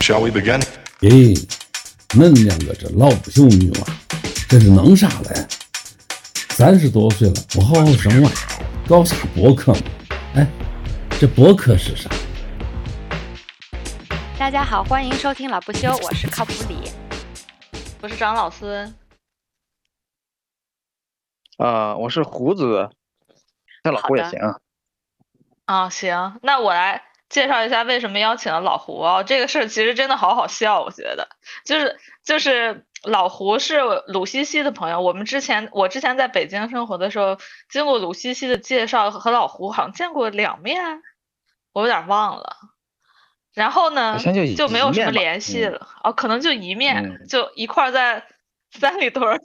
Shall we begin? 咦，恁两个这老不休女娃，这是弄啥嘞？三十多岁了，不好好生娃，搞啥博客嘛？哎，这博客是啥？大家好，欢迎收听老不休，我是靠谱李。我是张老孙，啊、我是胡子，叫老胡也行。啊，行，那我来介绍一下为什么邀请了老胡啊。这个事儿其实真的好好笑，我觉得，就是就是老胡是鲁西西的朋友，我们之前我之前在北京生活的时候，经过鲁西西的介绍，和老胡好像见过两面，我有点忘了。然后呢就，就没有什么联系了，哦，可能就一面，嗯就一块儿在 三里屯儿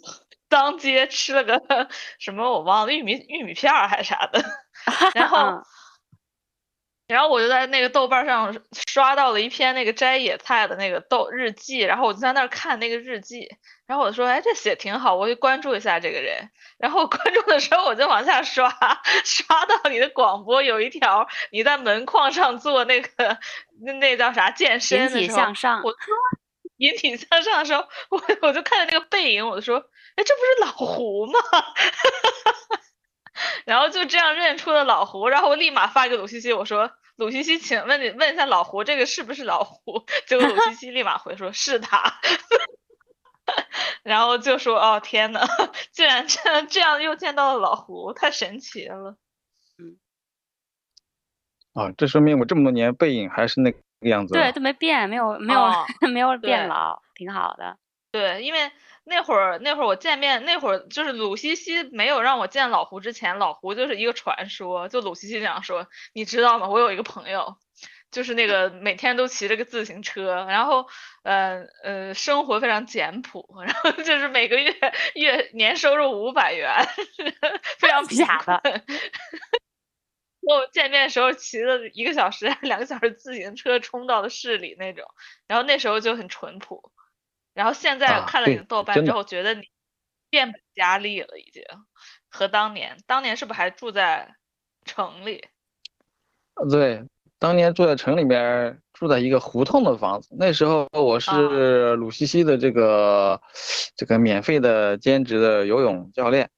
当街吃了个 什么我忘了，玉米玉米片儿还是啥的。然后嗯，然后我就在那个豆瓣上刷到了一篇那个摘野菜的那个豆日记，然后我就在那儿看那个日记，然后我说，哎，这写挺好，我就关注一下这个人。然后关注的时候，我就往下刷，刷到你的广播有一条你在门框上做那个那那叫啥健身引体的时候，向上我，说引体向上的时候，我我就看着那个背影，我就说，哎，这不是老胡吗？然后就这样认出了老胡，然后我立马发给鲁西西，我说：“鲁西西，请问你问一下老胡，这个是不是老胡？” 结果鲁西西立马回说：“是他。”然后就说：“哦天呐，竟然这样这样又见到了老胡，太神奇了。嗯啊，这说明我这么多年背影还是那个样子。对，都没变，没有没有、哦没有变老，挺好的。”对，因为那会儿那会儿我见面那会儿就是鲁西西没有让我见老胡之前，老胡就是一个传说。就鲁西西这样说，你知道吗？我有一个朋友，就是那个每天都骑着个自行车，然后呃呃生活非常简朴，然后就是每个月月年收入五百元，非常贫假的我见面的时候骑了一个小时、两个小时自行车冲到了市里那种，然后那时候就很淳朴。然后现在看了你的豆瓣之后，觉得你变本加厉了，已经和当年，当年是不是还住在城里？呃对，当年住在城里面，住在一个胡同的房子。那时候我啊是鲁西西的这个这个免费的兼职的游泳教练，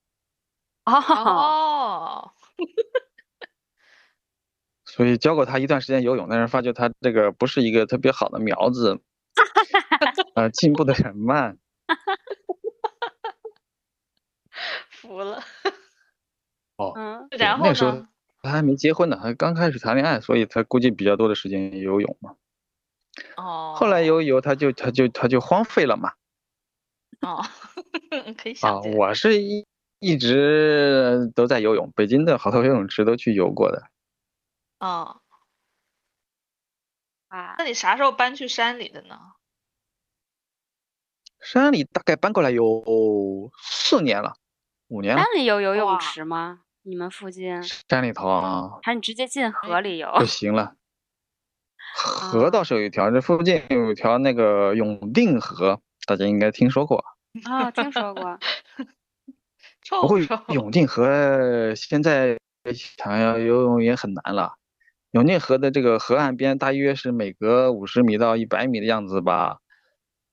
哦，哦，所以教过他一段时间游泳，但是发觉他这个不是一个特别好的苗子，呃，进步的很慢。服了。嗯，然后那时候？他还没结婚呢，他刚开始谈恋爱，所以他估计比较多的时间游泳嘛。哦，后来游一游，他就他就他就荒废了嘛。哦，可以啊想，见。我是一一直都在游泳，北京的好多游泳池都去游过的。哦，啊那，你啥时候搬去山里的呢？山里大概搬过来有四年了，五年了山。里有游泳池吗？你们附近？山里头啊，还是你直接进河里游？不行了。河啊倒是有一条，这附近有一条那个永定河，大家应该听说过。啊，听说过。臭 不过臭。永定河现在想要游泳也很难了。永定河的这个河岸边大约是每隔五十米到一百米的样子吧。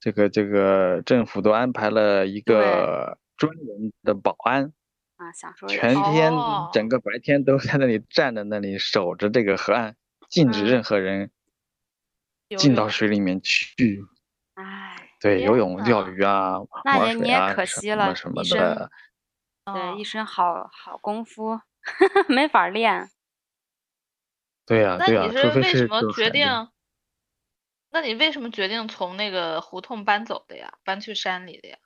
这个这个政府都安排了一个专人的保安，啊，想说全天哦整个白天都在那里站在那里守着这个河岸，禁止嗯任何人进到水里面去。哎，对，天游泳、钓鱼啊，那玩水啊，也你也可什惜了么什么的。对，哦一身好好功夫，没法练。对呀、那对呀、你除非为什么是就海决定边？？那你为什么决定从那个胡同搬走的呀？搬去山里的呀？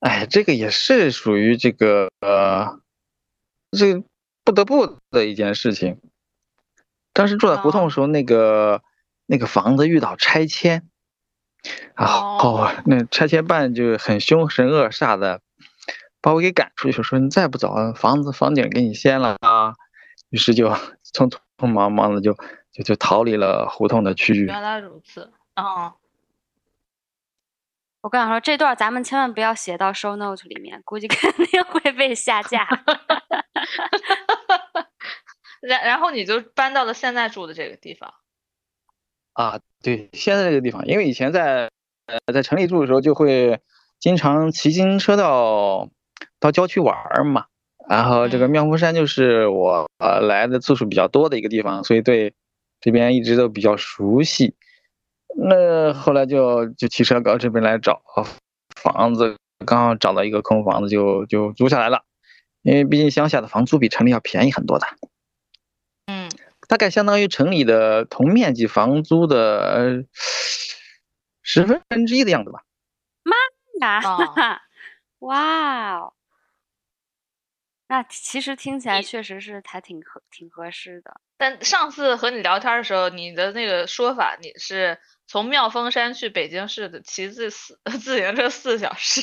哎，这个也是属于这个呃，这不得不的一件事情。当时住在胡同的时候，那个那个房子遇到拆迁，然后哦那拆迁办就很凶神恶煞的把我给赶出去，说你再不走，房子房顶给你掀了啊。于是就匆匆忙忙的就就就逃离了胡同的区域。原来如此。哦，我跟你说，这段咱们千万不要写到 show note 里面，估计肯定会被下架。然然后你就搬到了现在住的这个地方。啊，对，现在这个地方，因为以前在呃在城里住的时候，就会经常骑自行车到到郊区玩儿嘛。然后这个嗯妙峰山就是我呃来的次数比较多的一个地方，所以对这边一直都比较熟悉。那后来就就骑车到这边来找房子，刚好找到一个空房子就就租下来了。因为毕竟乡下的房租比城里要便宜很多的，嗯，大概相当于城里的同面积房租的呃十分之一的样子吧。妈呀 哇哦，那其实听起来确实是还挺合挺合适的。但上次和你聊天的时候，你的那个说法，你是从妙峰山去北京市的骑自四 自行车四小时。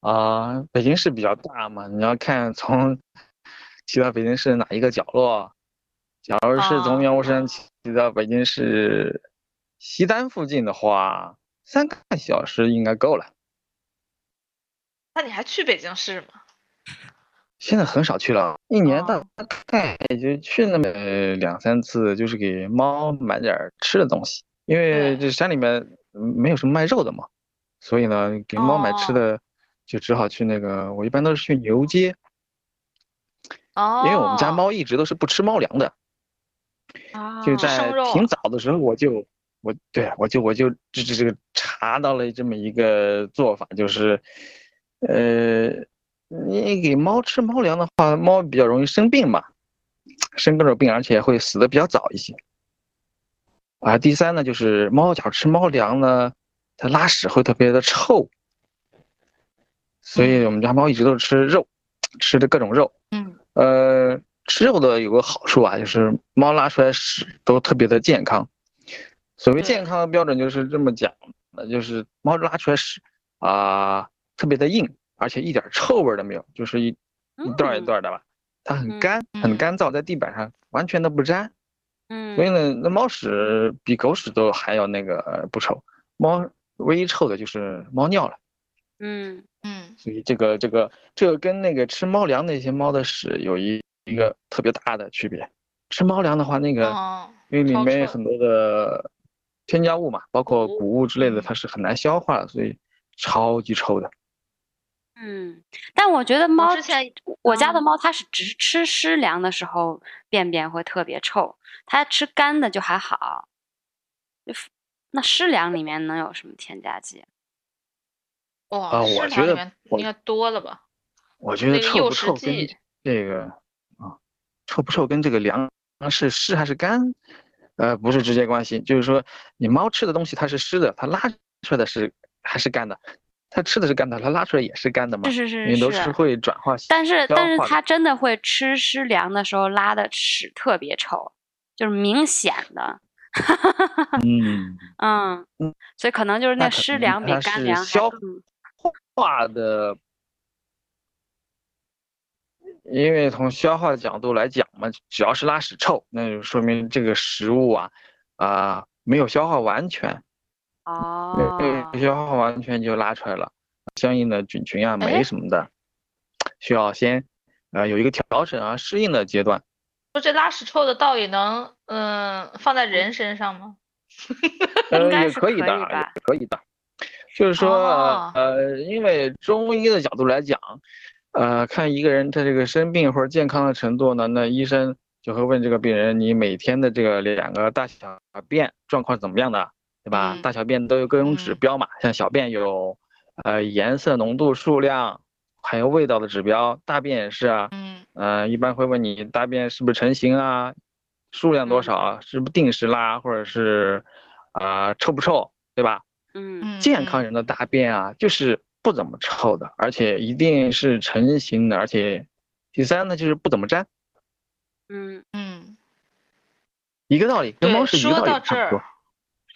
啊、北京市比较大嘛，你要看从骑到北京市哪一个角落。假如是从哦妙峰山骑到北京市西单附近的话，三个小时应该够了。那你还去北京市吗？现在很少去了，一年大哦概也就去那么两三次，就是给猫买点吃的东西，因为这山里面嗯没有什么卖肉的嘛，所以呢，给猫买吃哦。的就只好去那个，我一般都是去牛街，哦，因为我们家猫一直都是不吃猫粮的，啊就在挺早的时候我就我对我就我就这这这个查到了这么一个做法，就是，呃，你给猫吃猫粮的话，猫比较容易生病嘛，生各种病，而且会死的比较早一些。啊，第三呢，就是猫假如吃猫粮呢，它拉屎会特别的臭，所以我们家猫一直都是吃肉，吃的各种肉。嗯呃，吃肉的有个好处啊，就是猫拉出来屎都特别的健康。所谓健康的标准就是这么讲那，就是猫拉出来屎啊、特别的硬，而且一点臭味儿都没有，就是一一段儿一嗯段儿的吧，它很嗯干，很嗯干燥，在地板上完全都不粘。嗯，所以呢，那猫屎比狗屎都还要那个呃不臭。猫唯一臭的就是猫尿了。嗯嗯所以这个这个这个跟那个吃猫粮那些猫的屎有一一个特别大的区别。吃猫粮的话，那个哦，因为里面很多的添加物嘛，包括谷物之类的，嗯它是很难消化的，所以超级臭的。嗯，但我觉得猫之前我家的嗯猫它是只吃湿粮的时候便便会特别臭，它吃干的就还好。那湿粮里面能有什么添加剂？哇，啊我觉得场里面应该多了吧？我觉得臭不臭跟这个啊，臭不臭跟这个粮是湿还是干，呃，不是直接关系。就是说，你猫吃的东西它是湿的，它拉出来的是还是干的，它吃的是干的，它拉出来也是干的嘛，是是因为都是是会转化但是但是它真的会吃湿粮的时候拉的屎特别臭，就是明显的。嗯，嗯嗯，所以可能就是那湿粮比干粮消化的，因为从消化的角度来讲嘛，只要是拉屎臭，那就说明这个食物啊啊、没有消化完全，哦对有消化完全就拉出来了，相应的菌群啊、哎酶什么的，需要先呃有一个调整啊、适应的阶段。说这拉屎臭的道理能嗯放在人身上吗？呃，应该可以的，可以吧也可以的。就是说，哦呃，因为中医的角度来讲，呃，看一个人他这个生病或者健康的程度呢，那医生就会问这个病人，你每天的这个两个大小便状况是怎么样的，对吧？嗯大小便都有各种指嗯标嘛，像小便有，呃，颜色、浓度、数量，还有味道的指标，大便也是啊。嗯呃，一般会问你大便是不是成型啊，数量多嗯少啊，是不是定时拉，或者是啊、臭不臭，对吧？嗯嗯，健康人的大便啊，就是不怎么臭的，而且一定是成型的，而且第三呢就是不怎么粘，嗯嗯一个道理，跟猫是一个道理说到这差不多儿。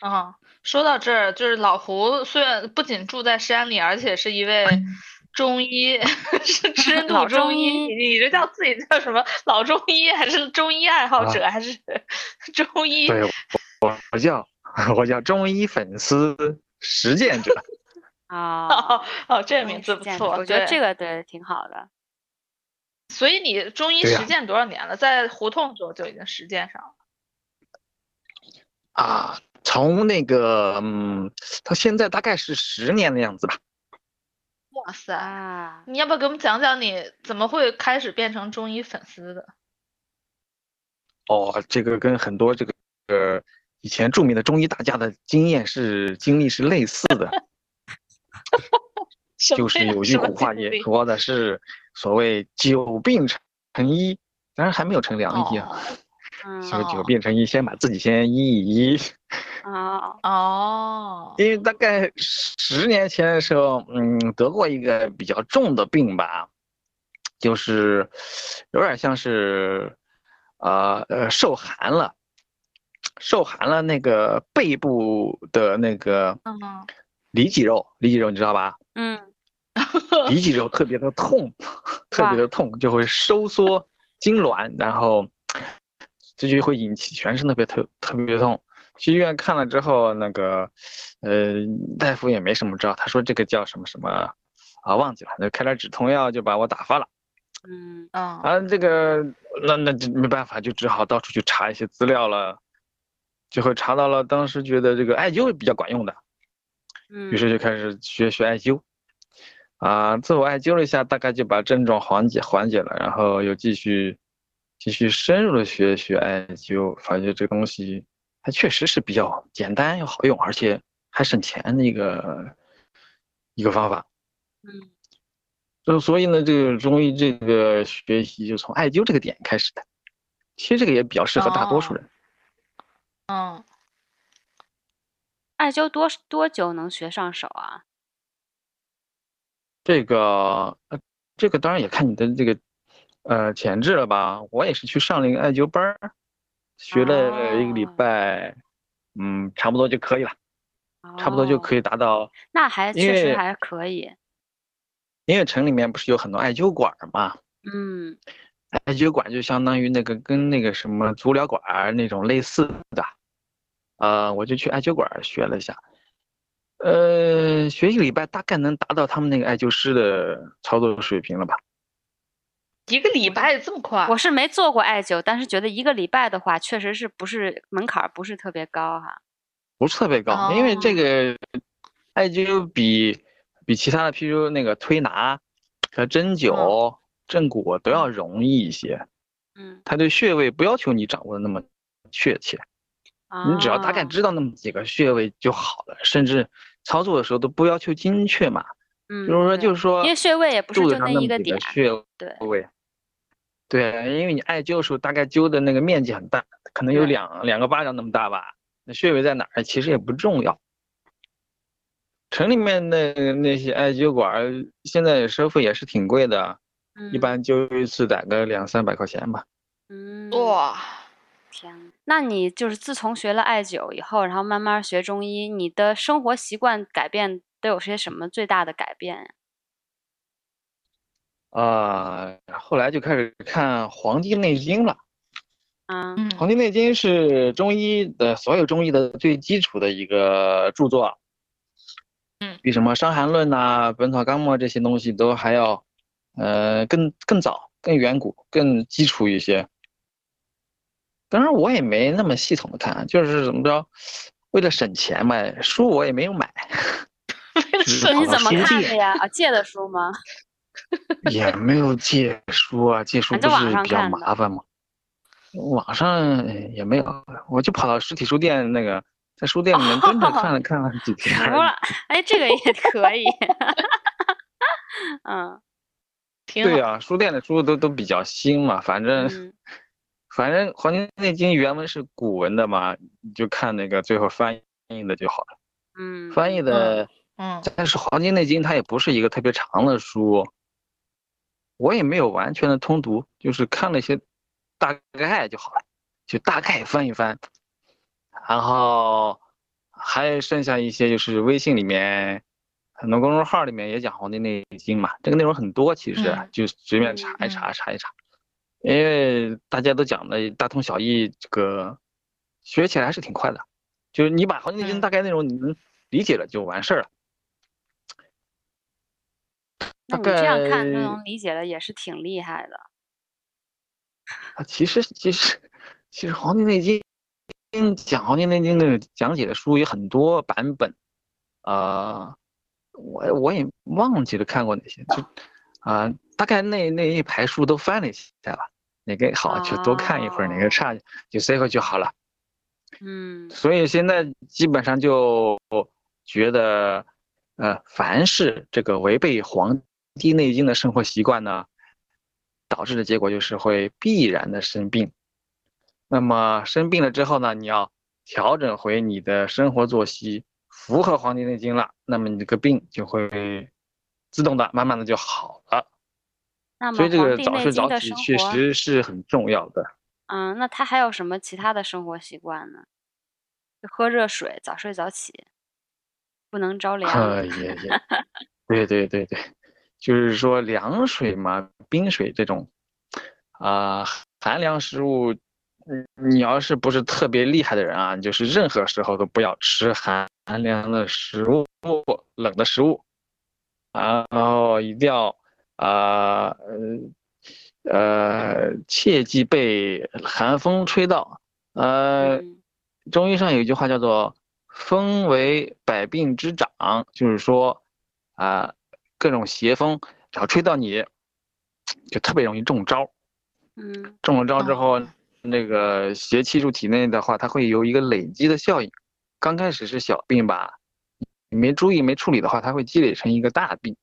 啊，说到这儿，就是老胡虽然不仅住在山里，而且是一位 中医，是吃度老中医。你你这叫自己叫什么老中医，还是中医爱好者，还是 中医？对，我我我叫我叫中医粉丝实践者，哦哦，哦，这个名字不错。我觉得这个对挺好的。所以你中医实践多少年了？在胡同时候就已经实践上了。啊，从那个嗯，到现在大概是十年的样子吧。哇塞，啊，你要不要给我们讲讲你怎么会开始变成中医粉丝的？哦，这个跟很多这个呃以前著名的中医大家的经验是经历是类似的，就是有句古话也说的是所谓久病成成医，当然还没有成良医啊。哦嗯这个久病成一，先把自己先医一医。哦，哦，因为大概十年前的时候，嗯，得过一个比较重的病吧，就是有点像是，呃呃，受寒了，受寒了，那个背部的那个嗯。里脊肉，里脊肉你知道吧？嗯，里脊肉特别的痛，特别的痛，就会收缩痉挛，然后这就会引起全身特别特特别痛。去医院看了之后，那个呃大夫也没什么招，他说这个叫什么什么啊忘记了，就开点止痛药就把我打发了。嗯，嗯啊，这个那那就没办法，就只好到处去查一些资料了。最后查到了，当时觉得这个艾灸是比较管用的，嗯，于是就开始学学艾灸。啊，自我艾灸了一下，大概就把症状缓解缓解了，然后又继续继续深入的学学艾灸，发现这东西它确实是比较简单又好用，而且还省钱的一个一个方法。嗯就所以呢，这个中医这个学习就从艾灸这个点开始的。其实这个也比较适合大多数人。嗯，艾灸多多久能学上手啊？这个呃，这个当然也看你的这个呃前置了吧。我也是去上了一个艾灸班儿，学了一个礼哦拜，嗯，差不多就可以了，差不多就可以，达到。那还确实还可以。音乐城里面不是有很多艾灸馆儿嘛，嗯艾灸馆就相当于那个跟那个什么足疗馆那种类似的，呃，我就去艾灸馆学了一下，呃，学一个礼拜大概能达到他们那个艾灸师的操作水平了吧？一个礼拜这么快？我是没做过艾灸，但是觉得一个礼拜的话，确实是不是门槛儿不是特别高哈。不是特别高，因为这个艾灸比比其他的，譬如那个推拿和针灸、正骨都要容易一些。嗯，它对穴位不要求你掌握的那么确切，你只要大概啊知道那么几个穴位就好了，甚至操作的时候都不要求精确嘛。嗯，比如说，就是说，因为穴位也不是就那一个点个穴对位。对，因为你艾灸的时候，大概灸的那个面积很大，可能有两两个巴掌那么大吧。那穴位在哪儿其实也不重要。城里面的那些艾灸馆儿，现在收费也是挺贵的，一嗯般灸一次得个两三百块钱吧。嗯，哇，天呐，那你就是自从学了艾灸以后，然后慢慢学中医，你的生活习惯改变都有些什么最大的改变呀？啊、后来就开始看《黄帝内经》了。啊，嗯《黄帝内经》是中医的所有中医的最基础的一个著作，嗯，比什么《伤寒论》呐、《本草纲目》这些东西都还要，呃，更更早、更远古、更基础一些。当然，我也没那么系统的看，就是怎么着，为了省钱嘛，书我也没有买，就是跑你怎么看的呀？啊，借的书吗？也没有借书啊，借书不是比较麻烦吗？网上也没有，我就跑到实体书店那个，在书店里面跟着看了看了几天哎，这个也可以。嗯。对啊、书店的书都都比较新嘛，反正、嗯反正《黄帝内经》原文是古文的嘛，你就看那个最后翻译的就好了。嗯，翻译的，嗯但是《黄帝内经》它也不是一个特别长的书，我也没有完全的通读，就是看了一些大概就好了，就大概翻一翻，然后还剩下一些就是微信里面很多公众号里面也讲《黄帝内经》嘛，这个内容很多，其实嗯就随便查一查。查一查，因为大家都讲的大同小异，这个学起来还是挺快的，就是你把《黄帝内经》嗯。大概内容你能理解了就完事儿了。那你这样看就概能理解了，也是挺厉害的。啊，其实其实其实《黄帝内经》讲《黄帝内经》的讲解的书有很多版本，啊，我我也忘记了看过哪些，就啊，大概那那一排书都翻了一下吧，哪个好就多看一会儿，哪个差就塞回就好了。嗯所以现在基本上就觉得，呃，凡是这个违背《黄帝内经》的生活习惯呢，导致的结果就是会必然的生病。那么生病了之后呢，你要调整回你的生活作息，符合《黄帝内经》了，那么你这个病就会自动的、慢慢的就好了。那么所以这《个早睡早起确，实是很重要的。嗯，那他还有什么其他的生活习惯呢？就喝热水，早睡早起，不能着凉。呃，也也，对对对对，就是说凉水嘛，冰水这种，啊、寒凉食物，嗯，你要是不是特别厉害的人啊，就是任何时候都不要吃寒寒凉的食物，冷的食物，啊，然后一定要啊呃呃，切忌被寒风吹到，呃。嗯中医上有一句话叫做“风为百病之长”，就是说，啊、各种邪风只要吹到你，就特别容易中招。嗯中了招之后哦，那个邪气入体内的话，它会有一个累积的效应。刚开始是小病吧，你没注意没处理的话，它会积累成一个大病。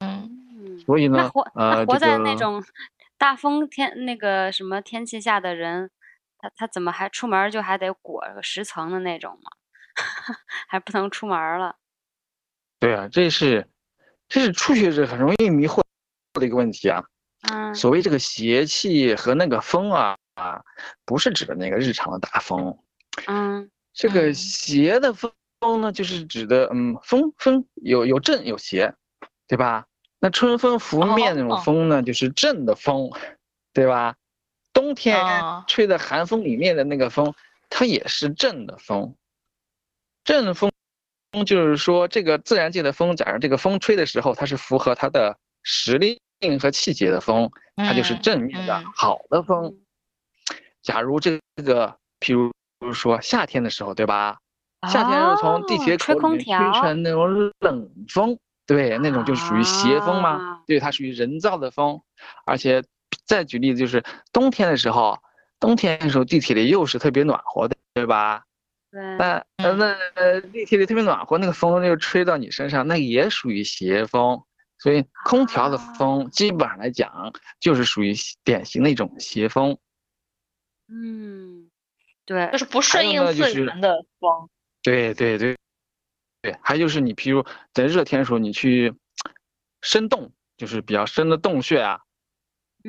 嗯，嗯，所以呢那活，那呃，活在那种大风天那个什么天气下的人，他他怎么还出门就还得裹个十层的那种嘛？还不能出门了。对啊，这是这是初学者很容易迷惑的一个问题啊。嗯所谓这个邪气和那个风啊啊，不是指的那个日常的大风，嗯这个嗯邪的风风呢，就是指的嗯风风有有正有邪，对吧？那春风拂面那种哦风呢，就是正的风，对吧？冬天哦吹的寒风里面的那个风，它也是正的风。正风就是说，这个自然界的风，假如这个风吹的时候，它是符合它的时令和气节的风，它就是嗯正面的、嗯好的风。嗯假如这个，譬如比如说夏天的时候，对吧？夏天是从地铁口吹空调出来那种冷风，对，那种就属于邪风嘛，啊对，它属于人造的风。而且再举例子，就是冬天的时候，冬天的时候地铁里又是特别暖和的，对吧？对，那呃那呃地铁里特别暖和，那个风就吹到你身上，那也属于邪风。所以空调的啊风基本上来讲，就是属于典型的一种邪风。嗯，对就，是不顺应自有呢就是然的风。对对对，对，还有就是你，譬如在热天的时候，你去深洞，就是比较深的洞穴啊，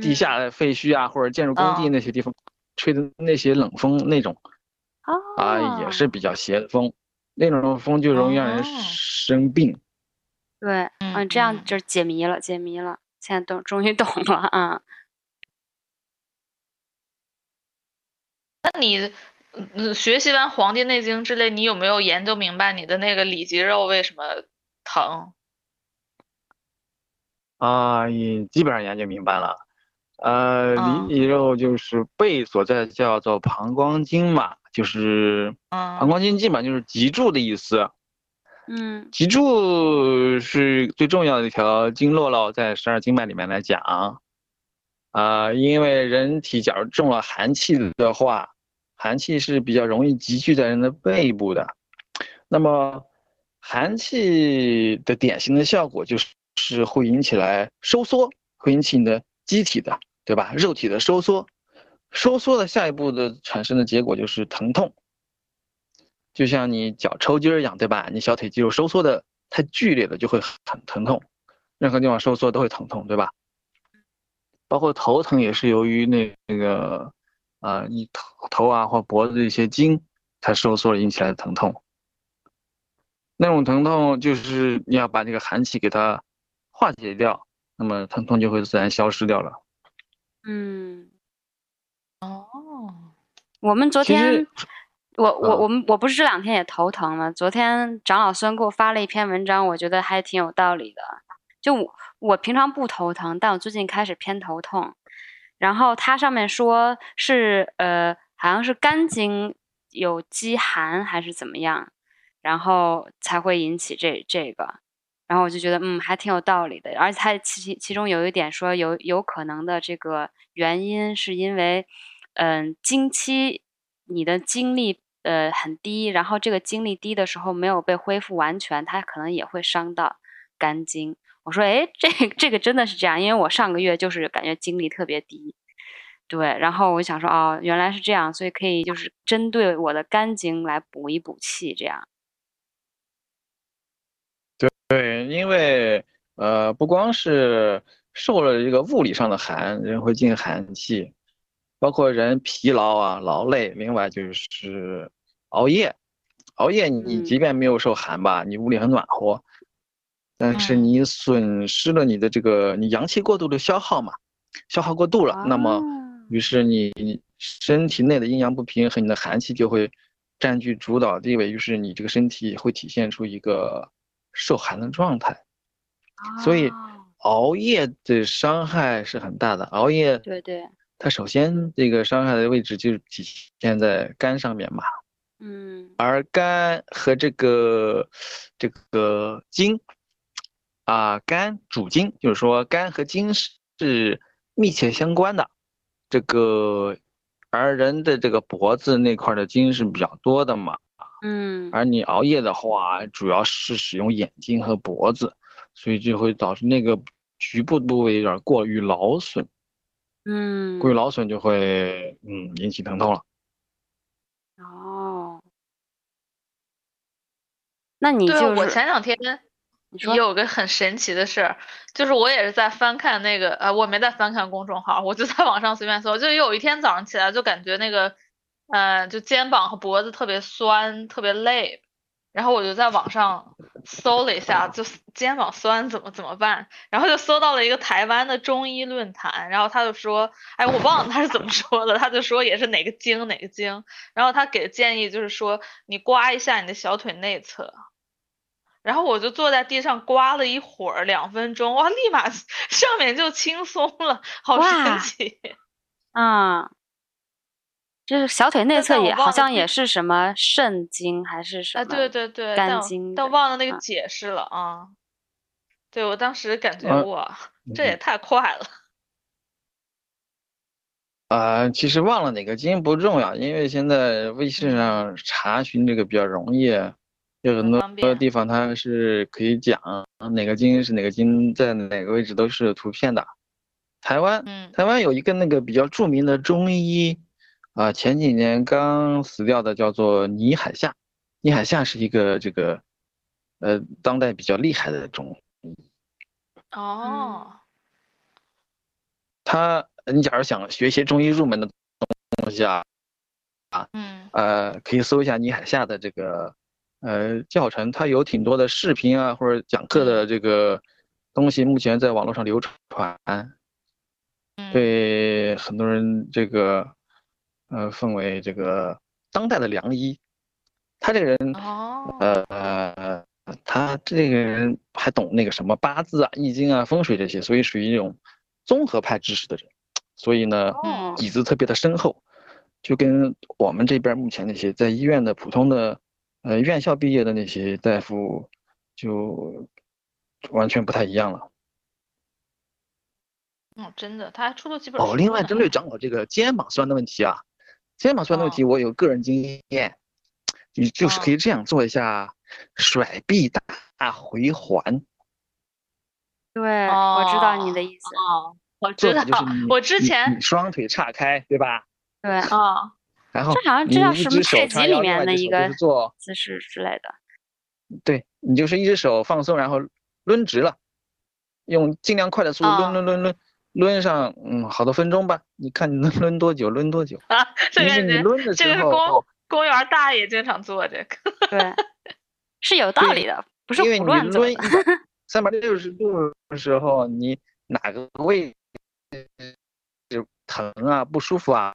地嗯下的废墟啊，或者建筑工地哦那些地方，吹的那些冷风那种啊，也是哦比较邪的风，那种风就容易让人哦生病。对，嗯嗯，这样嗯就解谜了，解谜了，现在懂，终于懂了啊。那你，嗯，学习完《黄帝内经》之类，你有没有研究明白你的那个里脊肉为什么疼？啊，也基本上研究明白了。呃，嗯里脊肉就是背所在叫做膀胱经嘛，就是膀嗯胱经基本上就是脊柱的意思。嗯脊柱是最重要的一条经络了，在十二经脉里面来讲，啊、因为人体假如中了寒气的话，寒气是比较容易集聚在人的背部的。那么，寒气的典型的效果就是是会引起来收缩，会引起你的机体的，对吧？肉体的收缩，收缩的下一步的产生的结果就是疼痛。就像你脚抽筋儿一样，对吧？你小腿肌肉收缩的太剧烈了，就会很疼痛，任何地方收缩都会疼痛，对吧？包括头疼也是由于那那个，啊，你头头啊或脖子的一些筋它收缩了引起来的疼痛。那种疼痛就是你要把这个寒气给它化解掉，那么疼痛就会自然消失掉了。嗯，哦，我们昨其实天，我我啊我们我不是这两天也头疼吗？昨天长老孙给我发了一篇文章，我觉得还挺有道理的。就我我平常不头疼，但我最近开始偏头痛。然后它上面说是呃，好像是肝经有积寒还是怎么样，然后才会引起这这个。然后我就觉得，嗯，还挺有道理的。而且它其其中有一点说，有有可能的这个原因是因为，嗯，经期你的精力呃很低，然后这个精力低的时候没有被恢复完全，它可能也会伤到肝经。我说，哎，这这个真的是这样，因为我上个月就是感觉精力特别低，对，然后我想说，哦，原来是这样，所以可以就是针对我的肝经来补一补气，这样。对，因为呃，不光是受了这个物理上的寒，人会进寒气，包括人疲劳啊、劳累，另外就是熬夜。熬夜，你即便没有受寒吧，你屋里很暖和，但是你损失了你的这个你阳气过度的消耗嘛，消耗过度了，那么于是你身体内的阴阳不平衡，你的寒气就会占据主导地位，于是你这个身体会体现出一个。受寒的状态，所以熬夜的伤害是很大的。熬夜，对对，它首先这个伤害的位置就体现在肝上面嘛。嗯，而肝和这个这个筋啊，肝主筋，就是说肝和筋是是密切相关的。这个而人的这个脖子那块的筋是比较多的嘛。嗯，而你熬夜的话，主要是使用眼睛和脖子，所以就会导致那个局部部位有点过于劳损。嗯，过于劳损就会嗯引起疼痛了。哦，那你就是我前两天也有个很神奇的事儿，就是我也是在翻看那个呃，我没在翻看公众号，我就在网上随便搜，就有一天早上起来就感觉那个。嗯，就肩膀和脖子特别酸，特别累，然后我就在网上搜了一下，就肩膀酸怎么怎么办，然后就搜到了一个台湾的中医论坛，然后他就说，哎，我忘了他是怎么说的，他就说也是哪个经哪个经，然后他给的建议就是说，你刮一下你的小腿内侧，然后我就坐在地上刮了一会儿，两分钟，哇，立马 上面就轻松了，好神奇，啊。就是小腿内侧也好像也是什么肾经还是什么？对对对，肝经，但忘了那个解释了啊。对我当时感觉哇，这也太快了。啊，其实忘了哪个经不重要，因为现在微信上查询这个比较容易，有很多地方它是可以讲哪个经是哪个经在哪个位置都是图片的。台湾，台湾有一个那个比较著名的中医。啊，前几年刚死掉的叫做倪海厦，倪海厦是一个这个，呃，当代比较厉害的中医。哦。他，你假如想学些中医入门的东西啊，啊，嗯，呃，可以搜一下倪海厦的这个，呃，教程，他有挺多的视频啊，或者讲课的这个东西，目前在网络上流传，对很多人这个。呃，奉为这个当代的良医，他这个人，呃，他这个人还懂那个什么八字啊、易经啊、风水这些，所以属于一种综合派知识的人，所以呢，底子特别的深厚，就跟我们这边目前那些在医院的普通的，呃，院校毕业的那些大夫，就完全不太一样了。哦，真的，他还出了几本哦。另外，针对长老这个肩膀酸的问题啊。肩膀酸的问题，我有个人经验，你就是可以这样做一下甩臂大回环。对，我知道你的意思。哦，我知道。我之前双腿岔开，对吧？对啊。然后这好像这叫什么太极里面的一个做姿势之类的。对你就是一只手放松，然后抡直了，用尽量快的速度抡抡抡抡。抡上，嗯，好多分钟吧。你看你能抡多久？抡多久？啊，这个你抡的时候，公公园大爷经常做这个。对，是有道理的，不是胡乱做。因为你抡三百六十度的时候，你哪个位置疼啊、不舒服啊，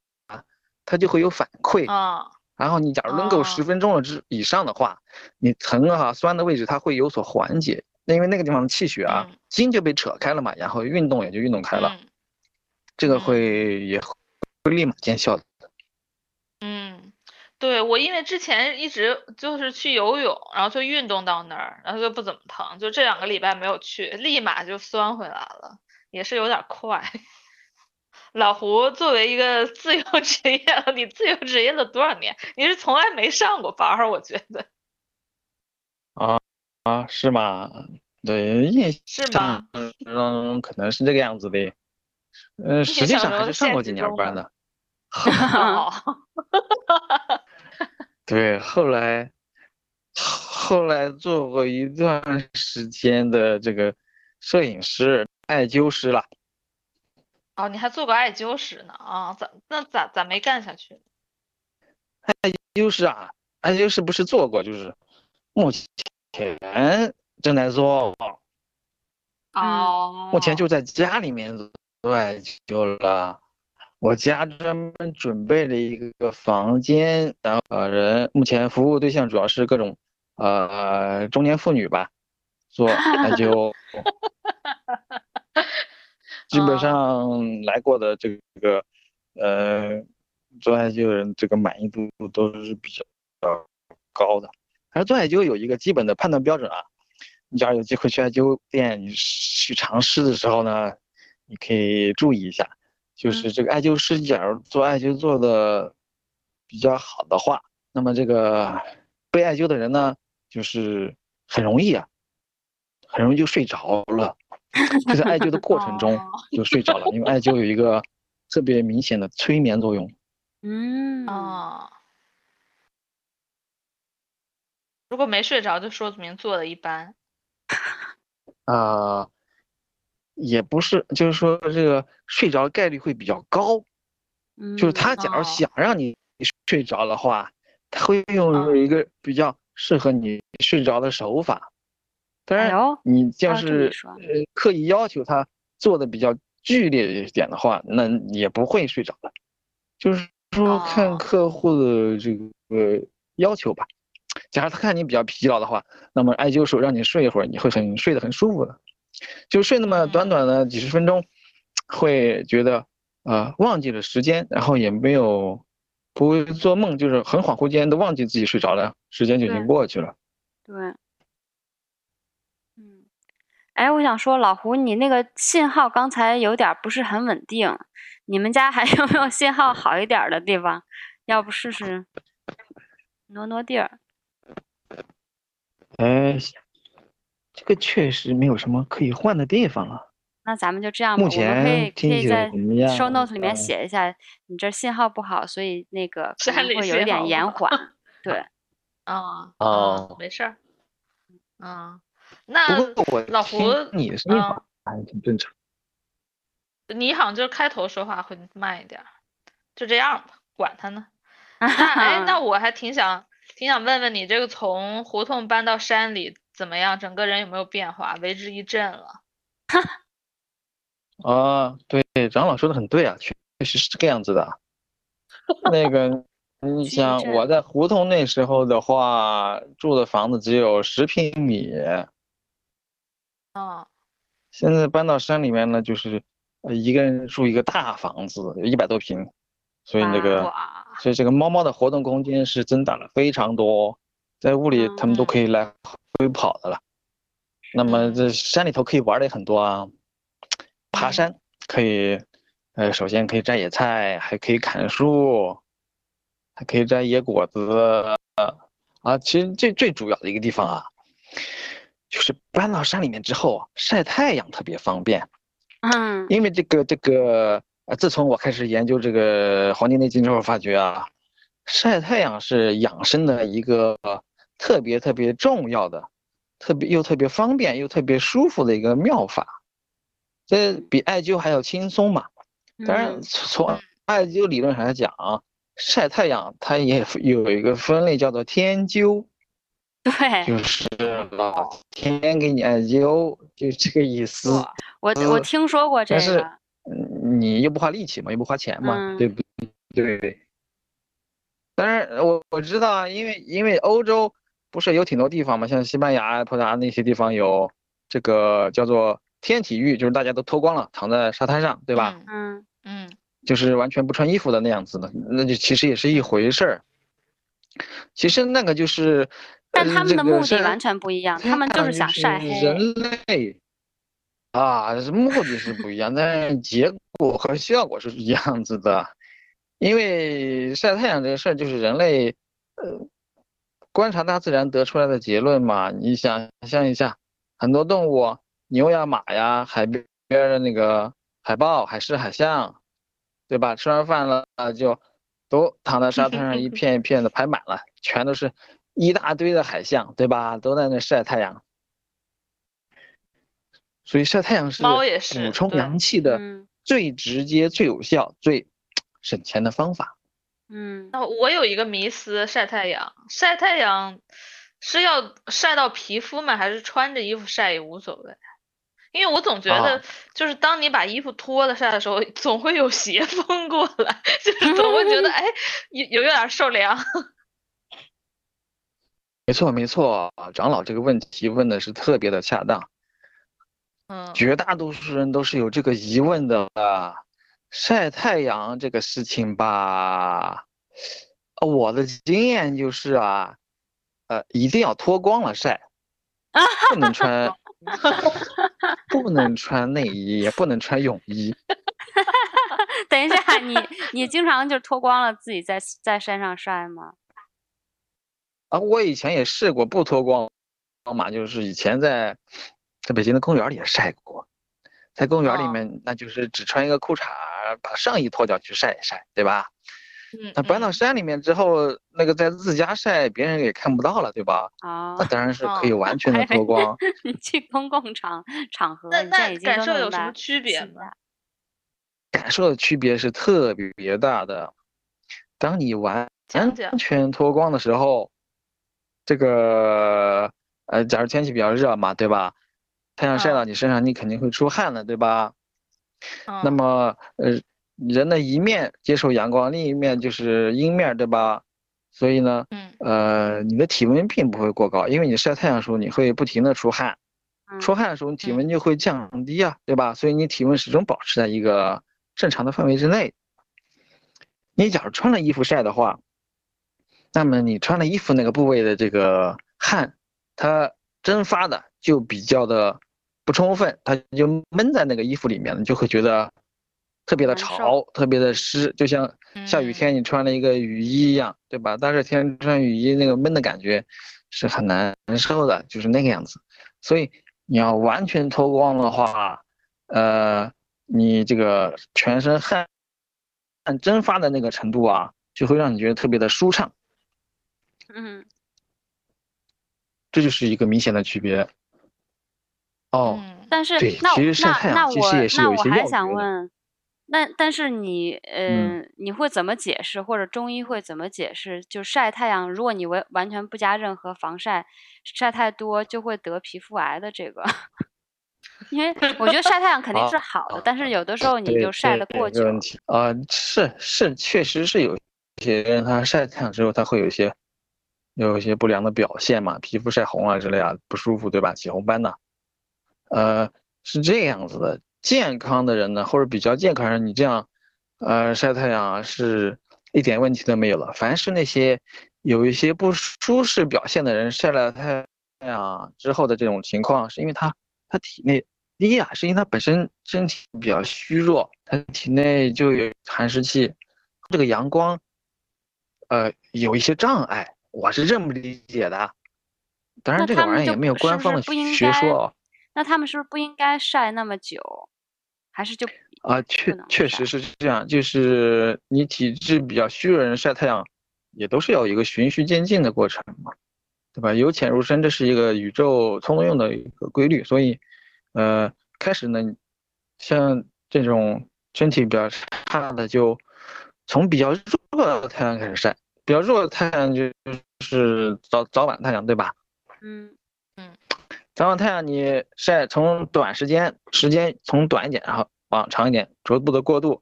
它就会有反馈。啊。然后你假如抡够十分钟了之以上的话，你疼啊、酸的位置它会有所缓解。因为那个地方的气血啊，筋就被扯开了嘛，然后运动也就运动开了，这个会也会立马见效的。嗯对我，因为之前一直就是去游泳，然后就运动到那儿，然后就不怎么疼，就这两个礼拜没有去，立马就酸回来了，也是有点快。老胡作为一个自由职业，你自由职业了多少年？你是从来没上过班儿，我觉得。啊啊，是吗？对，印象中可能是这个样子的。呃，实际上还是上过几年班的。哦 对，后来后来做过一段时间的这个摄影师、艾灸师了。哦，你还做过艾灸师呢啊？咋那咋咋没干下去？艾灸师啊，艾灸师不是做过，就是目前正在做，哦，目前就在家里面做艾灸了。我家专门准备了一个房间，然后呃人目前服务对象主要是各种呃中年妇女吧，做艾灸。基本上来过的这个呃做艾灸的人，这个满意度都是比较高的。而做艾灸有一个基本的判断标准啊，你假如有机会去艾灸店，你去尝试的时候呢，你可以注意一下，就是这个艾灸师假如做艾灸做的比较好的话，那么这个被艾灸的人呢，就是很容易啊，很容易就睡着了。就在艾灸的过程中哦就睡着了，因为艾灸有一个特别明显的催眠作用。嗯，哦，如果没睡着，就说明做的一般。啊、也不是，就是说这个睡着概率会比较高。就是他假如哦想让你睡着的话，他会嗯用一个比较适合你睡着的手法。当然你要照这么是呃刻意要求他做的比较剧烈一点的话，那也不会睡着的。就是说看哦客户的这个要求吧。假如他看你比较疲劳的话，那么艾灸手让你睡一会儿，你会很睡得很舒服的。就睡那么短短的几十分钟，会觉得呃忘记了时间，然后也没有不会做梦，就是很恍惚间都忘记自己睡着了，时间就已经过去了。对，嗯，哎，我想说，老胡，你那个信号刚才有点不是很稳定，你们家还有没有信号好一点的地方？要不试试挪挪地儿？哎，这个确实没有什么可以换的地方了。那咱们就这样吧，目我们可以可前听起以在 show note 里面呃写一下，你这信号不好，所以那个可能会有一点延缓。对，啊哦没事儿。嗯，那老胡你的声音嗯好像还挺正常。你好像就是开头说话会慢一点儿，就这样吧，管他呢。那哎，那我还挺想挺想问问你，这个从胡同搬到山里怎么样？整个人有没有变化？为之一振了。啊，对，长老说的很对啊，确确实是这个样子的。那个，你想我在胡同那时候的话，住的房子只有十平米，嗯，现在搬到山里面呢，就是呃一个人住一个大房子，有一百多平，所以那个，哇，所以这个猫猫的活动空间是增大了非常多，在屋里它们都可以来回跑的了。那么这山里头可以玩的也很多啊，爬嗯山可以，呃，首先可以摘野菜，还可以砍树，还可以摘野果子，啊，其实最最主要的一个地方啊，就是搬到山里面之后啊，晒太阳特别方便。嗯因为这个这个呃，自从我开始研究这个《黄帝内经》之后，发觉啊，晒太阳是养生的一个特别特别重要的、特别又特别方便又特别舒服的一个妙法。这比艾灸还要轻松嘛。当然，嗯从艾灸理论上来讲，晒太阳它也有一个分类叫做天灸，对，就是老天给你艾灸，就这个意思。我我呃听说过这个，嗯，你又不花力气嘛，又不花钱嘛，嗯对不对？当然，我我知道啊，因为因为欧洲不是有挺多地方嘛，像西班牙、葡萄牙那些地方有这个叫做天体浴，就是大家都脱光了躺在沙滩上，对吧？嗯嗯嗯就是完全不穿衣服的那样子的，那就其实也是一回事儿。其实那个就是，呃但他们的目的完全不一样，他们就是想晒黑。人类啊，是目的是不一样，但是结果和效果是一样子的。因为晒太阳这个事儿，就是人类呃观察大自然得出来的结论嘛。你想象一下，很多动物，牛呀、马呀，海边的那个海豹、海狮、海象，对吧？吃完饭了就都躺在沙滩上一片一片的排满了，全都是一大堆的海象，对吧？都在那晒太阳。所以晒太阳是猫也是补充阳气的嗯最直接、最有效、最省钱的方法。嗯，那我有一个迷思，晒太阳，晒太阳是要晒到皮肤吗？还是穿着衣服晒也无所谓？因为我总觉得啊，就是当你把衣服脱了晒的时候，总会有邪风过来，就是 总会觉得，哎，有有有点受凉。没错，没错，长老这个问题问的是特别的恰当。嗯，绝大多数人都是有这个疑问的。晒太阳这个事情吧，呃我的经验就是啊，呃，一定要脱光了晒，不能穿，不能穿内衣，也不能穿泳衣。等一下，你你经常就脱光了自己在在山上晒吗？啊，我以前也试过不脱光嘛，就是以前在在北京的公园里也晒过，在公园里哦面那就是只穿一个裤衩，把上衣脱掉去晒一晒，对吧？嗯那搬到嗯山里面之后，那个在自家晒，别人也看不到了，对吧？啊那，当然是可以哦完全的脱光。你去公共场场合，那那感受有什么区别吗？感受的区别是特别大的。当你完讲讲全脱光的时候，这个呃，假如天气比较热嘛，对吧？太阳晒嗯到你身上，你肯定会出汗的，对吧？那嗯么呃，人的一面接受阳光，另一面就是阴面，对吧？所以呢，嗯呃，你的体温并不会过高，因为你晒太阳的时候，你会不停的出汗，出嗯汗的时候，你体嗯温就会降低啊，对吧？所以你体温始终保持在一个正常的范围之内。你假如穿了衣服晒的话，那么你穿了衣服那个部位的这个汗，它蒸发的就比较的不充分，它就闷在那个衣服里面了，你就会觉得特别的潮，特别的湿，就像下雨嗯天你穿了一个雨衣一样，对吧？大热天穿雨衣那个闷的感觉是很难受的，就是那个样子。所以你要完全脱光的话，呃，你这个全身汗汗蒸发的那个程度啊，就会让你觉得特别的舒畅，嗯，这就是一个明显的区别。哦，嗯但是对那其实晒那那太阳其我也是有一那我还想问，那但是你嗯呃你会怎么解释，或者中医会怎么解释？就晒太阳，如果你完完全不加任何防晒，晒太多就会得皮肤癌的这个。因为我觉得晒太阳肯定是好的，但是有的时候你对就晒得对过久这个问题啊、是是，确实是有一些人他晒太阳之后，他会有一些有一些不良的表现嘛，皮肤晒红啊之类啊，不舒服，对吧？起红斑呐、呃，是这样子的。健康的人呢，或者比较健康的人，你这样呃晒太阳啊，是一点问题都没有了。凡是那些有一些不舒适表现的人，晒了太阳之后的这种情况，是因为他他体内第一啊，是因为他本身身体比较虚弱，他体内就有寒湿气，这个阳光，呃，有一些障碍，我是这么理解的。当然，这个玩意儿也没有官方的学说哦。那他们是不是不应该晒那么久？还是就啊，确确实是这样，就是你体质比较虚弱的人晒太阳，也都是要有一个循序渐进的过程嘛，对吧？由浅入深，这是一个宇宙通用的一个规律，所以，呃，开始呢，像这种身体比较差的，就从比较弱的太阳开始晒，比较弱的太阳就是早早晚太阳，对吧？嗯早晚太阳你晒从短时间时间从短一点，然后往长一点，逐步的过渡，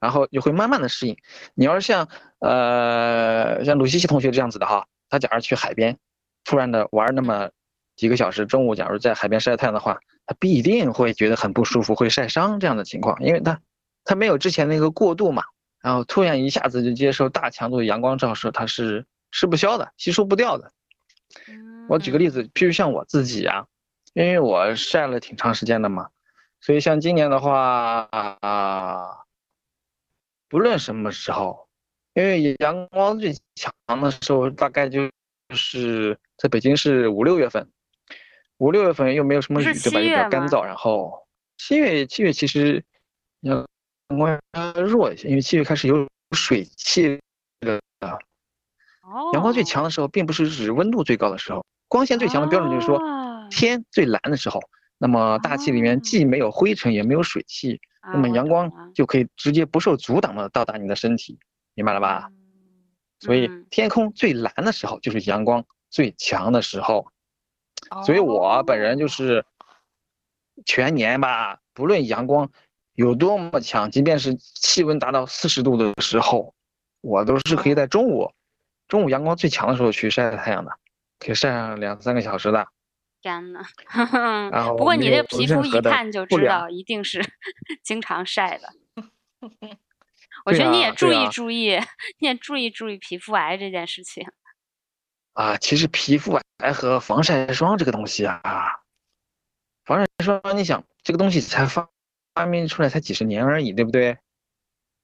然后就会慢慢的适应。你要是像呃像鲁西西同学这样子的哈，他假如去海边，突然的玩那么几个小时，中午假如在海边晒太阳的话，他必定会觉得很不舒服，会晒伤这样的情况，因为他他没有之前那个过渡嘛，然后突然一下子就接受大强度的阳光照射，他是吃不消的，吸收不掉的。我举个例子，嗯，譬如像我自己啊，因为我晒了挺长时间的嘛，所以像今年的话啊，不论什么时候，因为阳光最强的时候，大概就是在北京是五六月份，五六月份又没有什么雨，对吧？又比是七月吗较干燥，然后七月七月其实阳光要弱一些，因为七月开始有水汽了。哦，阳光最强的时候，并不是指温度最高的时候，光线最强的标准就是说哦天最蓝的时候，那么大气里面哦。既没有灰尘也没有水汽，那么阳光就可以直接不受阻挡的到达你的身体，明白了吧？所以嗯。天空最蓝的时候就是阳光最强的时候，所以我本人就哦是全年吧，不论阳光有多么强，即便是气温达到四十度的时候，我都是可以在中午，中午阳光最强的时候去晒太阳的，可以晒上两三个小时的。天呐，然后不过你这皮肤一看就知道一定是 经常晒的。我觉得你啊也注意注意，你也注意注意皮肤癌这件事情。啊，其实皮肤癌和防晒霜这个东西啊，防晒霜，你想这个东西才发发明出来才几十年而已，对不对？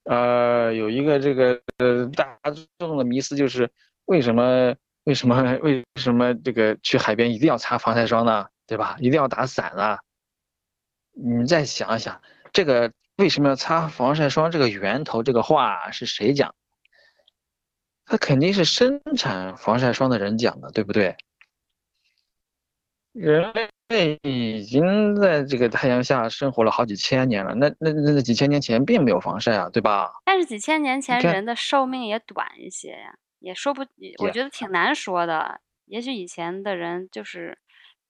呃，有一个这个呃大众的迷思就是为什么为什么为什么这个去海边一定要擦防晒霜呢？对吧？一定要打伞啊？你再想一想，这个为什么要擦防晒霜？这个源头这个话是谁讲？他肯定是生产防晒霜的人讲的，对不对？人类已经在这个太阳下生活了好几千年了，那那那那几千年前并没有防晒啊，对吧？但是几千年前人的寿命也短一些呀，也说不，我觉得挺难说的。也许以前的人就是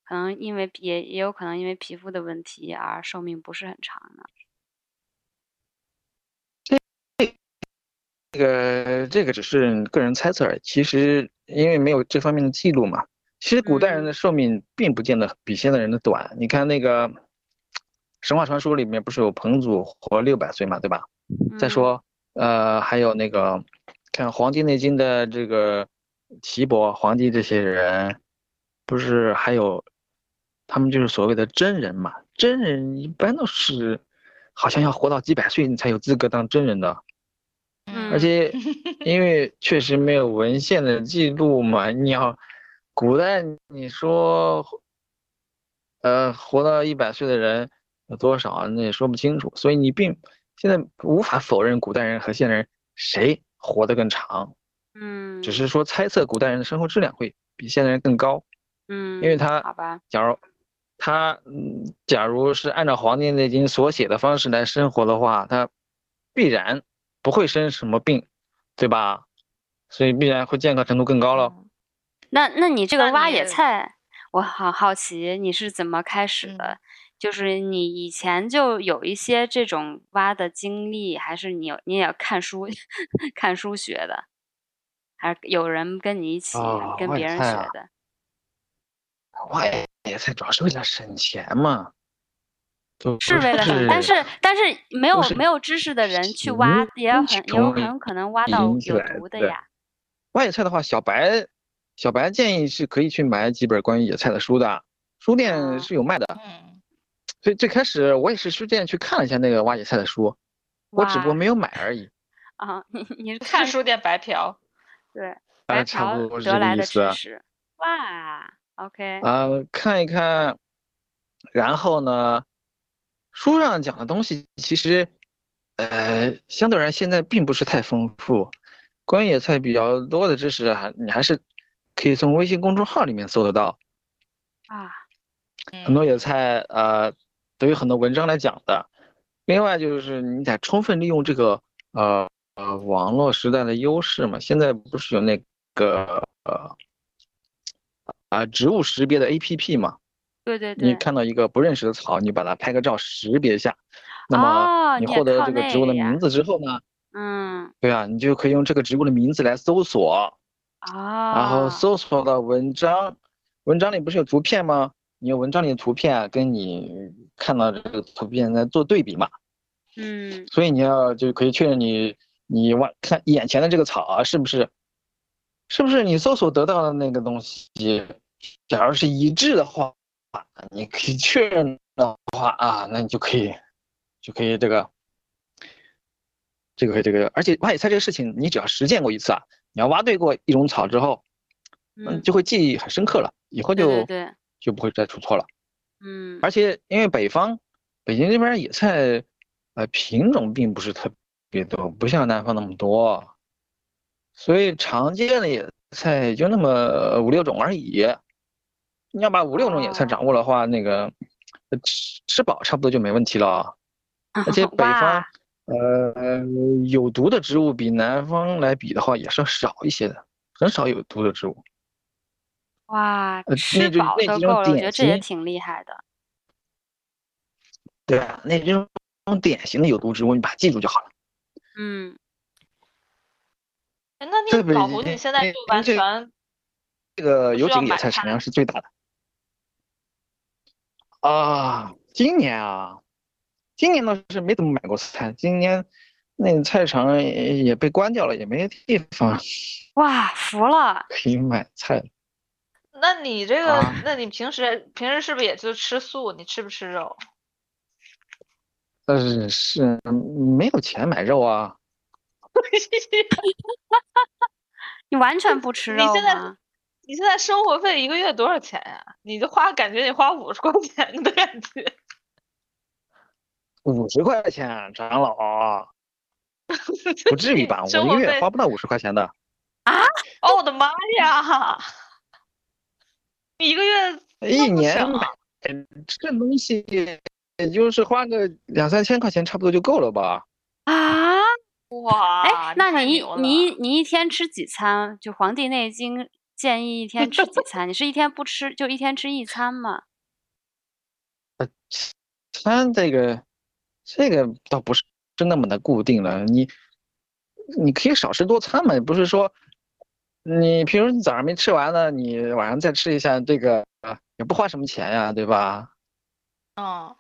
可能因为也也有可能因为皮肤的问题而寿命不是很长呢。这个这个只是个人猜测而已，其实因为没有这方面的记录嘛。其实古代人嗯的寿命并不见得比现在人的短。你看那个神话传说里面不是有彭祖活六百岁嘛，对吧？再嗯说，呃，还有那个看《黄帝内经》的这个岐伯、黄帝这些人，不是还有他们就是所谓的真人嘛？真人一般都是好像要活到几百岁你才有资格当真人的，嗯而且 因为确实没有文献的记录嘛，你要古代你说，呃，活到一百岁的人有多少啊？那也说不清楚，所以你并现在无法否认古代人和现代人谁活得更长，嗯，只是说猜测古代人的生活质量会比现代人更高，嗯，因为他好吧，假如他嗯，假如是按照《黄帝内经》所写的方式来生活的话，他必然不会生什么病，对吧？所以必然会健康程度更高了。那那你这个挖野菜，我好好奇你是怎么开始嗯的？就是你以前就有一些这种挖的经历，还是你有你也看书 看书学的，还是有人跟你一起哦跟别人学的？挖野菜主要是为了省钱嘛，就是为了省，但是但是没有是没有知识的人去挖，也很也有很可能挖到有毒的呀。挖野菜的话，小白小白建议是可以去买几本关于野菜的书的，书哦店是有卖的。嗯，所以最开始我也是书店去看了一下那个挖野菜的书，我只不过没有买而已。啊，你你是看看书店白嫖。对啊，白差嫖不多是这个得来的意思啊。知识，哇，OK，啊，看一看，然后呢，书上讲的东西其实，呃，相对而言现在并不是太丰富。关于野菜比较多的知识还你还是可以从微信公众号里面搜得到，啊，很多野菜呃都有很多文章来讲的。另外就是你得充分利用这个呃呃网络时代的优势嘛，现在不是有那个呃啊植物识别的 APP 嘛？对对对你，看到一个不认识的草，你把它拍个照识别一下，那么你获得靠这个植物的名字之后呢，嗯，对啊，你就可以用这个植物的名字来搜索，啊，然后搜索到文章，文章里不是有图片吗？你用文章里的图片跟你看到这个图片在做对比嘛，嗯。所以你要就可以确认你你挖看眼前的这个草啊是不是是不是你搜索得到的那个东西，假如是一致的话，你可以确认的话啊，那你就可以就可以这个这个这个，而且挖野菜这个事情，你只要实践过一次啊，你要挖对过一种草之后，嗯，嗯，就会记忆很深刻了，以后对就对对，就不会再出错了。嗯，而且因为北方，北京这边野菜，呃，品种并不是特别多，不像南方那么多，所以常见的野菜就那么五六种而已。你要把五六种野菜哦掌握的话，那个呃吃吃饱差不多就没问题了。而且北方哇，呃，有毒的植物比南方来比的话也是要少一些的，很少有毒的植物。哇，呃吃饱就够了，我觉典得这也型挺厉害的。对啊？那这种典型的有毒植物，你把它记住就好了。嗯，哎那你老胡，你现在就完这全这个有几个野菜产菜量是最大的啊？今年啊，今年倒是没怎么买过菜，今年那个菜场也也被关掉了，也没地方哇，服了。可以买菜了。那你这个，啊那你平时平时是不是也就吃素？你吃不吃肉？但是是没有钱买肉啊，你完全不吃肉你现在？你现在生活费一个月多少钱呀？你就花，感觉你花五十块钱的感觉。五十块钱，长老，不至于吧？我一个月花不到五十块钱的。啊哦，我的妈呀！你一个月一年这东西，也就是花个两三千块钱，差不多就够了吧？啊？哇！哎，那你你你一天吃几餐？就《黄帝内经》建议一天吃几餐？你是一天不吃就一天吃一餐吗？餐这个，这个倒不是是那么的固定了。你你可以少吃多餐嘛，不是说你平时你早上没吃完呢，你晚上再吃一下，这个也不花什么钱呀，对吧？哦，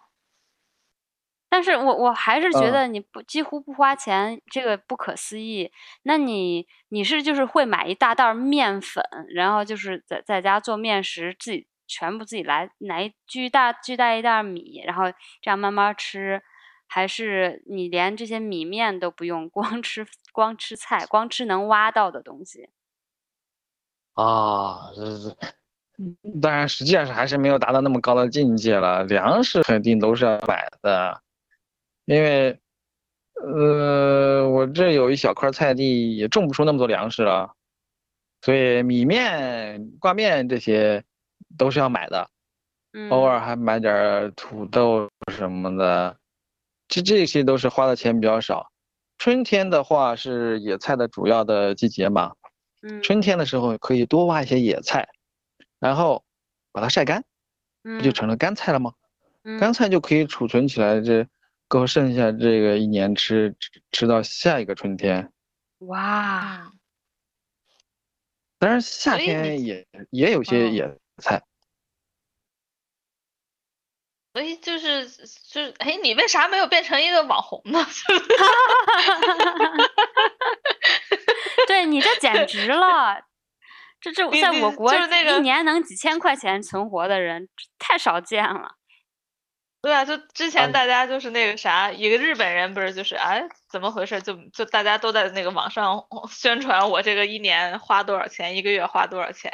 但是我我还是觉嗯得你不几乎不花钱，这个不可思议。那你你是就是会买一大袋儿面粉，然后就是在在家做面食，自己全部自己来，来巨大巨大一袋儿米，然后这样慢慢吃，还是你连这些米面都不用，光吃光吃菜，光吃能挖到的东西？啊，这是，当然实际上是还是没有达到那么高的境界了。粮食肯定都是要买的，因为，呃，我这有一小块菜地，也种不出那么多粮食了，所以米面、挂面这些都是要买的，嗯，偶尔还买点土豆什么的，这这些都是花的钱比较少。春天的话是野菜的主要的季节嘛。嗯春天的时候可以多挖一些野菜，然后把它晒干，不就嗯成了干菜了吗？嗯干菜就可以储存起来，这够剩下这个一年吃吃吃到下一个春天。哇，嗯，当然夏天也也有些嗯野菜，所以就是就是，哎，你为啥没有变成一个网红呢？对你这简直了！这这在我国就是那个一年能几千块钱存活的人太少见了。对啊，就之前啊大家就是那个啥，一个日本人不是就是哎怎么回事？就就大家都在那个网上 宣传我这个一年花多少钱，一个月花多少钱，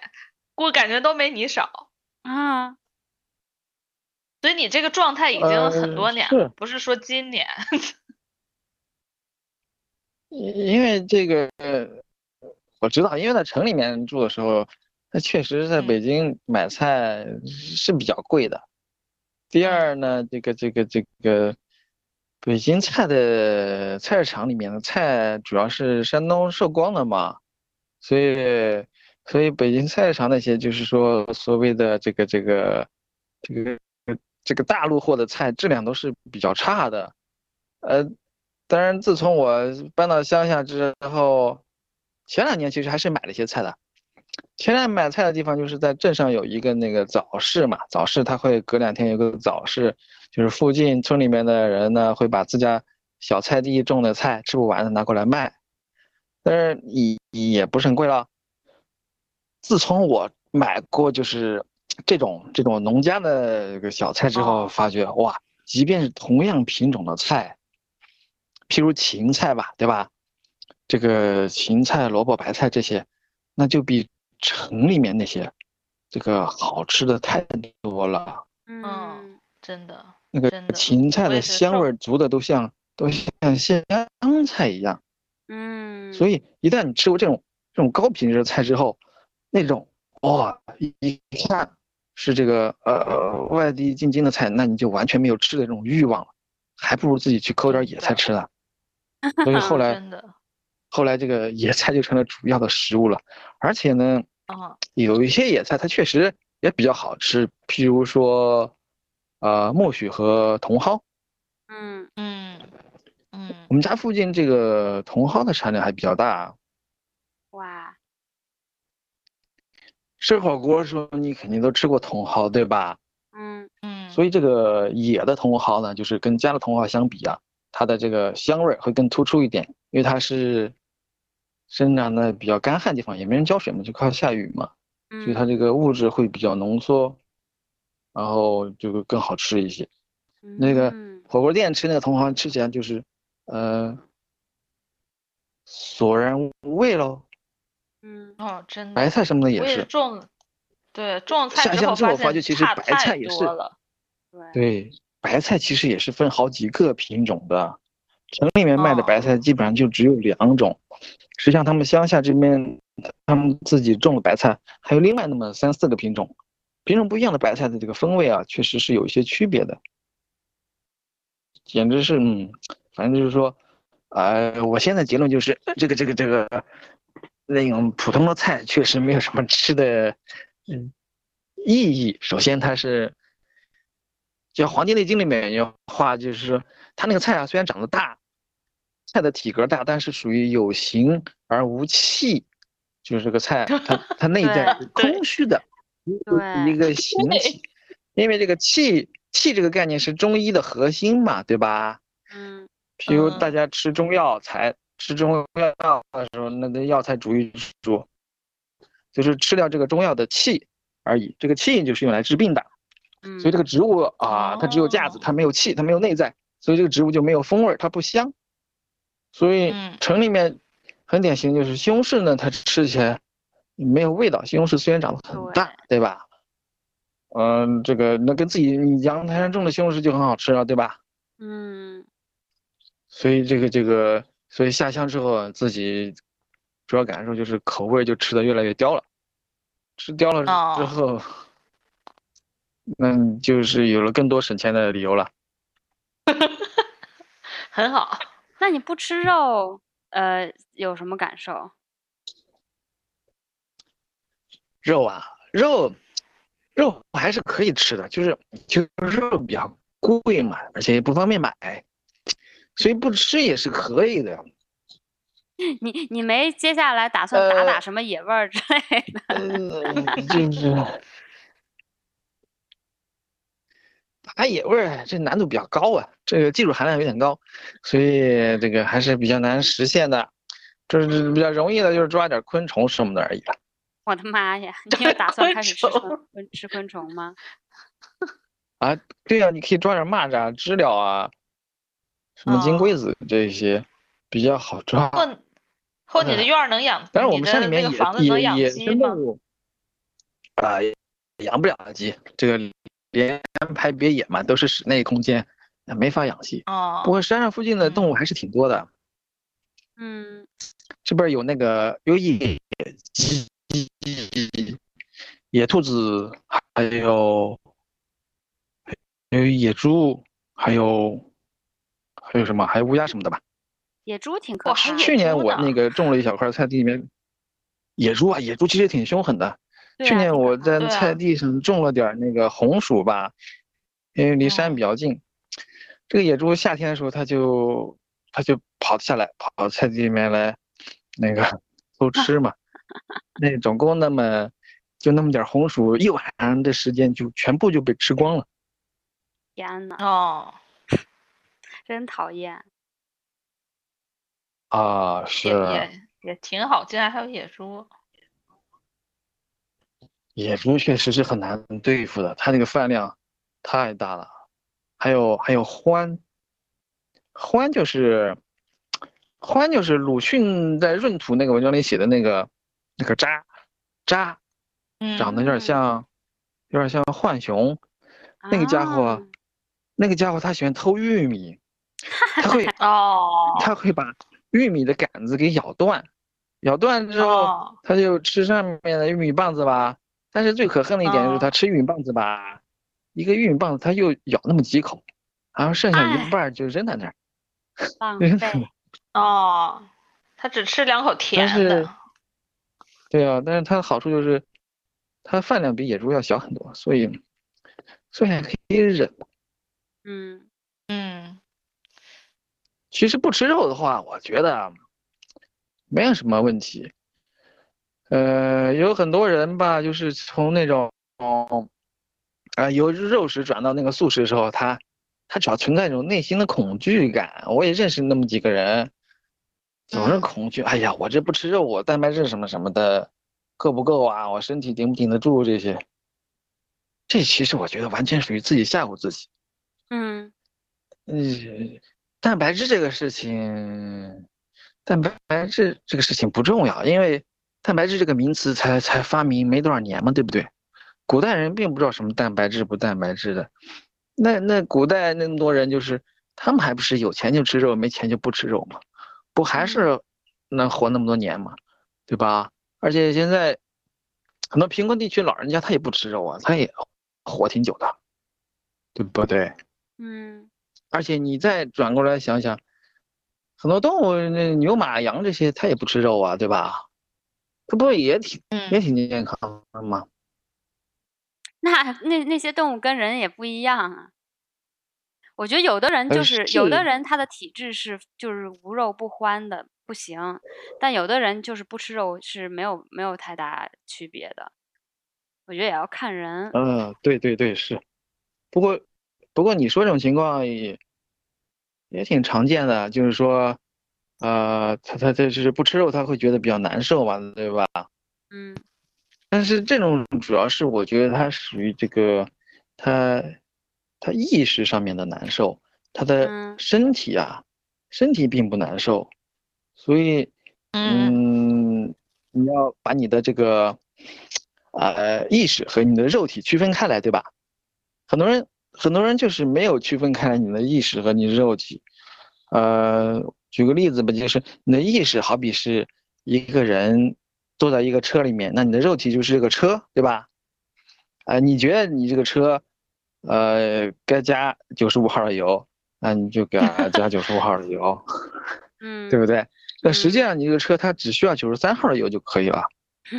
我感觉都没你少。啊，所以你这个状态已经很呃多年是了，不是说今年。因因为这个呃我知道，因为在城里面住的时候，那确实在嗯北京买菜是比较贵的。第二呢，这个这个这个，北京菜的菜市场里面的菜主要是山东寿光的嘛，所以所以北京菜市场那些就是说所谓的这个这个这个这个大陆货的菜质量都是比较差的，呃，当然自从我搬到乡下之后，前两年其实还是买了一些菜的。前两年买菜的地方就是在镇上有一个那个早市嘛，早市它会隔两天有个早市，就是附近村里面的人呢会把自家小菜地种的菜吃不完的拿过来卖，但是也也不是很贵了。自从我买过就是这种这种农家的这个小菜之后，哦发觉哇，即便是同样品种的菜，譬如芹菜吧，对吧？这个芹菜、萝卜、白菜这些，那就比城里面那些这个好吃的太多了。嗯，真的，那个芹菜的香味儿足的都像都像香菜一样。嗯，所以一旦你吃过这种这种高品质的菜之后，那种哇一一看是这个呃外地进京的菜，那你就完全没有吃的这种欲望了，还不如自己去抠点野菜吃呢。所以后来，后来这个野菜就成了主要的食物了，而且呢，嗯有一些野菜它确实也比较好吃，譬如说呃苜蓿和茼蒿。嗯。嗯嗯我们家附近这个茼蒿的产量还比较大，哇，吃火锅的时候你肯定都吃过茼蒿，对吧？嗯。嗯，所以这个野的茼蒿呢，就是跟家的茼蒿相比啊，它的这个香味儿会更突出一点，因为它是生长的比较干旱地方，也没人浇水嘛，就靠下雨嘛，所以它嗯这个物质会比较浓缩，然后就会更好吃一些。那个嗯火锅店吃那个茼蒿吃起来就是，呃，索然无味喽。嗯哦，真的，白菜什么的也是，种，对，种菜下乡之后发现发觉其实差白菜太也是多了，对对，白菜其实也是分好几个品种的，城里面卖的哦白菜基本上就只有两种，实际上他们乡下这边，他们自己种的白菜还有另外那么三四个品种，品种不一样的白菜的这个风味啊，确实是有一些区别的，简直是嗯，反正就是说，呃，我现在结论就是这个这个这个那种普通的菜确实没有什么吃的嗯意义。首先它是。就像《黄帝内经》里面有话，就是说它那个菜啊，虽然长得大，菜的体格大，但是属于有形而无气，就是这个菜 它它内在是空虚的，对一个形体。因为这个气气这个概念是中医的核心嘛，对吧？嗯譬如嗯大家吃中药材，吃中药的时候，那个药材煮一煮，就是吃掉这个中药的气而已。这个气就是用来治病的。嗯，所以这个植物啊，它只有架子，哦它没有气，它没有内在，所以这个植物就没有风味儿，它不香。所以嗯城里面很典型就是西红柿呢，它吃起来没有味道。西红柿虽然长得很大，对吧？嗯，这个那跟自己你阳台上种的西红柿就很好吃了，对吧？嗯所以这个这个，所以下乡之后自己主要感受就是口味就吃的越来越刁了，吃刁了之哦后，那你就是有了更多省钱的理由了。很好。那你不吃肉，呃，有什么感受？肉啊，肉，肉还是可以吃的，就是就是肉比较贵嘛，而且也不方便买，所以不吃也是可以的。你你没接下来打算打打呃什么野味儿之类的？嗯，就是打野味儿，这难度比较高啊，这个技术含量有点高，所以这个还是比较难实现的。就是比较容易的，就是抓点昆虫什么的而已了。我的妈呀！你有打算开始吃吃昆虫吗？啊，对呀、你可以抓点蚂蚱、知了啊，什么金哦龟子这些比较好抓。或或你的院儿能养，但是，我们山里面也个房子能也野养鸡吗？生动物啊、养不了鸡，这个连排别野嘛，都是室内空间，那没法养鸡。哦不，过山上附近的动物还是挺多的，嗯这边有那个有野鸡、野兔子，还有还有野猪，还有还有什么？还有乌鸦什么的吧。野猪挺可怕的。去年我那个种了一小块菜地里面，野猪啊，野猪其实挺凶狠的。去年我在菜地上种了点儿那个红薯吧，因为离山嗯比较近。这个野猪夏天的时候，它就它就跑下来，跑到菜地里面来，那个 偷吃嘛。那总共那么就那么点儿红薯，一晚上的时间就全部就被吃光了。天呐，哦，真讨厌。啊，也是，也也挺好，竟然还有野猪。野猪确实是很难对付的，它那个饭量太大了。还有还有獾，獾就是獾就是鲁迅在《闰土》那个文章里写的那个那个渣渣，长得有点像有点像浣熊，那个家伙那个家伙他喜欢偷玉米，他会哦，他会把玉米的杆子给咬断，咬断之后他就吃上面的玉米棒子吧。但是最可恨的一点就是他吃玉米棒子吧，一个玉米棒子他又咬那么几口，然后剩下一半就扔在那儿，浪费。哦，他只吃两口甜的。对啊，但是它的好处就是，它饭量比野猪要小很多，所以，所以还可以忍。嗯嗯。其实不吃肉的话，我觉得没有什么问题。呃，有很多人吧，就是从那种，啊，由肉食转到那个素食的时候，他，他主要存在一种内心的恐惧感。我也认识那么几个人，总是恐惧。哎呀，我这不吃肉，我蛋白质什么什么的，够不够啊？我身体顶不顶得住这些？这其实我觉得完全属于自己吓唬自己。嗯，嗯，蛋白质这个事情，蛋白质这个事情不重要，因为。蛋白质这个名词才才发明没多少年嘛，对不对？古代人并不知道什么蛋白质不蛋白质的，那那古代那么多人就是他们还不是有钱就吃肉，没钱就不吃肉嘛，不还是能活那么多年嘛，对吧？而且现在很多贫困地区老人家他也不吃肉啊，他也活挺久的，对不对？嗯。而且你再转过来想想，很多动物，那牛马羊这些，它也不吃肉啊，对吧？它不也挺也挺健康的吗？那那那些动物跟人也不一样啊。我觉得有的人就是有的人他的体质是就是无肉不欢的不行，但有的人就是不吃肉是没有没有太大区别的。我觉得也要看人。嗯，对对对是。不过不过你说这种情况也也挺常见的，就是说。呃，他他这就是不吃肉，他会觉得比较难受嘛，对吧？嗯。但是这种主要是我觉得他属于这个，他他意识上面的难受，他的身体啊，身体并不难受，所以嗯，你要把你的这个呃意识和你的肉体区分开来，对吧？很多人很多人就是没有区分开来你的意识和你的肉体，呃。举个例子吧，就是你的意识好比是一个人坐在一个车里面，那你的肉体就是这个车，对吧？啊，你觉得你这个车，呃，该加九十五号的油，那你就给它加九十五号的油，嗯，对不对？那实际上你这个车它只需要九十三号的油就可以了。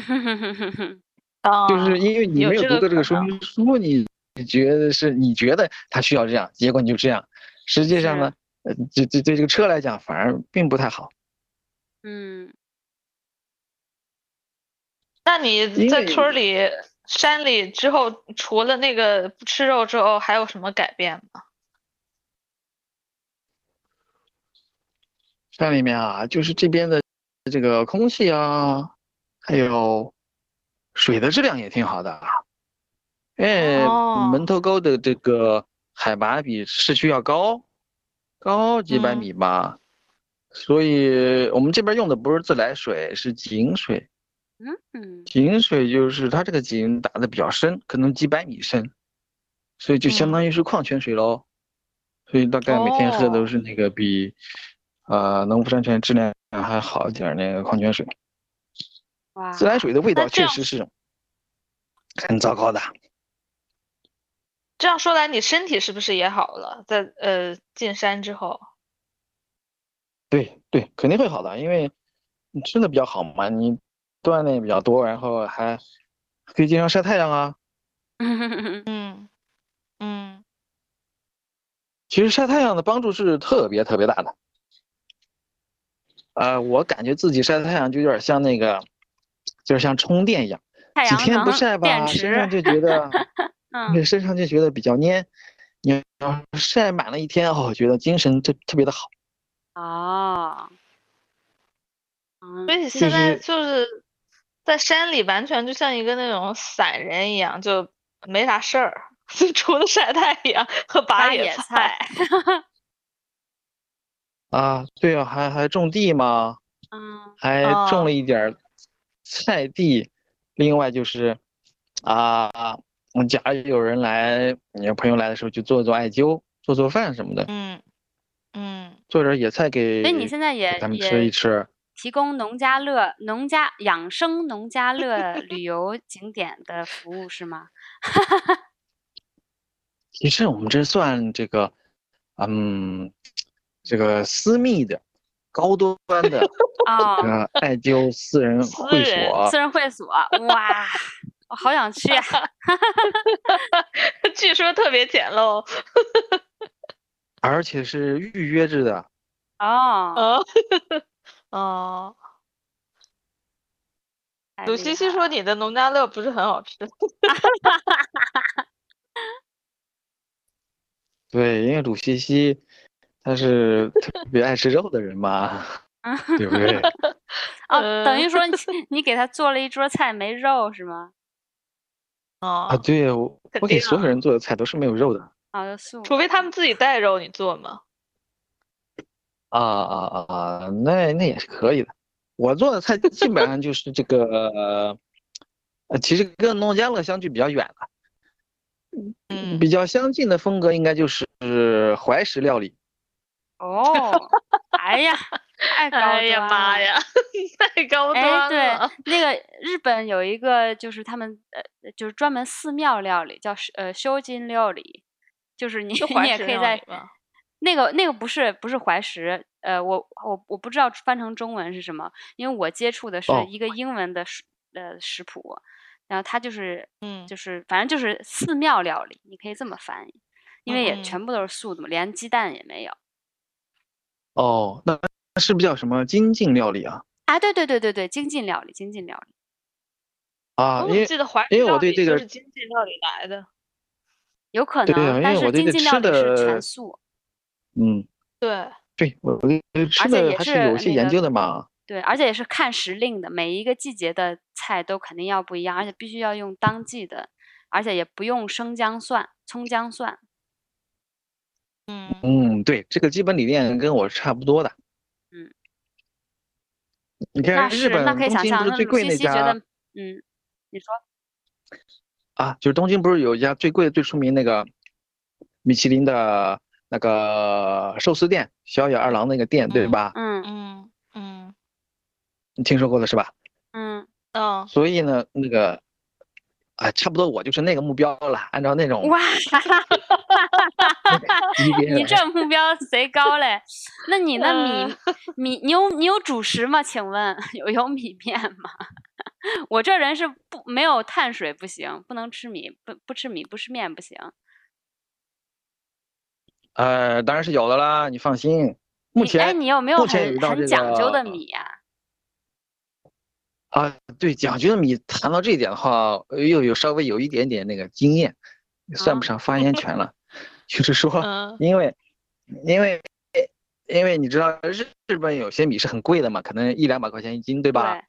就是因为你没有读过这个说明书，你觉得是你觉得它需要这样，结果你就这样，实际上呢？呃，这这对这个车来讲，反而并不太好。嗯，那你在村里、山里之后，除了那个不吃肉之后，还有什么改变吗？山里面啊，就是这边的这个空气啊，还有水的质量也挺好的。哎，门头沟的这个海拔比市区要高。高几百米吧，所以我们这边用的不是自来水，是井水。嗯嗯，井水就是它这个井打的比较深，可能几百米深，所以就相当于是矿泉水喽。所以大概每天喝的都是那个比，呃，农夫山泉质量还好一点那个矿泉水。哇，自来水的味道确实是很糟糕的。这样说来，你身体是不是也好了？在呃进山之后，对对，肯定会好的，因为你吃的比较好嘛，你锻炼比较多，然后还可以经常晒太阳啊。嗯 嗯嗯，其实晒太阳的帮助是特别特别大的。呃，我感觉自己晒太阳就有点像那个，就是像充电一样，几天不晒吧，身上就觉得。嗯，身上就觉得比较蔫，你要晒满了一天哦，觉得精神特特别的好。哦，所以现在就是在山里完全就像一个那种散人一样，就没啥事儿，就除了晒太阳和拔拔野野菜。啊，对啊，还还种地嘛，嗯还哦种了一点儿菜地。另外就是啊，嗯假如有人来，你朋友来的时候就做做艾灸，做做饭什么的，嗯嗯，做点野菜给所以你现在也给他们吃一也吃。提供农家乐、农家养生农家乐旅游景点的服务是吗？其实我们这算这个，嗯，这个私密的、高端的这哦，个艾灸私人私会人所私。人会所，哇，我好想去啊！据说特别简陋。而且是预约制的。哦，哦哦，鲁西西说你的农家乐不是很好吃。对，因为鲁西西他是特别爱吃肉的人嘛，对不对？哦，等于呃说你你给他做了一桌菜没肉是吗？啊，哦，对，我我给所有人做的菜都是没有肉的。哦，有素除非他们自己带肉，你做吗？啊啊啊啊，那那也是可以的。我做的菜基本上就是这个，呃，其实跟农家乐相距比较远了。嗯，比较相近的风格应该就是怀石料理。哦，哎呀，太高哎呀！妈呀，太高哎，端对。，那个日本有一个就是他们呃，就是专门寺庙料理，叫呃修金料理，就是你你也可以在那个那个不是不是怀石，呃，我我我不知道翻成中文是什么，因为我接触的是哦一个英文的食呃食谱，然后它就是嗯就是反正就是寺庙料理，你可以这么翻译，因为也全部都是素的嘛，连鸡蛋也没有。哦，那那是不是叫什么精进料理啊？啊，对对对对对，精进料理，精进料理。啊，因为我记得怀石因为我对这个是精进料理来的。有可对啊能，但是因为我对这精进料吃理是全的素，嗯，对，对我对吃而且也的还是有一些研究的嘛。对，而且也是看时令的，每一个季节的菜都肯定要不一样，而且必须要用当季的，而且也不用生姜蒜、葱姜蒜。嗯嗯，对，这个基本理念跟我差不多的。嗯，你看日本那可以东京不想象，那是最贵那家，嗯，你说，啊，就是东京不是有一家最贵、最出名那个米其林的那个寿司店，小野二郎那个店，对嗯吧？嗯嗯嗯你听说过的是吧？嗯，嗯，所以呢，那个，啊，差不多我就是那个目标了。按照那种哇，你这目标贼高嘞！那你的呃米米，你有你有主食吗？请问 有有米面吗？我这人是不没有碳水不行，不能吃米，不不吃米不吃面不行。呃，当然是有的啦，你放心。目前哎，前你有没有目前有很很讲究的米呀、啊，对讲究的米，谈到这一点的话，呃又有稍微有一点点那个经验，算不啊上发言权了。就是说，嗯因为因为因为你知道日日本有些米是很贵的嘛，可能一两百块钱一斤，对吧？对，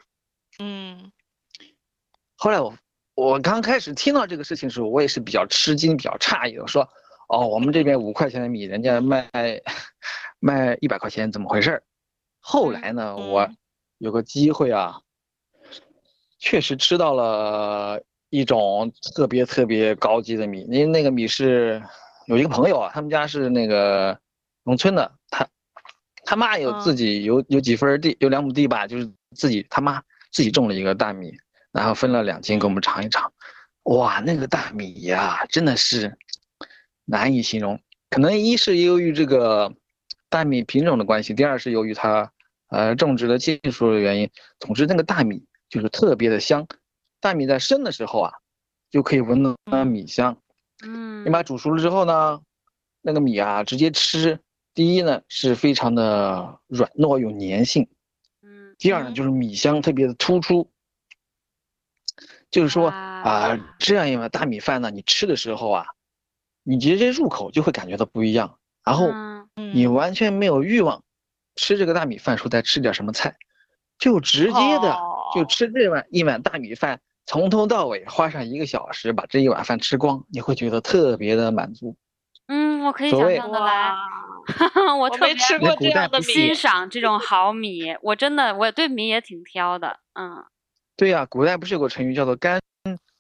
嗯后来我我刚开始听到这个事情的时候，我也是比较吃惊，比较诧异的，我说哦，我们这边五块钱的米，人家卖卖一百块钱，怎么回事儿？后来呢，我嗯有个机会啊，确实吃到了一种特别特别高级的米，因为那个米是有一个朋友啊，他们家是那个农村的，他他妈有自嗯己有有几分地，有两亩地吧，就是自己他妈自己种了一个大米，然后分了两斤给我们尝一尝，哇，那个大米呀，真的是难以形容。可能一是由于这个大米品种的关系，第二是由于它呃种植的技术的原因。总之，那个大米就是特别的香。大米在生的时候啊，就可以闻到那米香。嗯，你把它煮熟了之后呢，那个米啊直接吃，第一呢是非常的软糯有粘性，嗯，第二呢嗯就是米香特别的突出。就是说啊、哇这样一碗大米饭呢，你吃的时候啊，你直接入口就会感觉到不一样，然后嗯你嗯完全没有欲望吃这个大米饭，说再吃点什么菜，就直接的哦就吃这碗一碗大米饭，从头到尾花上一个小时把这一碗饭吃光，你会觉得特别的满足。嗯，我可以想象的来，我我特别没吃过这样的米欣，赏这种好米，我真的我对米也挺挑的，嗯对呀、古代不是有个成语叫做甘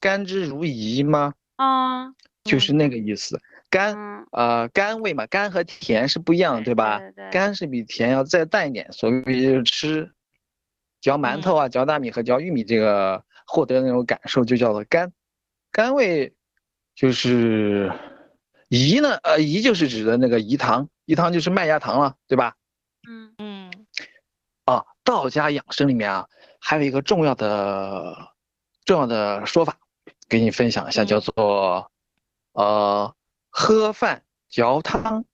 甘之如饴吗？嗯就是那个意思。甘嗯，呃甘味嘛，甘和甜是不一样的，对吧？对对甘是比甜要再淡一点，所以就是吃嚼馒头啊、嚼大米和嚼玉米这个获得的那种感受就叫做甘。甘味就是饴呢，呃，饴就是指的那个饴糖，饴糖就是麦芽糖了，对吧？嗯嗯啊，道家养生里面啊，还有一个重要的重要的说法，给你分享一下，叫嗯做呃喝饭嚼汤，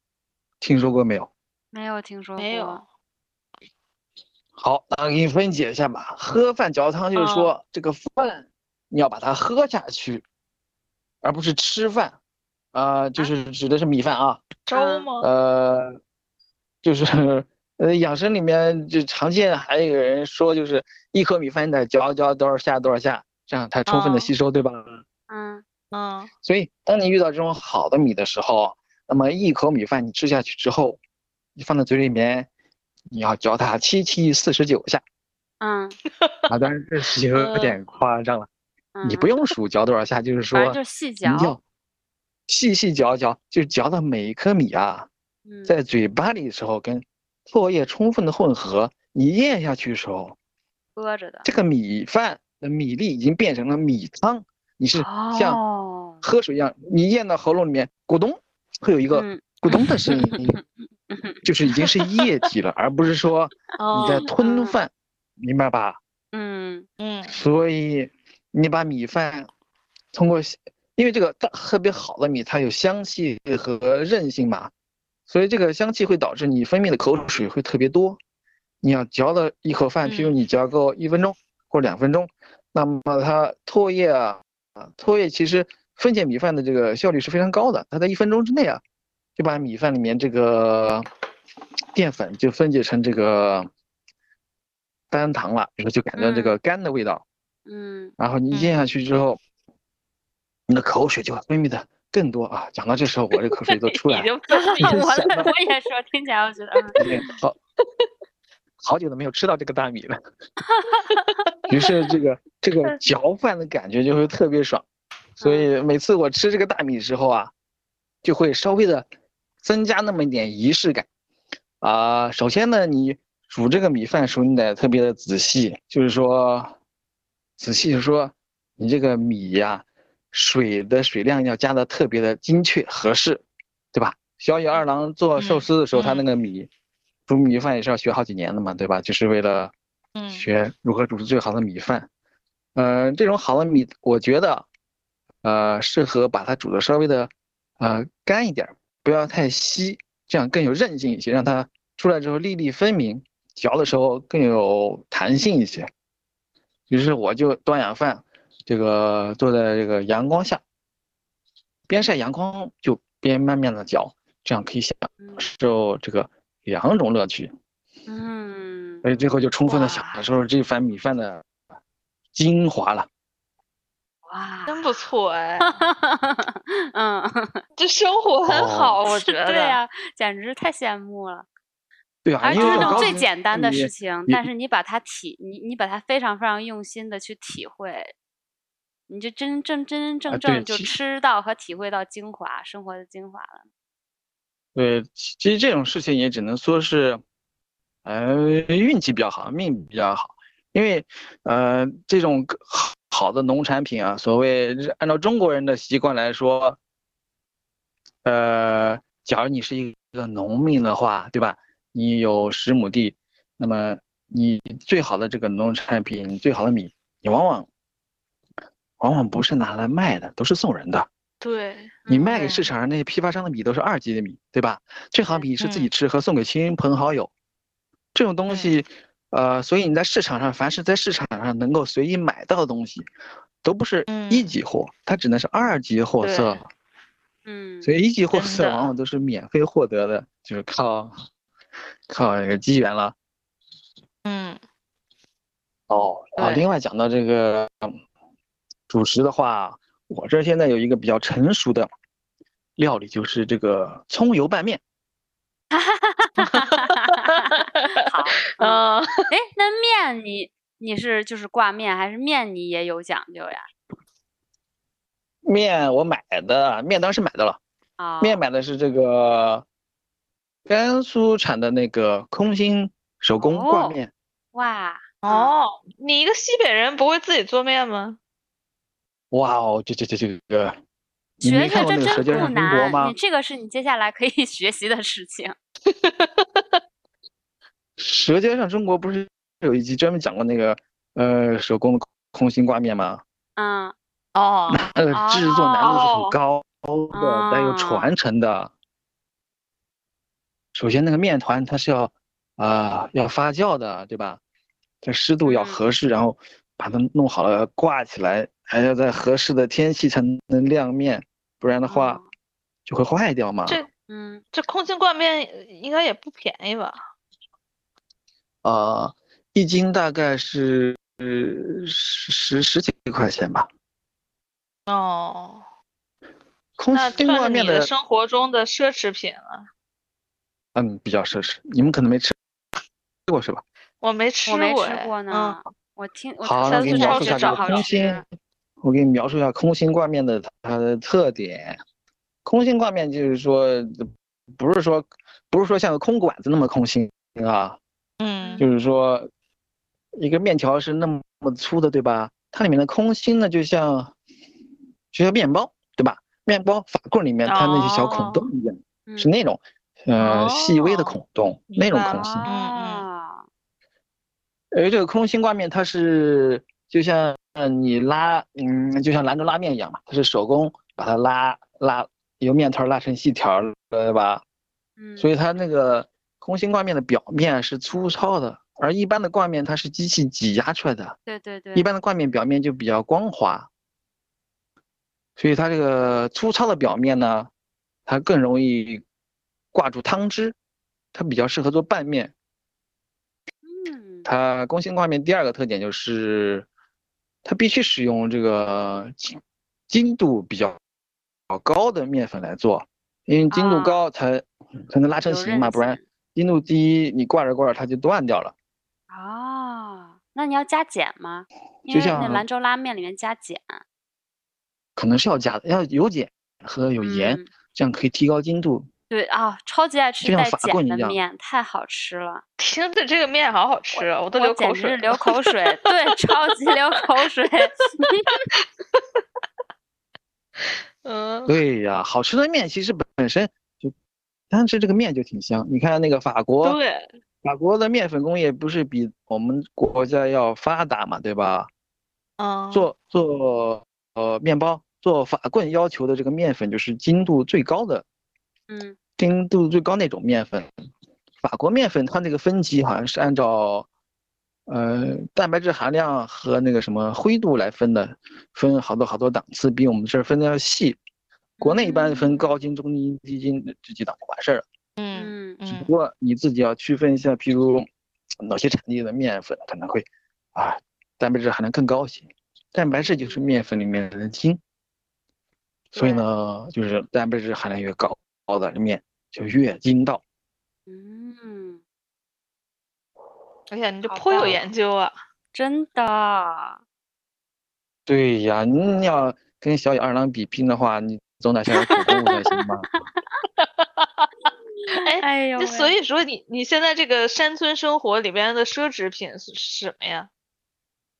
听说过没有？没有听说没有过，好，那给你分解一下吧。喝饭嚼汤就是说，这个饭你要把它喝下去，而不是吃饭。啊、就是指的是米饭啊。粥嗯吗？呃，就是呃养生里面就常见，还有一个人说，就是一口米饭你得嚼嚼多少下多少下，这样才充分的哦吸收，对吧？嗯嗯所以当你遇到这种好的米的时候，那么一口米饭你吃下去之后，你放在嘴里面，你要嚼它七七四十九下。嗯啊，当然这是有点夸张了，嗯，你不用数嚼多少下，就是说反正就细细细嚼嚼，就是嚼到每一颗米啊，嗯在嘴巴里的时候跟唾液充分的混合，你咽下去的时候，搁着的，这个米饭的米粒已经变成了米汤，你是像哦，喝水一样，你咽到喉咙里面，咕咚，会有一个嗯咕咚的声音，就是已经是液体了，而不是说 你在哦吞嗯饭，明白吧？嗯嗯所以你把米饭通过，因为这个大特别好的米，它有香气和韧性嘛，所以这个香气会导致你分泌的口水会特别多。你要嚼了一口饭，譬如嗯你嚼够一分钟或两分钟，那么它唾液啊，啊唾液其实分解米饭的这个效率是非常高的，它在一分钟之内啊，就把米饭里面这个淀粉就分解成这个单糖了，然后就感觉这嗯个干的味道。嗯然后你嗯咽下去之后，你的口水就会分泌的更多啊。讲到这时候，我这口水都出来了，我我也说，听起来我觉得，嗯好好久都没有吃到这个大米了。于是这个这个 嚼饭的感觉就会特别爽，所以每次我吃这个大米的时候啊，就会稍微的增加那么一点仪式感啊、首先呢，你煮这个米饭的时候，你得特别的仔细，就是说仔细就是说你这个米呀、水的水量要加的特别的精确合适，对吧？小野二郎做寿嗯司的时候，他那嗯个米煮米饭也是要学好几年的嘛，对吧？就是为了嗯学如何煮出最好的米饭。呃，这种好的米，我觉得，呃，适合把它煮的稍微的，呃，干一点儿，不要太稀，这样更有韧性一些，让它出来之后粒粒分明，嚼的时候更有弹性一些。于是我就端碗饭，这个坐在这个阳光下，边晒阳光就边慢慢的嚼，这样可以享受这个两种乐趣。嗯所以最后就充分的享受这番米饭的精华了。哇，真不错哎，嗯，这生活很哦好，我 觉得。对呀，简直太羡慕了。对啊，而且因为是那种最简单的事情，但是你把它体，你你把它非常非常用心的去体会，你就真真真真啊正正就吃到和体会到精华，生活的精华了。对，其其实这种事情也只能说是，呃，运气比较好，命比较好。因为，呃，这种个好好的农产品啊，所谓按照中国人的习惯来说，呃，假如你是一个农民的话，对吧？你有十亩地，那么你最好的这个农产品，最好的米，你往往往往不是拿来卖的，都是送人的。对，你卖给嗯市场上那些批发商的米都是二级的米，对吧？最好米是自己嗯吃和送给亲朋好友，这种东西，呃，所以你在市场上，凡是在市场上能够随意买到的东西，都不是一嗯级货，它只能是二级货色。嗯，所以一级货色往往都是免费获得的，就是靠靠这个机缘了。嗯，哦，啊，对另外讲到这个嗯主食的话，我这现在有一个比较成熟的料理，就是这个葱油拌面。好，嗯，嗯，哎，那面你你是就是挂面还是面你也有讲究呀？面我买的，面当时买的了，啊，面买的是这个甘肃产的那个空心手工挂哦面。哇，哦，你一个西北人不会自己做面吗？哇哦，这这这这个，学学这真不难，你？这个是你接下来可以 学习的事情。《舌尖上中国》不是有一集专门讲过那个呃手工的空心挂面吗？嗯，哦，那个制作难度是哦很高的，带有哦传承的。首先，那个面团它是要啊、要发酵的，对吧？这湿度要嗯合适，然后把它弄好了挂起来，还要在合适的天气才能晾面，不然的话哦就会坏掉嘛。这嗯，这空心挂面应该也不便宜吧？啊，一斤大概是十十十几块钱吧。哦，空那心挂面算你的生活中的奢侈品了。嗯，比较奢侈，你们可能没吃过是吧？我没吃我没过哎吃过嗯呢。我听我好，那我给你描述一下空心。，我给你描述一下空心挂面的它的特点。空心挂面就是说，不是说不是说像个空管子那么空心啊，嗯就是说一个面条是那么粗的，对吧？它里面的空心呢，就像就像面包，对吧？面包法棍里面它那些小孔洞一样，嗯是那种呃细微的哦孔洞，那种空心。而这个空心挂面，它是就像嗯你拉，嗯，就像兰州拉面一样嘛，它是手工把它拉拉，由面团拉成细条儿，对吧？嗯，所以它那个空心挂面的表面是粗糙的，而一般的挂面它是机器挤压出来的，对对对，一般的挂面表面就比较光滑，所以它这个粗糙的表面呢，它更容易挂住汤汁，它比较适合做拌面。嗯，它空心挂面第二个特点就是，它必须使用这个精精度比较较高的面粉来做，因为精度啊高才才能拉成型嘛，不然性精度低，你挂着挂着它就断掉了。啊，那你要加碱吗？因就像兰州拉面里面加碱，可能是要加的，要有碱和有盐，嗯这样可以提高精度。对啊，超级爱吃就像带碱的面，太好吃了，听着这个面好好吃啊，我都流口水流口水，对，超级流口水。嗯，对呀，好吃的面其实本本身就单吃这个面就挺香。你看那个法国，对，法国的面粉工业不是比我们国家要发达嘛，对吧？嗯，做做呃面包做法棍要求的这个面粉就是精度最高的，嗯精度最高那种面粉。法国面粉它那个分级好像是按照呃蛋白质含量和那个什么灰度来分的，分好多好多档次，比我们这儿分的要细。国内一般分嗯高筋、中筋、低筋这几档就完事儿了。嗯嗯只不嗯过你自己要区分一下，譬如哪些产地的面粉可能会啊蛋白质含量更高些，蛋白质就是面粉里面的筋，所以呢，就是蛋白质含量越高高的面就越筋道。嗯，哎呀，你这颇有研究啊。真的，对呀，你要跟小野二郎比拼的话，你总得下点苦功才行吧？哎，哎呦所以说你你现在这个山村生活里边的奢侈品是是什么呀？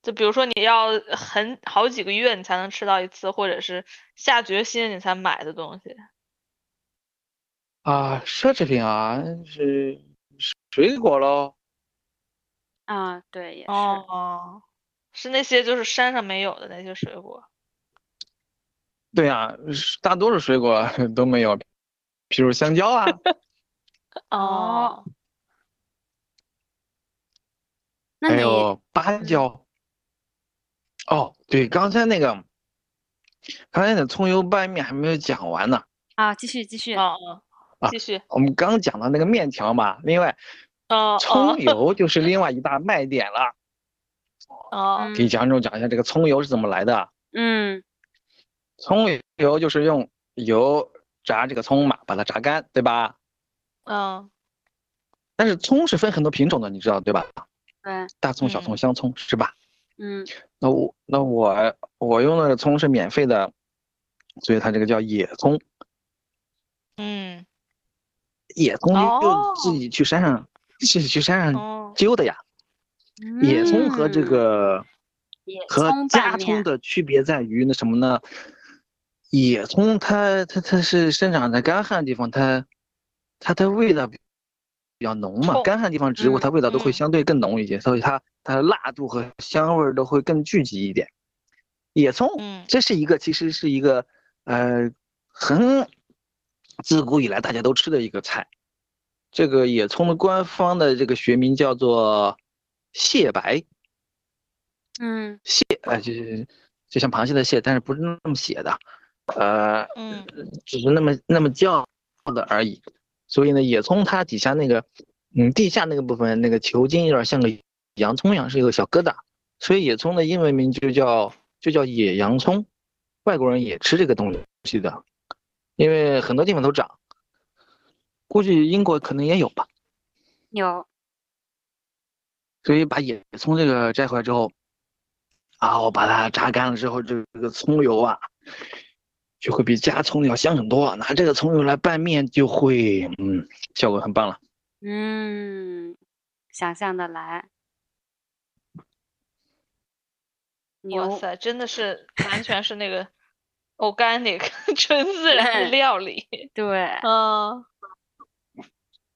就比如说你要很好几个月你才能吃到一次，或者是下决心你才买的东西。啊，奢侈品啊，是水果喽。啊，对，也是，哦，是那些就是山上没有的那些水果。对呀，是大多数水果 都没有，比如香蕉啊。哦，那还有芭蕉。哦，对，刚才那个，刚才那葱油拌面还没有讲完呢。啊，继续继续，哦哦，啊继续。我们刚讲到那个面条嘛，另外哦葱哦，油就是另外一大卖点了。哦，嗯给蒋总讲一下这个葱油是怎么来的。嗯葱油就是用油炸这个葱嘛，把它炸干，对吧？嗯但是葱是分很多品种的，你知道对吧？对，大葱、小葱、嗯香葱是吧？嗯那我那我我用的葱是免费的，所以它这个叫野葱。嗯野葱哦就自己去山上，自己去山上哦揪的呀。野葱和这嗯个和葱家葱的区别在于那什么呢？野葱它它它是生长在干旱地方，它它的味道比比较浓嘛，干旱地方植物嗯它味道都会嗯相对更浓一些，所以它它的辣度和香味儿都会更聚集一点。野葱嗯这是一个其实是一个呃很自古以来大家都吃的一个菜。这个野葱的官方的这个学名叫做蟹白，嗯蟹，呃，就是就像螃蟹的蟹，但是不是那么写的，呃，嗯只是那么那么叫的而已。所以呢，野葱它底下那个，嗯，地下那个部分那个球茎有点像个洋葱一样，是一个小疙瘩，所以野葱的英文名就叫就叫野洋葱。外国人也吃这个东西的，因为很多地方都长，估计英国可能也有吧。有所以把野葱这个摘回来之后，然后把它榨干了之后，这个葱油啊，就会比加葱要香很多。拿这个葱油来拌面，就会嗯，效果很棒了。嗯，想象的来。哇塞，真的是完全是那个 organic 纯自然的料理。对，嗯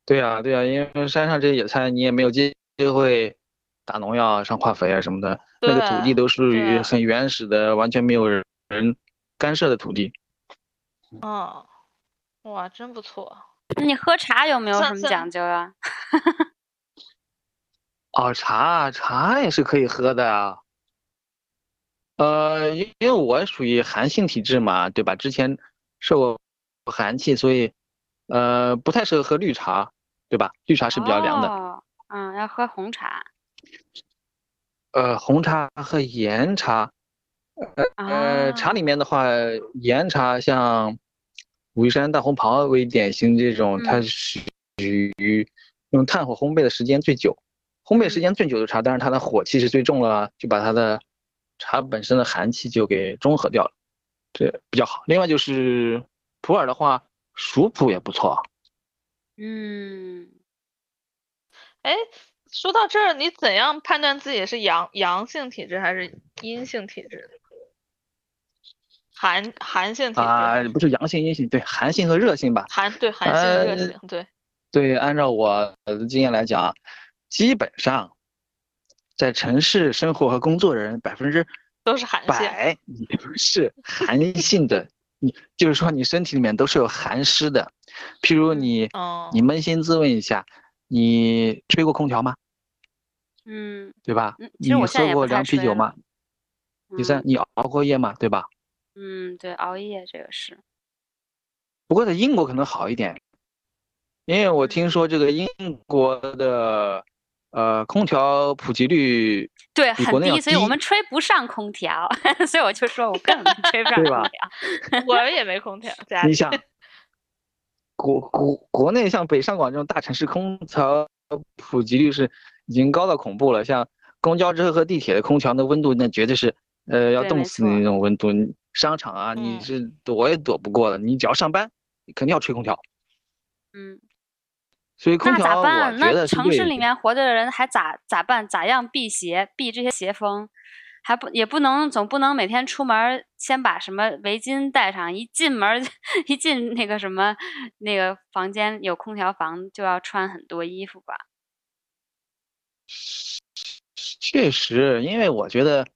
对呀、对呀、因为山上这些野菜你也没有机会打农药啊、上化肥啊什么的，那个土地对都属于很原始的，完全没有人干涉的土地。哦，哇，真不错。那你喝茶有没有什么讲究啊？哦，茶啊，茶也是可以喝的啊。呃，因因为我属于寒性体质嘛，对吧？之前受过寒气，所以呃不太适合喝绿茶，对吧？绿茶是比较凉的。哦，嗯，要喝红茶。呃，红茶和岩茶，呃，茶啊里面的话，岩茶像武夷山大红袍为典型这种，它是属于用炭火烘焙的时间最久，烘焙时嗯间最久的茶，但是它的火气是最重了，就把它的茶本身的寒气就给中和掉了，这比较好。另外就是普洱的话，熟普也不错。嗯，哎，说到这儿，你怎样判断自己是阳阳性体质还是阴性体质？寒寒性啊、不是阳性阴性，对，寒性和热性吧。寒对寒性和热呃性对。对，按照我的经验来讲啊，基本上在城市生活和工作的人，百分之都是寒性。百你是寒性的，你就是说你身体里面都是有寒湿的。譬如你，哦你扪心自问一下，你吹过空调吗？嗯，对吧？你喝过凉啤酒吗？第三，你熬过夜吗？对吧？嗯，对，熬夜这个是，不过在英国可能好一点，因为我听说这个英国的呃空调普及率对，很国内要低，所以我们吹不上空调，所以我就说我根本吹不上空调。我们也没空调，你 想，国国国内像北上广这种大城市，空调普及率是已经高到恐怖了。像公交车和地铁的空调，的温度那绝对是呃要冻死你那种温度。你商场啊，你嗯是躲也躲不过的。你只要上班，你肯定要吹空调。嗯，所以空那咋调，我办？觉那城市里面活着的人还咋咋办？咋样避邪？避这些邪风？还不也不能总不能每天出门先把什么围巾戴上，一进门 一进那个什么那个房间有空调房就要穿很多衣服吧？确实，因为我觉得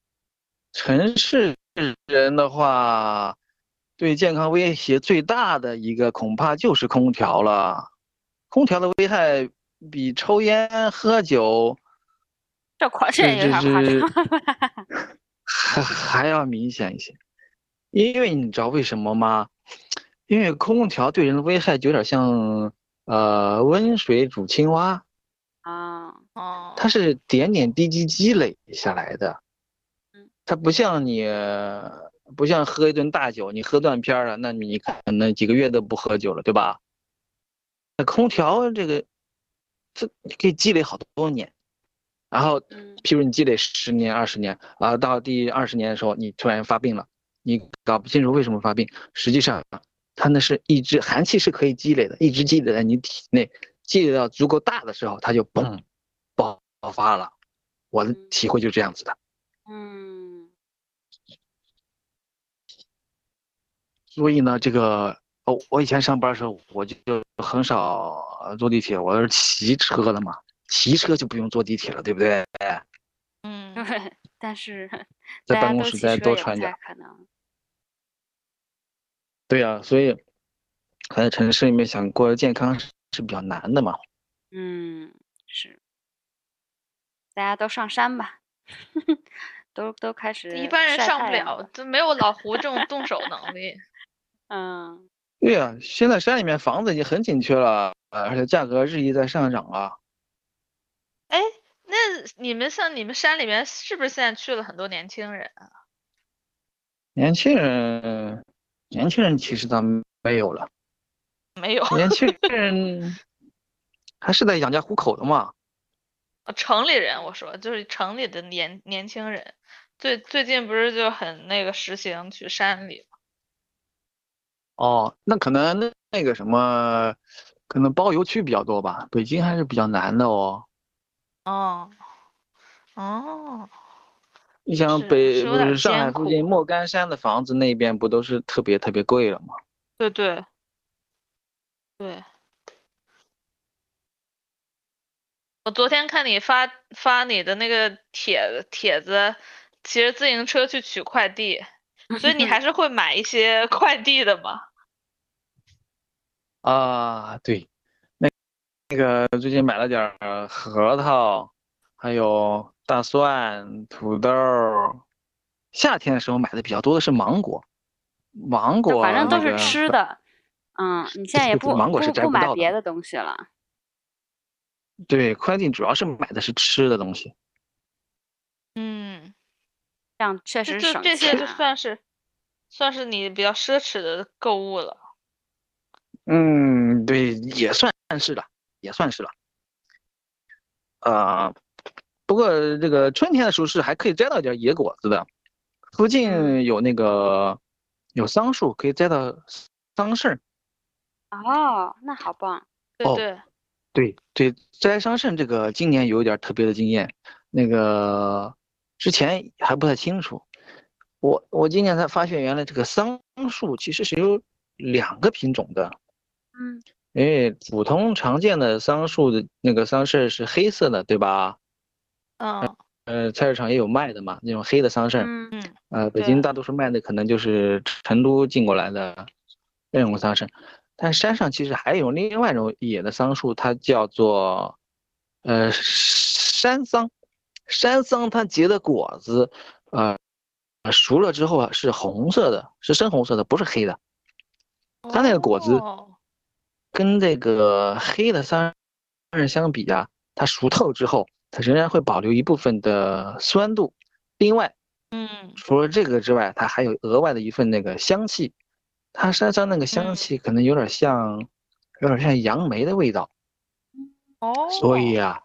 城市人的话，对健康威胁最大的一个恐怕就是空调了。空调的危害比抽烟、喝酒这夸这也有点这夸这张。还还要明显一些。因为你知道为什么吗？因为空调对人的危害就有点像呃温水煮青蛙，啊，哦，它是点点滴滴积累下来的。它不像你，不像喝一顿大酒，你喝断片了，那你可能几个月都不喝酒了，对吧？那空调这个，这你可以积累好多年，然后，嗯譬如你积累十年、二十年，啊，到第二十年的时候，你突然发病了，你搞不清楚为什么发病，实际上它那是一直寒气是可以积累的，一直积累在你体内，积累到足够大的时候，它就嘣爆爆发了。我的体会就是这样子的。嗯所以呢，这个哦，我以前上班的时候，我就很少呃坐地铁，我是骑车的嘛，骑车就不用坐地铁了，对不对？嗯，对，但是 在办公室再多穿点。可能。对呀、所以在城市里面想过得健康是是比较难的嘛。嗯，是，大家都上山吧，都都开始一般人晒上不了，就没有老胡这种动手能力。嗯，对呀、现在山里面房子已经很紧缺了，呃而且价格日益在上涨啊。哎，那你们像你们山里面是不是现在去了很多年轻人啊？年轻人，年轻人其实倒没有了，没有，年轻人 还是在养家糊口的嘛。城里人我说就是城里的年年轻人，最最近不是就很那个实行去山里吗？哦，那可能那那个什么，可能包邮区比较多吧，北京还是比较难的哦。哦，哦，你想是北不是有点是上海艰附近苦莫干山的房子那边不都是特别特别贵了吗？对对，对。我昨天看你发发你的那个帖帖子，骑着自行车去取快递，所以你还是会买一些 快递的嘛？啊，对，那那个最近买了点儿核桃，还有大蒜、土豆儿。夏天的时候买的比较多的是芒果，芒就果反正都是那个吃的。嗯，你现在也不芒果是摘不不买别的东西了。对，快递主要是买的是吃的东西。嗯，这样确实省这这些就。算是算是你比较奢侈的购物了。嗯，对，也算是了，也算是了。啊、不过这个春天的时候是还可以摘到一点野果子的，附近有那个有桑树，可以摘到桑葚。哦，那好棒。哦对对，对对，摘桑葚这个今年有一点特别的经验，那个之前还不太清楚，我我今年才发现原来这个桑树其实是有两个品种的。嗯因为普通常见的桑树的那个桑葚是黑色的，对吧？嗯呃，菜市场也有卖的嘛，那种黑的桑葚。嗯嗯呃，北京大多数卖的可能就是成都进过来的那种桑葚，但山上其实还有另外一种野的桑树，它叫做呃山桑。山桑它结的果子，呃，熟了之后啊是红色的，是深红色的，不是黑的。它那个果子哦跟这个黑的桑葚相比啊，它熟透之后，它仍然会保留一部分的酸度。另外，嗯除了这个之外，它还有额外的一份那个香气。它山上那个香嗯气可能有点像，有点像杨梅的味道。哦，所以啊，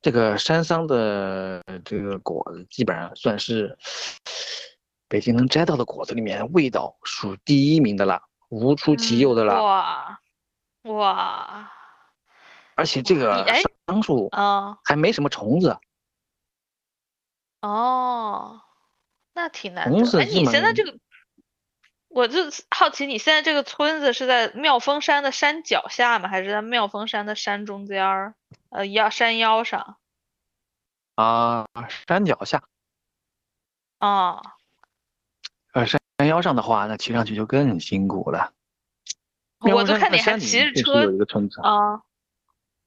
这个山桑的这个果子基本上算是北京能摘到的果子里面味道数第一名的了，无出其右的了。哇哇而且这个哎桑树啊还没什么虫子，哦，那挺难的。哎，你现在这个，我就好奇，你现在这个村子是在妙峰山的山脚下吗？还是在妙峰山的山中间儿？呃，腰山腰上？啊，山脚下，啊，呃，山山腰上的话，那骑上去就更辛苦了。妙我就山看你还骑着车确实有一个村子，啊。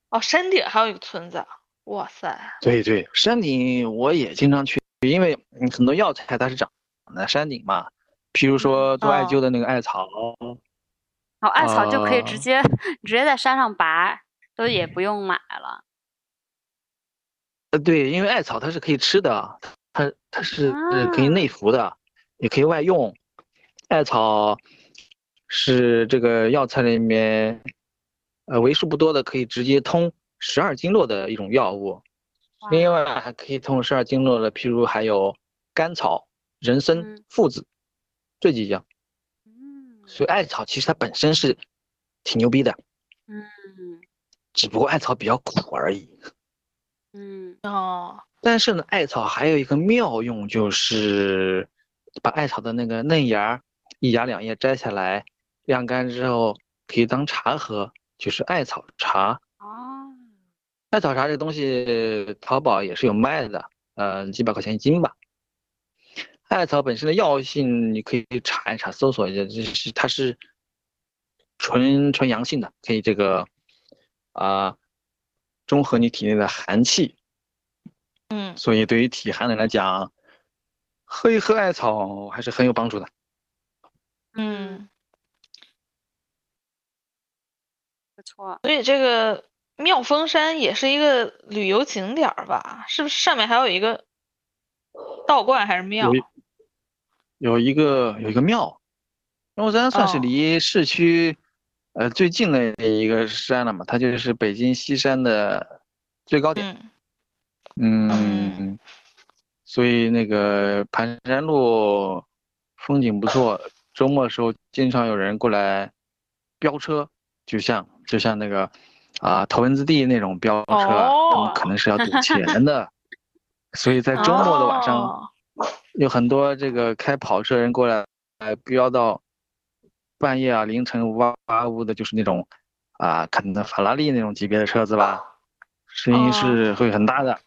哦，山顶还有一个村子啊，哇塞！对对，山顶我也经常去，因为嗯很多药材它是长在山顶嘛，譬如说做艾哦灸的那个艾草，哦，艾草就可以直呃接 直接在山上拔，都也不用买了。呃，对，因为艾草它是可以吃的，它它是啊可以内服的，也可以外用。艾草是这个药材里面，呃，为数不多的可以直接通十二经络的一种药物。另外还可以通十二经络的，譬如还有甘草、人参嗯、附子这几样。嗯所以艾草其实它本身是挺牛逼的，嗯只不过艾草比较苦而已。嗯哦，但是呢，艾草还有一个妙用，就是把艾草的那个嫩芽一芽两叶摘下来，晾干之后可以当茶喝，就是艾草茶。哦艾草茶这东西，淘宝也是有卖的，呃，几百块钱一斤吧。艾草本身的药性，你可以查一查，搜索一下，就是它是纯纯阳性的，可以这个啊、中和你体内的寒气。嗯所以对于体寒的人来讲，喝一喝艾草还是很有帮助的。嗯，不错所以这个妙峰山也是一个旅游景点儿吧？是不是上面还有一个道观还是庙有？一有一个有一个庙，妙峰山算是哦离市区呃最近的一个山了嘛，它就是北京西山的最高点。嗯嗯，所以那个盘山路风景不错，周末的时候经常有人过来飙车，就像就像那个啊头文字 D 那种飙车，他们可能是要赌钱的，所以在周末的晚上。哦有很多这个开跑车人过来，来，飙到半夜啊、凌晨哇哇呜的，就是那种啊，可能法拉利那种级别的车子吧，声音是会很大的。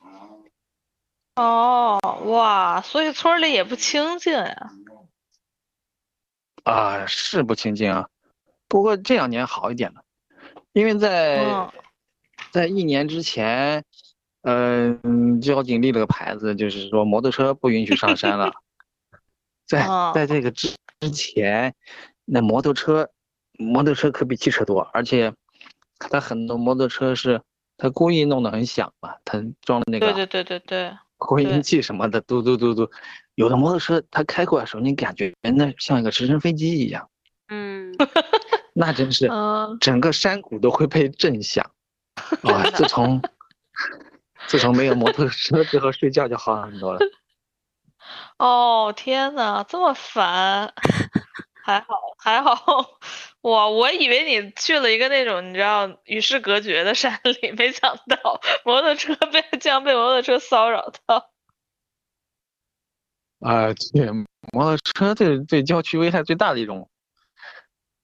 哦，哇，所以村儿里也不清静呀。啊，是不清静啊。不过这两年好一点了，因为在、嗯在一年之前，嗯、交警立了个牌子，就是说摩托车不允许上山了。在哦在这个之之前，那摩托车摩托车可比汽车多，而且它很多摩托车是它故意弄得很响嘛，它装的那个对对对对对，扩音器什么的，嘟嘟嘟嘟。有的摩托车它开过来的时候，你感觉那像一个直升飞机一样，嗯 那真是嗯，整个山谷都会被震响。啊，自从自从没有摩托车之后，睡觉就好很多了。哦，天哪，这么烦，还好 还好，我，我以为你去了一个那种你知道与世隔绝的山里，没想到摩托车被竟然被摩托车骚扰到。啊，对，摩托车对对郊区危害最大的一种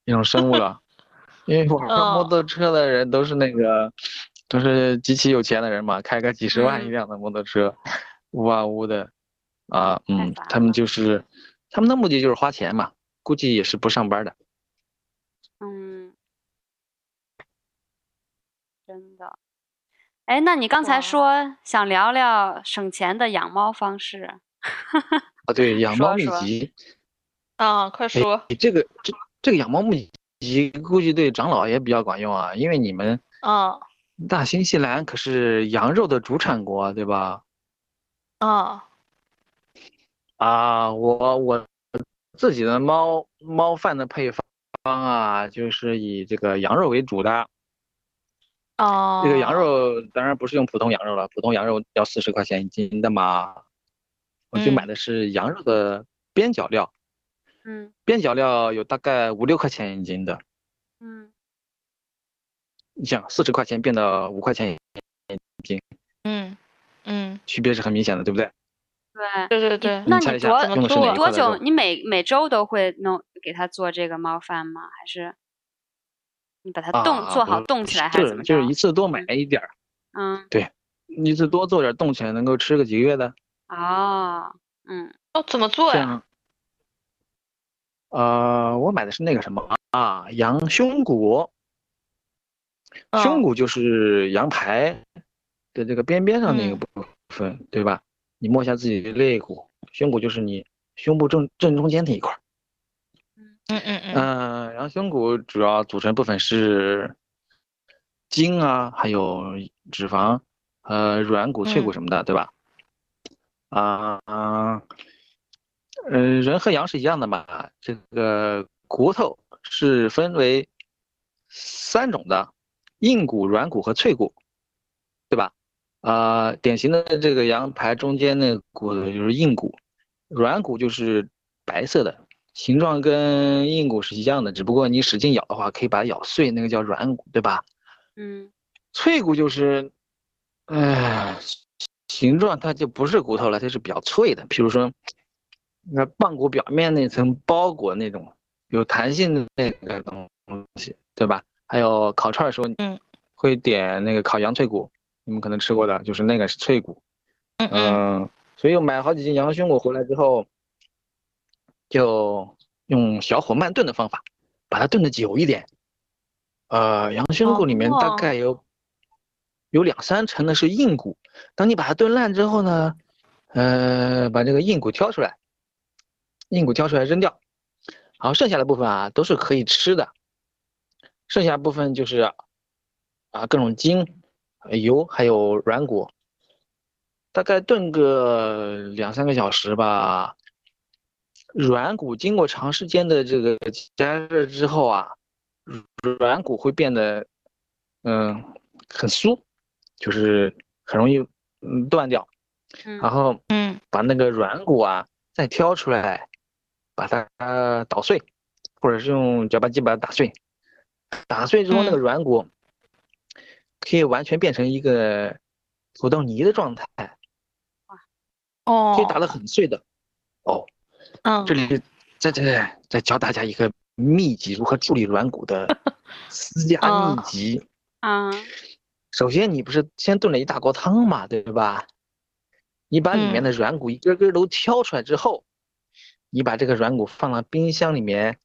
一种生物了，因为玩摩嗯托车的人都是那个都是极其有钱的人嘛，开个几十万一嗯辆的摩托车，呜啊呜的，啊，嗯，他们就是他们的目的就是花钱嘛，估计也是不上班的。嗯，真的。哎，那你刚才说想聊聊省钱的养猫方式，啊，对，养猫秘籍，啊，快说，你这个这这个养猫秘籍估计对长老也比较管用啊，因为你们啊大新西兰可是羊肉的主产国，对吧？啊啊，我我自己的猫猫饭的配方啊，就是以这个羊肉为主的。哦，这个羊肉当然不是用普通羊肉了，普通羊肉要四十块钱一斤的嘛，我就买嗯。的是羊肉的边角料，嗯。边角料有大概五六块钱一斤的，嗯。你想四十块钱变到五块钱一斤，嗯嗯，区别是很明显的，对不对？对。对对对，那你多多久？你每每周都会弄给他做这个猫饭吗？还是你把它冻、啊，做好冻起来，还是怎么就是一次多买一点儿，嗯，一次多做点儿，冻起来能够吃个几个月的。哦，嗯哦，怎么做呀？呃，我买的是那个什么啊，羊胸骨，胸嗯骨就是羊排的这个边边上那个嗯部分，对吧？你摸一下自己的肋骨，胸骨就是你胸部正正中间那一块儿。嗯嗯嗯嗯，羊胸骨主要组成部分是筋啊，还有脂肪，呃，软骨、脆骨嗯什么的，对吧？啊啊，呃，人和羊是一样的嘛，这个骨头是分为三种的，硬骨、软骨和脆骨，对吧？啊，典型的这个羊排中间那骨头就是硬骨，软骨就是白色的，形状跟硬骨是一样的，只不过你使劲咬的话可以把它咬碎，那个叫软骨，对吧？嗯脆骨就是，哎，形状它就不是骨头了，它是比较脆的。比如说，那棒骨表面那层包裹那种有弹性的那个东西，对吧？还有烤串儿的时候，嗯，会点那个烤羊脆骨，你们可能吃过的，就是那个是脆骨。嗯所以我买好几斤羊胸骨回来之后，就用小火慢炖的方法，把它炖的久一点。呃，羊胸骨里面大哦概有、有两三成的是硬骨，当你把它炖烂之后呢，呃，把这个硬骨挑出来，硬骨挑出来扔掉，然后剩下的部分啊都是可以吃的，剩下部分就是啊各种筋、呃油还有软骨，大概炖个两三个小时吧。软骨经过长时间的这个加热之后啊，软骨会变得嗯很酥，就是很容易嗯断掉。嗯然后嗯把那个软骨啊再挑出来，把它捣碎，或者是用搅拌机把它打碎。打碎之后，那个嗯软骨可以完全变成一个土豆泥的状态，哦，可以打得很碎的。哦，嗯这里再再再教大家一个秘籍，如何处理软骨的 私家哦秘籍。啊首先，你不是先炖了一大锅汤嘛，对吧？你把里面嗯的软骨一根根都挑出来之后，你把这个软骨放到冰箱里面，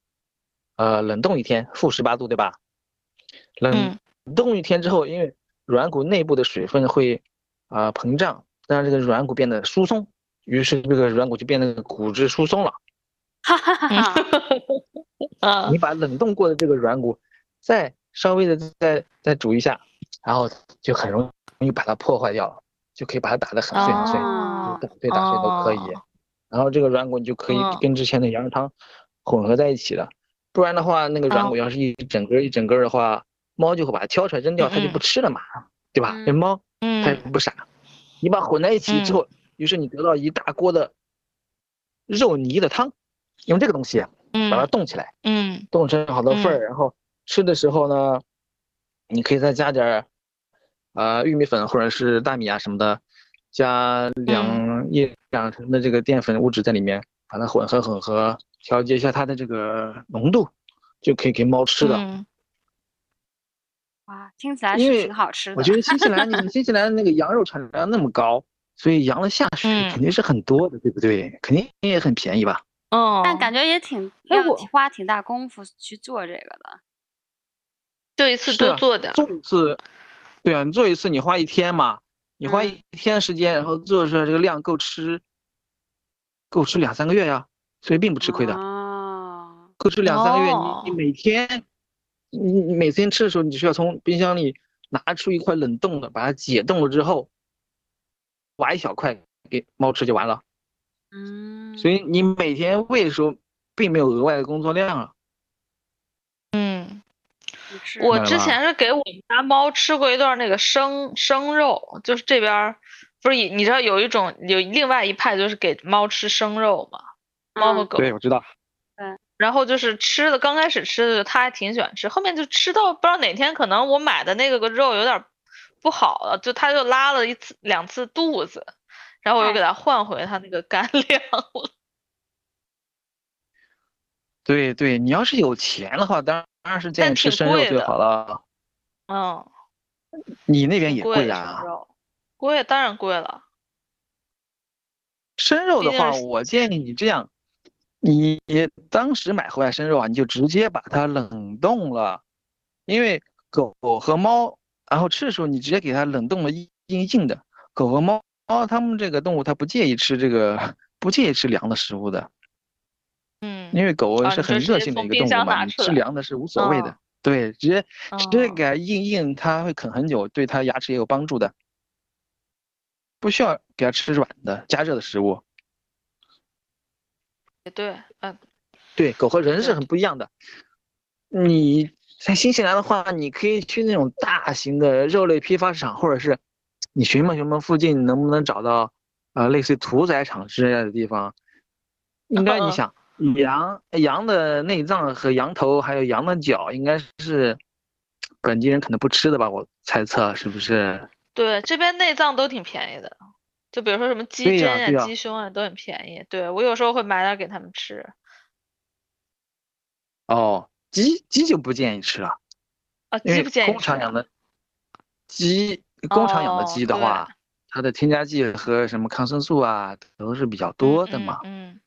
呃，冷冻一天，负十八度，对吧？冷嗯冻一天之后，因为软骨内部的水分会啊、膨胀，让这个软骨变得疏松，于是这个软骨就变得骨质疏松了。哈哈哈 你把冷冻过的这个软骨再稍微的再再煮一下，然后就很容易把它破坏掉了，就可以把它打得很碎很碎，哦打碎打碎都可以。哦然后这个软骨你就可以嗯跟之前的羊肉汤混合在一起了，不然的话，那个软骨哦要是一整根儿一整根儿的话，猫就会把它挑出来扔掉，它就嗯。不吃了嘛，对吧？嗯。这猫它也嗯不傻，你把混在一起之后，于是你得到一大锅的肉泥的汤，用这个东西把它嗯冻起来。嗯。冻成好多份儿，然后吃的时候呢，你可以再加点儿，呃，玉米粉或者是大米啊什么的，加两一两成的这个淀粉物质在里面，把它混合混合，调节一下它的这个浓度，就可以给猫吃的。嗯哇，听起来是挺好吃的。我觉得新西兰，你们 新西兰那个羊肉产量那么高，所以羊的下水嗯肯定是很多的，对不对？肯定也很便宜吧？哦，但感觉也挺要花挺大功夫去做这个的。做一次多做点，做一次，对啊，你做一次你花一天嘛，你花嗯一天时间，然后做出来这个量够吃，够吃两三个月呀，所以并不吃亏的，哦，够吃两三个月。哦你你每天，你你每天吃的时候，你需要从冰箱里拿出一块冷冻的，把它解冻了之后，挖一小块给猫吃就完了。嗯，所以你每天喂的时候，并没有额外的工作量啊。嗯。我之前是给我们家猫吃过一段那个生生肉，就是这边儿不是你知道有一种有另外一派就是给猫吃生肉嘛，猫和嗯狗，对，我知道。然后就是吃的刚开始吃的他还挺喜欢吃，后面就吃到不知道哪天可能我买的那个个肉有点不好了，就他就拉了一次两次肚子，然后我又给他换回他那个干粮了。对对，你要是有钱的话，当然是建议吃生肉最好了。嗯，你那边也贵贵啊贵当然贵了。生肉的话，我建议你这样，你当时买回来生肉啊，你就直接把它冷冻了，因为狗和猫，然后吃的时候你直接给它冷冻了硬硬硬的。狗和猫，猫它们这个动物它不介意吃这个，不介意吃凉的食物的，嗯，因为狗啊是很热性的一个动物嘛，你吃凉的是无所谓的。哦对，直接直接哦给它硬硬，它会啃很久，对它牙齿也有帮助的。不需要给它吃软的加热的食物。也对，嗯，对，狗和人是很不一样的。你在新西兰的话，你可以去那种大型的肉类批发市场，或者是你寻摸寻摸附近能不能找到，呃，类似于屠宰场之类的地方。应该你嗯想，羊羊的内脏和羊头还有羊的脚，应该是本地人可能不吃的吧？我猜测是不是？对，这边内脏都挺便宜的，就比如说什么鸡胗对呀鸡胸啊，都很便宜。对，我有时候会买点给他们吃。哦，鸡鸡就不建议吃了。啊，鸡不建议吃啊工厂养的鸡，工厂养的鸡的话，它的添加剂和什么抗生素啊都是比较多的嘛。嗯，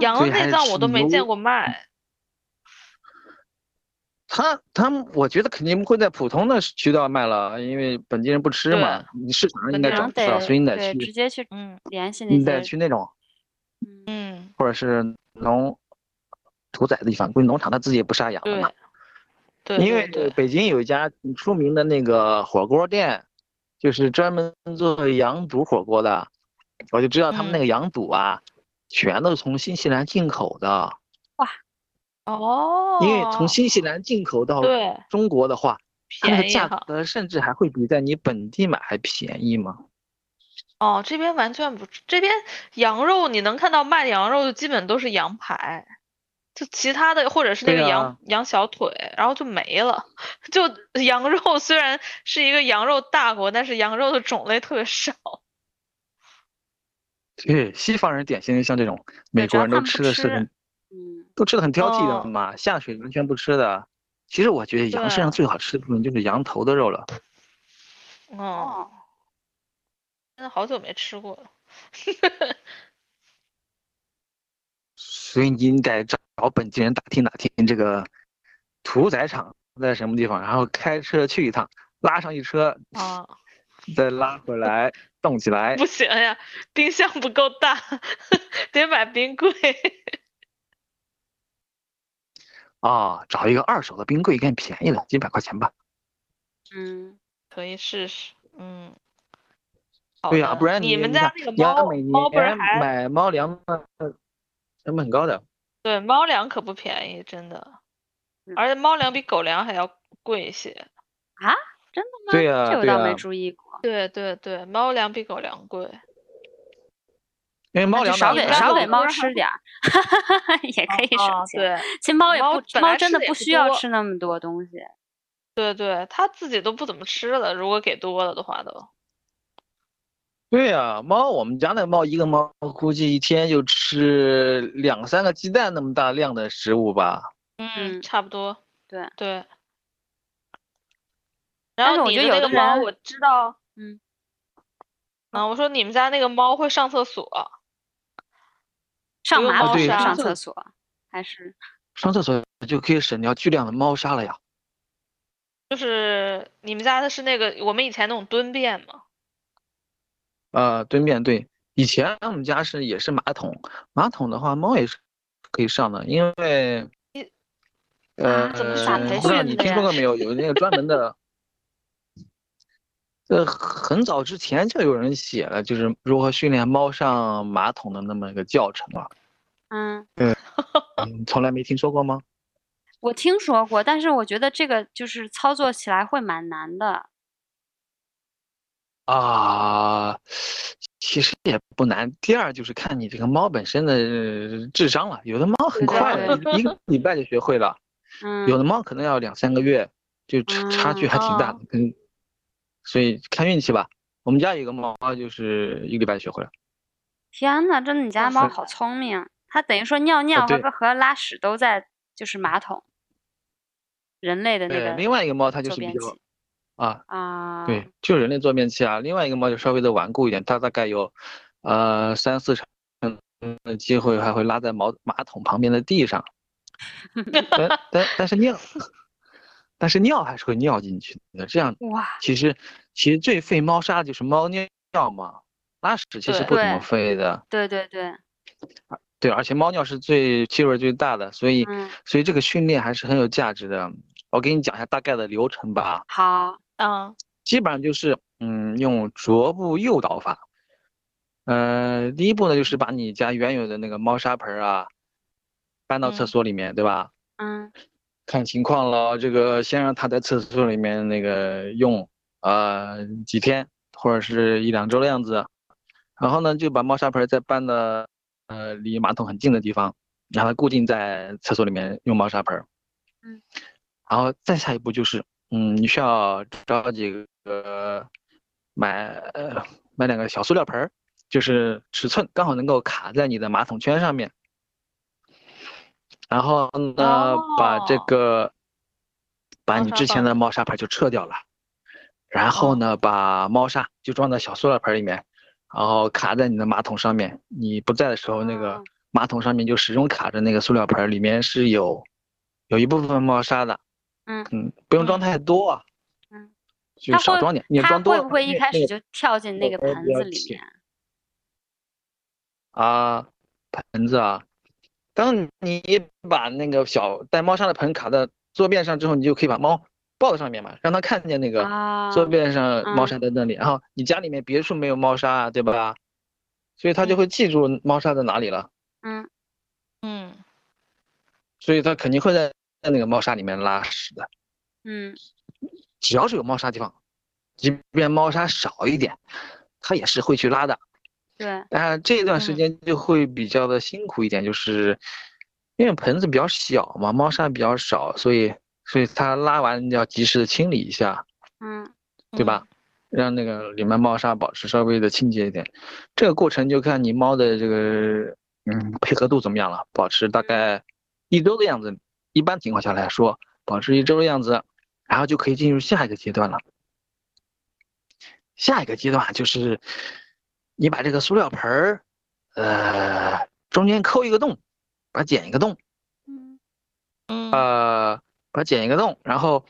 羊内脏我都没见过卖。他他们，我觉得肯定不会在普通的渠道卖了，因为本地人不吃嘛。你市场上应该找不到，所以你得去直去，接去嗯联系那你得去那种嗯嗯，或者是农屠宰的地方，估计农场他自己也不杀羊的嘛。，对因为北京有一家挺出名的那个火锅店，就是专门做羊肚火锅的，我就知道他们那个嗯羊肚啊，全都是从新西兰进口的。哦，因为从新西兰进口到中国的话，它那个价。格甚至还会比在你本地买还便宜嘛。哦，这边完全不，这边羊肉你能看到卖羊肉的基本都是羊排，就其他的或者是那个羊、啊羊小腿，然后就没了。就羊肉虽然是一个羊肉大国，但是羊肉的种类特别少。对，西方人典型的像这种美国人都吃吃的是都吃的很挑剔的哦嘛，下水完全不吃的。其实我觉得羊身上最好吃的部分就是羊头的肉了。嗯，哦，真的好久没吃过了。所以你应该找本地人打听打听这个屠宰场在什么地方，然后开车去一趟，拉上一车，啊，再拉回来冻起来不。行呀，冰箱不够大，得买冰柜。啊，找一个二手的冰柜应该便宜了，几百块钱吧。嗯，可以试试，嗯。对呀、的不然你们家那个猫猫不是年还买猫粮嘛，成本很高的。对猫粮可不便宜，真的，嗯而且猫粮比狗粮还要贵一些。啊，真的吗？对呀对这我倒没注意过。对对对，猫粮比狗粮贵。因为猫粮少给少给猫吃点儿，也可以哦省钱。对其实猫也猫不，猫本来真的不需要吃那么多东西。对对，它自己都不怎么吃了，如果给多了的话都。对呀、猫我们家那猫一个猫估计一天就吃两三个鸡蛋那么大量的食物吧。嗯，嗯差不多。对对。然后你的的那个猫，我知道，嗯，啊，我说你们家那个猫会上厕所，上马桶砂上厕所还是上厕所就可以省掉巨量的猫砂了呀。就是你们家的是那个我们以前那种蹲便吗？呃，蹲便对，以前我们家是也是马桶，马桶的话猫也是可以上的，因为呃，怎么不知道你听说过没有？有那个专门的，呃，很早之前就有人写了，就是如何训练猫上马桶的那么一个教程了。嗯，嗯，从来没听说过吗？我听说过，但是我觉得这个就是操作起来会蛮难的。啊，其实也不难。第二就是看你这个猫本身的呃智商了，有的猫很快的，一一个 礼拜就学会了。嗯，有的猫可能要两三个月，就差差距还挺大的，跟所以看运气吧。我们家有个猫就是一个礼拜学会了，天呐，真的，你家猫好聪明，它等于说尿尿和和拉屎都在就是马桶，人类的那呃，个另外一个猫它就是比较啊，啊，对，就是人类坐便器啊。另外一个猫就稍微的顽固一点，它大概有呃三四成的机会还会拉在毛马桶旁边的地上，但但但是尿，但是尿还是会尿进去的。这样哇，其实其实最费猫砂的就是猫尿嘛，拉屎其实不怎么费的。对对对，对，而且猫尿是最气味最大的，所以、嗯所以这个训练还是很有价值的。我给你讲一下大概的流程吧，好，嗯基本上就是嗯用啄步诱导法，呃，第一步呢，就是把你家原有的那个猫砂盆啊搬到厕嗯所里面，对吧？嗯看情况了，这个先让他在厕所里面那个用，呃，几天或者是一两周的样子，然后呢，就把猫砂盆再搬到呃离马桶很近的地方，让它固定在厕所里面用猫砂盆。嗯，然后再下一步就是，嗯，你需要找几个买呃买两个小塑料盆儿，就是尺寸刚好能够卡在你的马桶圈上面。然后呢，把这哦个把你之前的猫砂盆就撤掉了，然后哦呢，把猫砂就装在小塑料盆里面，然后卡在你的马桶上面。你不在的时候，那个哦马桶上面就始终卡着那个塑料盆，里面是有有一部分猫砂的。嗯嗯，不用装嗯太多啊，嗯，就少装点。你它装多了会不会一开始就跳进那个盆子里面？啊，盆子啊，当你把那个小带猫砂的盆卡在桌面上之后，你就可以把猫抱在上面嘛，让它看见那个啊，桌面上猫嗯砂在那里。然后你家里面别处没有猫砂啊，对吧？所以它就嗯会记住猫砂在哪里了，嗯嗯所以它肯定会在在那个猫砂里面拉屎的。嗯只要是有猫砂地方，即便猫砂少一点，它也是会去拉的。对，但是这段时嗯间就会比较的辛苦一点，就是因为盆子比较小嘛，猫砂比较少，所以所以它拉完要及时的清理一下，嗯对吧？让那个里面猫砂保持稍微的清洁一点。这个过程就看你猫的这个嗯配合度怎么样了，保持大概一周的样子，一般情况下来说，保持一周的样子，然后就可以进入下一个阶段了。下一个阶段就是你把这个塑料盆儿，呃，中间抠一个洞，把它剪一个洞，嗯。嗯呃，把它剪一个洞，然后，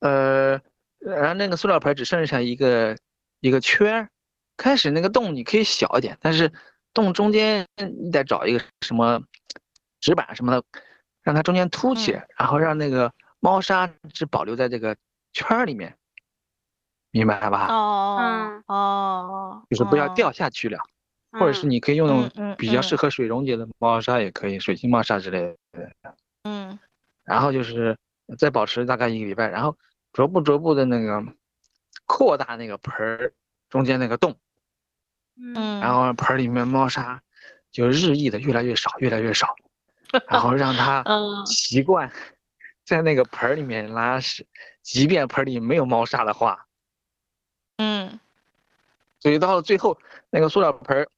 呃，然后那个塑料盆只剩下一个一个圈儿，开始那个洞你可以小一点，但是洞中间你得找一个什么纸板什么的，让它中间凸起，嗯。然后让那个猫砂只保留在这个圈儿里面，明白吧？哦嗯。哦，就是不要哦掉下去了，或者是嗯。你可以用那种比较适嗯合水溶解的猫砂也可以，水性猫砂之类的。嗯。然后就是再保持大概一个礼拜，然后逐步逐步的那个扩大那个盆儿中间那个洞，嗯。嗯，然后盆儿里面猫砂就日益的越来越少，越来越少，然后让它嗯。习惯在那个盆儿里面拉屎，即便盆儿里没有猫砂的话，嗯所以到了最后那个塑料盆儿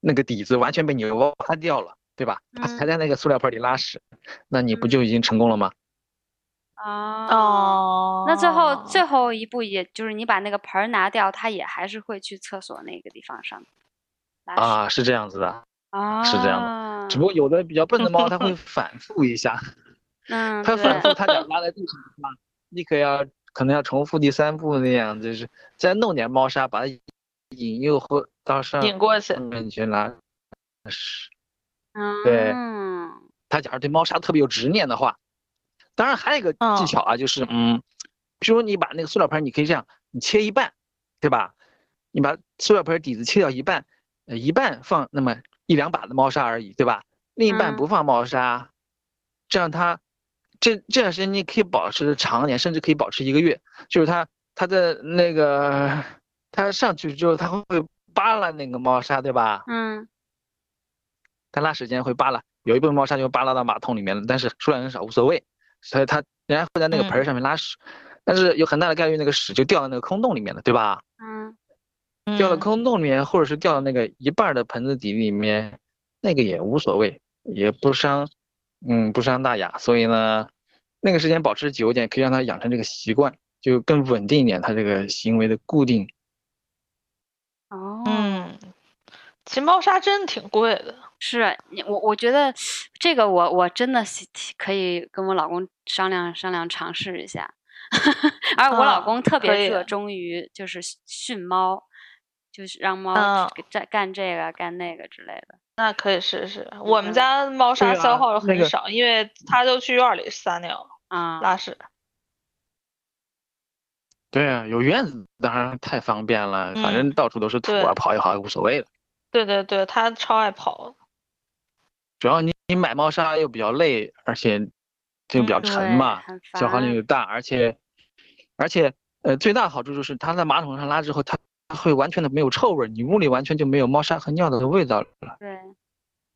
那个底子完全被你挖掉了，对吧？它还嗯在那个塑料盆儿里拉屎，那你不嗯就已经成功了吗？哦。哦，那最后最后一步，也就是你把那个盆儿拿掉，它也还是会去厕所那个地方上啊，是这样子的。啊，是这样的只不过有的比较笨的猫，它会反复一下，嗯，它反复，它想拉在地上的话，你可要可能要重复第三步那样，就是再弄点猫砂把它引诱或到上引过去，面去拉屎。嗯，对他假如对猫砂特别有执念的话，当然还有一个技哦巧啊，就是嗯，比如你把那个塑料盆，你可以这样，你切一半，对吧？你把塑料盆底子切掉一半，呃，一半放那么一两把的猫砂而已，对吧？另一半嗯不放猫砂，这样它这这段时间你可以保持的长一点，甚至可以保持一个月。就是它它的那个它上去之后，它会扒拉那个猫砂，对吧？嗯它拉屎间会扒拉，有一部分猫砂就扒拉到马桶里面了，但是数量很少，无所谓，所以它仍然会在那个盆儿嗯上面拉屎，但是有很大的概率那个屎就掉到那个空洞里面了，对吧？嗯掉到嗯空洞里面，或者是掉到那个一半儿的盆子底里面，那个也无所谓，也不伤，嗯，不伤大雅。所以呢，那个时间保持久一点，可以让它养成这个习惯，就更稳定一点，它这个行为的固定。哦，嗯，其实猫砂真的挺贵的，是你我我觉得这个我我真的可以跟我老公商量商量尝试一下，而我老啊公特别热衷于就是训猫，就是让猫嗯干干这个干那个之类的。那可以试试。我们嗯家猫砂消耗的那个很少，因为它就去院儿里撒尿啊，拉屎。对啊，有院子当然太方便了，反正嗯到处都是土啊，跑一跑也无所谓了。对对对，它超爱跑。主要你你买猫砂又比较累，而且就比较沉嘛，很消耗量又大，而且而且呃最大的好处就是它在马桶上拉之后，它它会完全的没有臭味儿，你屋里完全就没有猫砂和尿的味道了。对，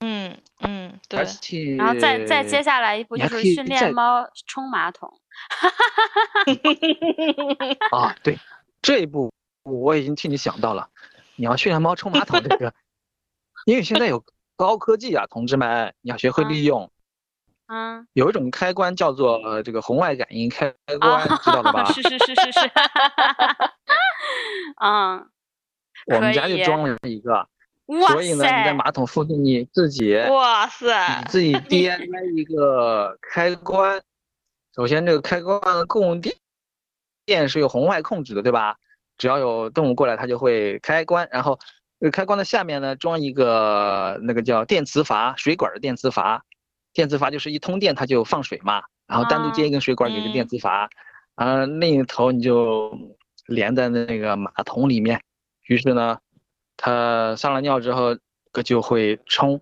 嗯嗯，对而，且然后再再接下来一步就是训练猫冲马桶。啊，对，这一步我已经替你想到了，你要训练猫冲马桶这个，因为现在有高科技啊，同志们，你要学会利用。嗯有一种开关叫做呃这个红外感应开啊关，知道了 吧？是是是是是，嗯，我们家就装了一个，哇所以呢，你在，马桶附近你自己哇塞你，自己 DIY 一个开关。首先，这个开关的供电电是由红外控制的，对吧？只要有动物过来，它就会开关。然后，这个开关的下面呢，装一个那个叫电磁阀，水管的电磁阀。电磁阀就是一通电它就放水嘛，然后单独接一根水管给个电嗯磁阀，啊，另一头你就连在那个马桶里面。于是呢，它上了尿之后，个就会冲，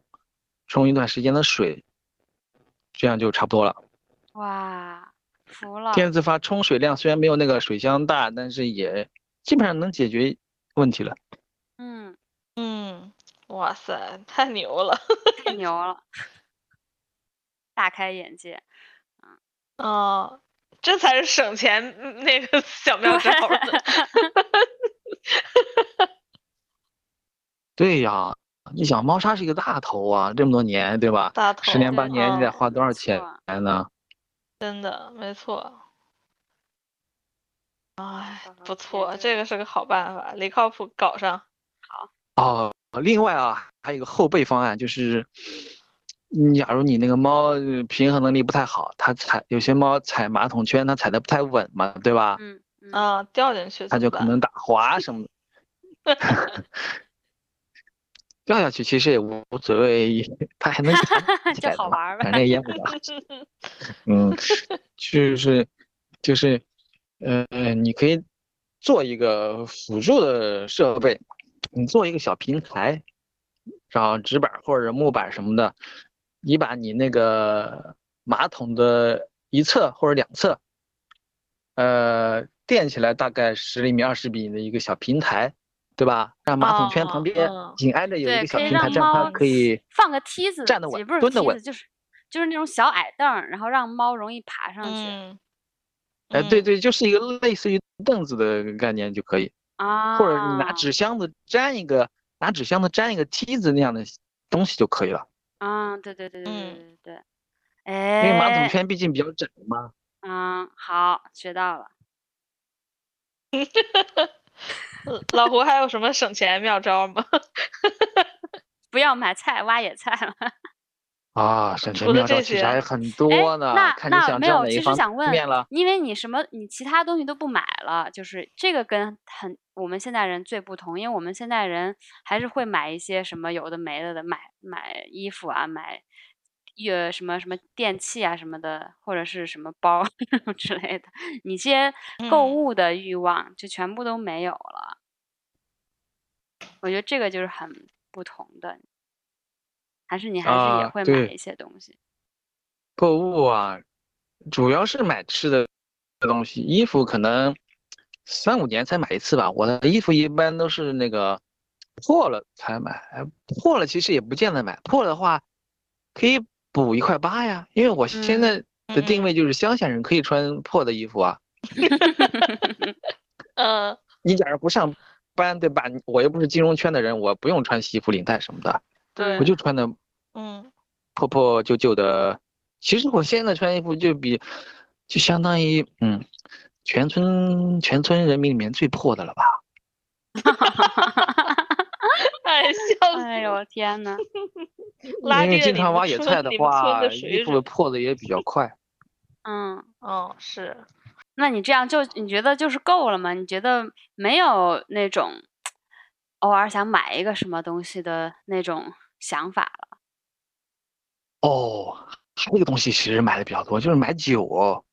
冲一段时间的水，这样就差不多了。哇，服了，电磁阀冲水量虽然没有那个水箱大，但是也基本上能解决问题了。嗯，嗯，哇塞，太牛了。太牛了，大开眼界。哦，这才是省钱嗯那个 小妙招呢。对呀，你想猫砂是一个大头啊，这么多年，对吧？大头十年八年，你得嗯花多少钱错呢？真的，没错。哎不错，这个是个好办法，离靠谱搞上。好哦，另外啊，还有一个后备方案，就是，嗯假如你那个猫呃平衡能力不太好，它踩有些猫踩马桶圈，它踩的不太稳嘛，对吧？嗯嗯，啊，掉进去它就可能打滑什么的。掉下去其实也无无所谓，它还能 就好玩儿呗反正也淹。嗯，就是就是，呃，你可以做一个辅助的设备，你做一个小平台，找纸板或者木板什么的，你把你那个马桶的一侧或者两侧，呃，垫起来大概十厘米、二十米的一个小平台，对吧？让马桶圈哦旁边嗯紧挨着有一，个小平台，这样它可以放个梯子，站得稳也不是蹲得稳梯子，就是就是那种小矮凳，然后让猫容易爬上去嗯，哎，对嗯，对，就是一个类似于凳子的概念就可以，啊。或者你拿纸箱子粘一个，拿纸箱子粘一个梯子那样的东西就可以了。啊，对对对对对嗯对对，因为马桶哎，圈毕竟比较窄嘛。嗯，好，学到了。呃 老胡还有什么省钱妙招吗？不要买菜，挖野菜了。啊，省钱除了妙招这其实还很哎多呢，那看你那没有，想知道哪一其实想方问面了。，因为你什么，你其他东西都不买了，就是这个跟很我们现代人最不同，因为我们现代人还是会买一些什么有的没的的，买买衣服啊，买呃什么什么电器啊什么的，或者是什么包 之类的，你些购嗯物的欲望就全部都没有了。我觉得这个就是很不同的，还是你还是也啊会买一些东西。购物啊，主要是买吃的东西，衣服可能三五年才买一次吧。我的衣服一般都是那个破了才买，哎破了其实也不见得买，破了的话可以补一块八呀。因为我现嗯在的定嗯位就是乡下人可以穿破的衣服啊。嗯 你假如不上班，对吧？我又不是金融圈的人，我不用穿西服领带什么的，对我就穿的嗯破破旧旧的。其实我现在穿衣服就比，就相当于嗯，全村全村人民里面最破的了吧？哎，笑死哎了！呦天呐！拉因为经常挖野菜的话，衣服。破的也比较快。嗯，哦，是，那你这样就你觉得就是够了吗？你觉得没有那种 偶尔想买一个什么东西的那种想法了？哦，还有一个东西其实买的比较多，就是买酒。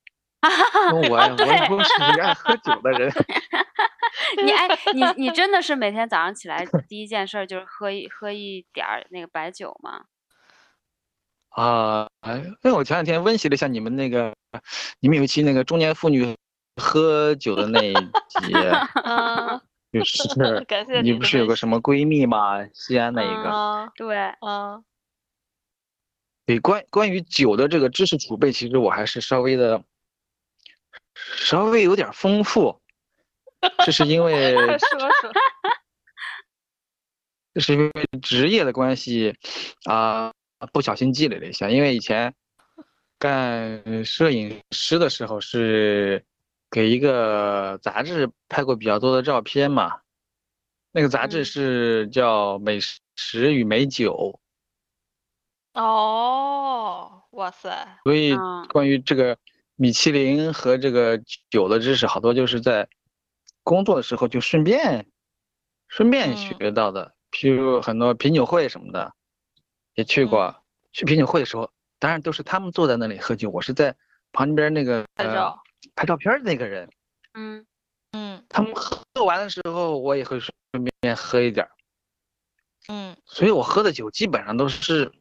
我我我是一个爱喝酒的人。你哎，你你真的是每天早上起来第一件事就是喝一喝一点儿那个白酒吗？啊，哎，因为我前两天温习了一下你们那个，你们有一期那个中年妇女喝酒的那一集，嗯，就是 感谢你不是有个什么闺蜜吗？西安那一个，啊对，嗯对，关关于酒的这个知识储备，其实我还是稍微的，稍微有点丰富，这是因为说 说，这是因为职业的关系啊、不小心积累了一下。因为以前干摄影师的时候是给一个杂志拍过比较多的照片嘛，那个杂志嗯。是叫《美食与美酒。哦，哇塞，》，所以嗯。关于这个米其林和这个酒的知识，好多就是在工作的时候就顺便顺便嗯。学到的，譬如很多品酒会什么的，也去过。去品酒会的时候，当然都是他们坐在那里喝酒，我是在旁边那个呃拍照，拍照片的那个人。嗯嗯他们喝完的时候，我也会顺便喝一点儿，嗯所以我喝的酒基本上都是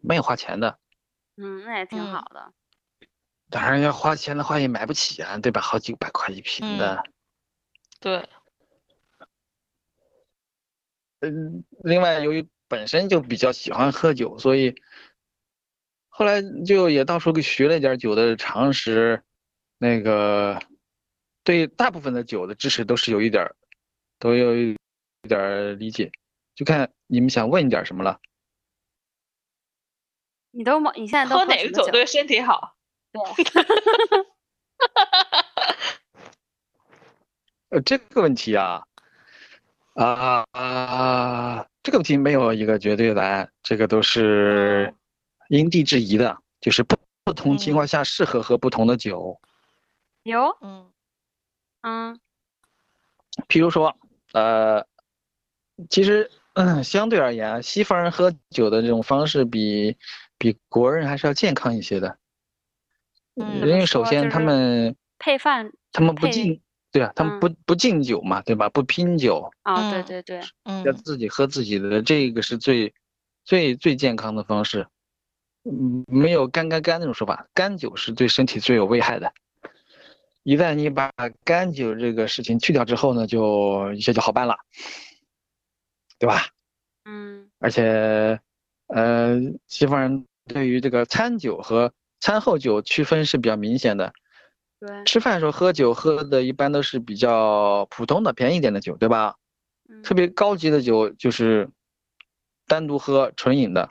没有花钱的。嗯，那也挺嗯好的。当然要花钱的话也买不起啊，对吧？好几百块一瓶的。对，嗯，另外由于本身就比较喜欢喝酒，所以后来就也到处给学了一点酒的常识，那个对大部分的酒的知识都是有一点儿，都有一点儿理解，就看你们想问一点儿什么了。你都你现在都喝哪个酒对身体好？对，呃，这个问题啊，啊啊，这个问题没有一个绝对的答案，这个都是因地制宜的，就是不不同情况下适合喝不同的酒。有，嗯嗯譬如说，呃，其实，嗯，相对而言啊，西方人喝酒的这种方式比比国人还是要健康一些的，嗯因为首先他说就是们配饭他们不敬，对啊，他们嗯不不敬酒嘛，对吧？不拼酒，啊，对嗯对对，嗯要自己喝自己的，这个是最最最健康的方式。嗯，没有干干干那种说法，干酒是对身体最有危害的。一旦你把干酒这个事情去掉之后呢，就一切就好办了，对吧？嗯而且，呃，西方人对于这个餐酒和餐后酒区分是比较明显的。对，吃饭的时候喝酒喝的一般都是比较普通的、便宜一点的酒，对吧？嗯特别高级的酒就是单独喝纯饮的。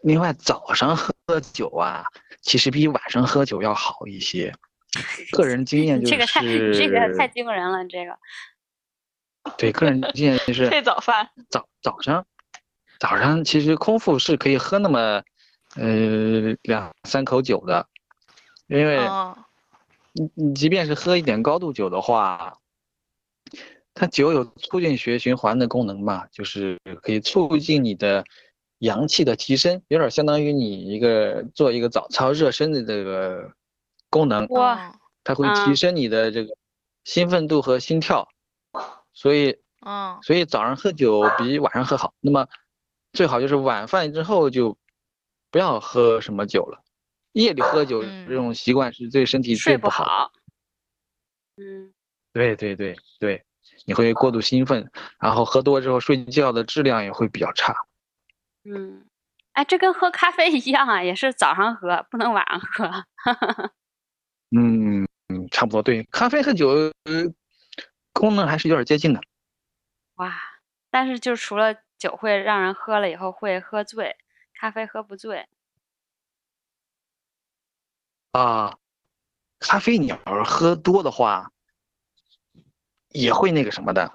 另外，早上喝酒啊，其实比晚上喝酒要好一些。个人经验就是这个太是，这个太惊人了，这个。对个人经验就是 配早饭，早早上，早上其实空腹是可以喝那么呃两三口酒的，因为嗯你你即便是喝一点高度酒的话，它酒有促进血液循环的功能嘛，就是可以促进你的阳气的提升，有点相当于你一个做一个早操热身的这个功能，哇，它会嗯提升你的这个兴奋度和心跳，所以嗯所以早上喝酒比晚上喝好。那么最好就是晚饭之后就不要喝什么酒了。夜里喝酒嗯这种习惯是对身体最不。好，嗯对对对对，你会过度兴奋，然后喝多之后睡觉的质量也会比较差。嗯，哎，这跟喝咖啡一样啊，也是早上喝，不能晚上喝。嗯嗯，差不多。对，咖啡和酒呃功能还是有点接近的。哇，但是就除了酒会让人喝了以后会喝醉，咖啡喝不醉。啊，咖啡你要是喝多的话，也会那个什么的，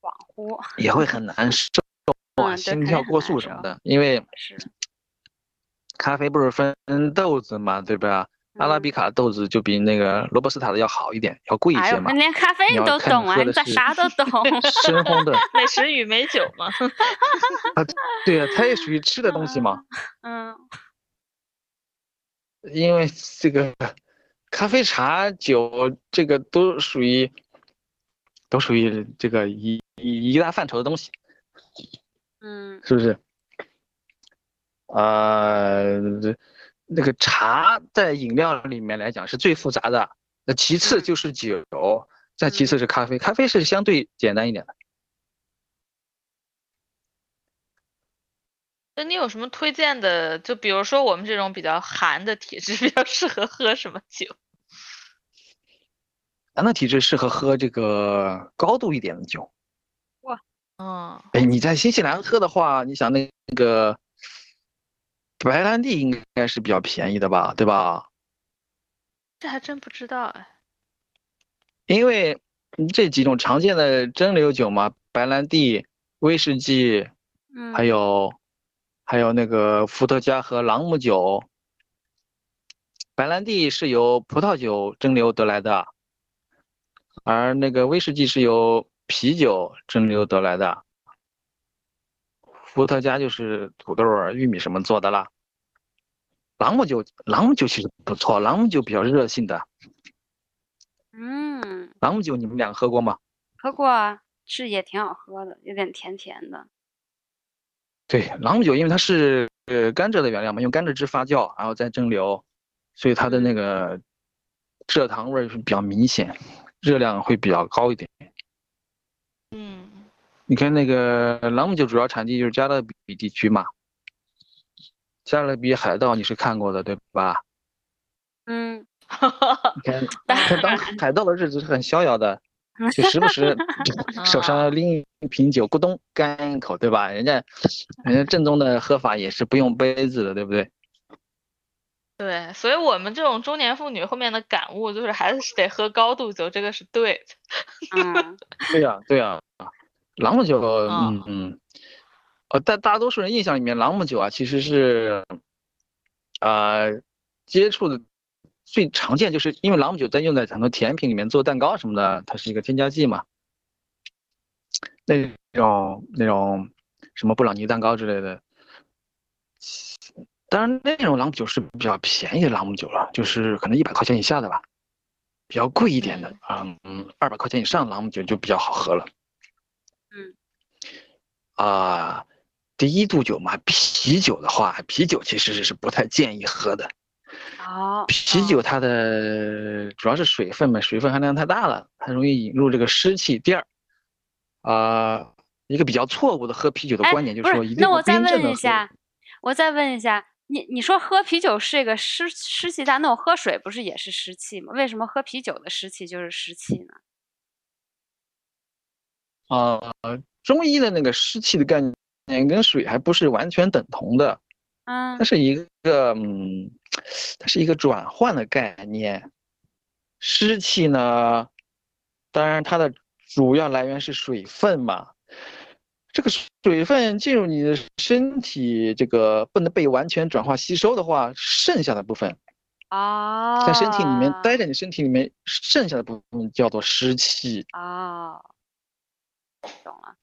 恍惚，也会很难受 啊，嗯心跳过速什么的。因为是咖啡不是分豆子嘛，对吧？阿拉嗯比卡豆子就比那个罗布斯塔的要好一点，要贵一些嘛。连咖啡你都懂啊，你咋啥都懂？深烘的，美食与美酒嘛，啊对啊，它也属于吃的东西嘛。嗯因为这个咖啡、茶、酒，这个都属于，都属于这个一一一大范畴的东西，嗯是不是？啊呃，那个茶在饮料里面来讲是最复杂的，那其次嗯就是酒，再其次是咖啡，咖啡是相对简单一点的。那你有什么推荐的？就比如说我们这种比较寒的体质，比较适合喝什么酒？寒的体质适合喝这个高度一点的酒。哇嗯，哎，你在新西兰喝的话，你想那个白兰地应该是比较便宜的吧，对吧？这还真不知道哎。因为这几种常见的蒸馏酒嘛，白兰地、威士忌，嗯，还有还有那个伏特加和朗姆酒。白兰地是由葡萄酒蒸馏得来的，而那个威士忌是由啤酒蒸馏得来的。伏特加就是土豆儿、玉米什么做的啦。朗姆酒，朗姆酒其实不错，朗姆酒比较热性的。嗯，朗姆酒你们俩喝过吗？喝过啊，是也挺好喝的，有点甜甜的。对，朗姆酒因为它是呃甘蔗的原料嘛，用甘蔗汁发酵，然后再蒸馏，所以它的那个蔗糖味儿是比较明显，热量会比较高一点。嗯，你看那个朗姆酒主要产地就是加勒比地区嘛，加勒比海盗你是看过的对吧？嗯，你看，他当海盗的日子是很逍遥的，就时不时 手上拎一瓶酒，咕咚干一口，对吧？人家人家正宗的喝法也是不用杯子的，对不对？对，所以我们这种中年妇女后面的感悟就是还是得喝高度酒，这个是对的。嗯，对呀、对呀、朗姆酒，嗯嗯嗯，呃，在大多数人印象里面，朗姆酒啊，其实是，呃，接触的最常见，就是因为朗姆酒在用在很多甜品里面做蛋糕什么的，它是一个添加剂嘛。那种那种什么布朗尼蛋糕之类的，当然那种朗姆酒是比较便宜的朗姆酒了，就是可能一百块钱以下的吧。比较贵一点的啊，嗯，二百块钱以上朗姆酒就比较好喝了。嗯，啊，第一度酒嘛，啤酒的话，啤酒其实是不太建议喝的。哦，啤酒它的主要是水分嘛，水分含量太大了，它容易引入这个湿气。第二，啊，一个比较错误的喝啤酒的哎观点就是，说一定要那我再。问一下，我再问一下，你你说喝啤酒是一个湿湿气大，那我喝水不是也是湿气吗？为什么喝啤酒的湿气就是湿气呢？啊、中医的那个湿气的概念跟水还不是完全等同的。嗯它是一个嗯，它是一个转换的概念。湿气呢，当然它的主要来源是水分嘛。这个水分进入你的身体，这个不能被完全转化吸收的话，剩下的部分啊，在身体里面待在你身体里面，剩下的部分叫做湿气啊，懂了。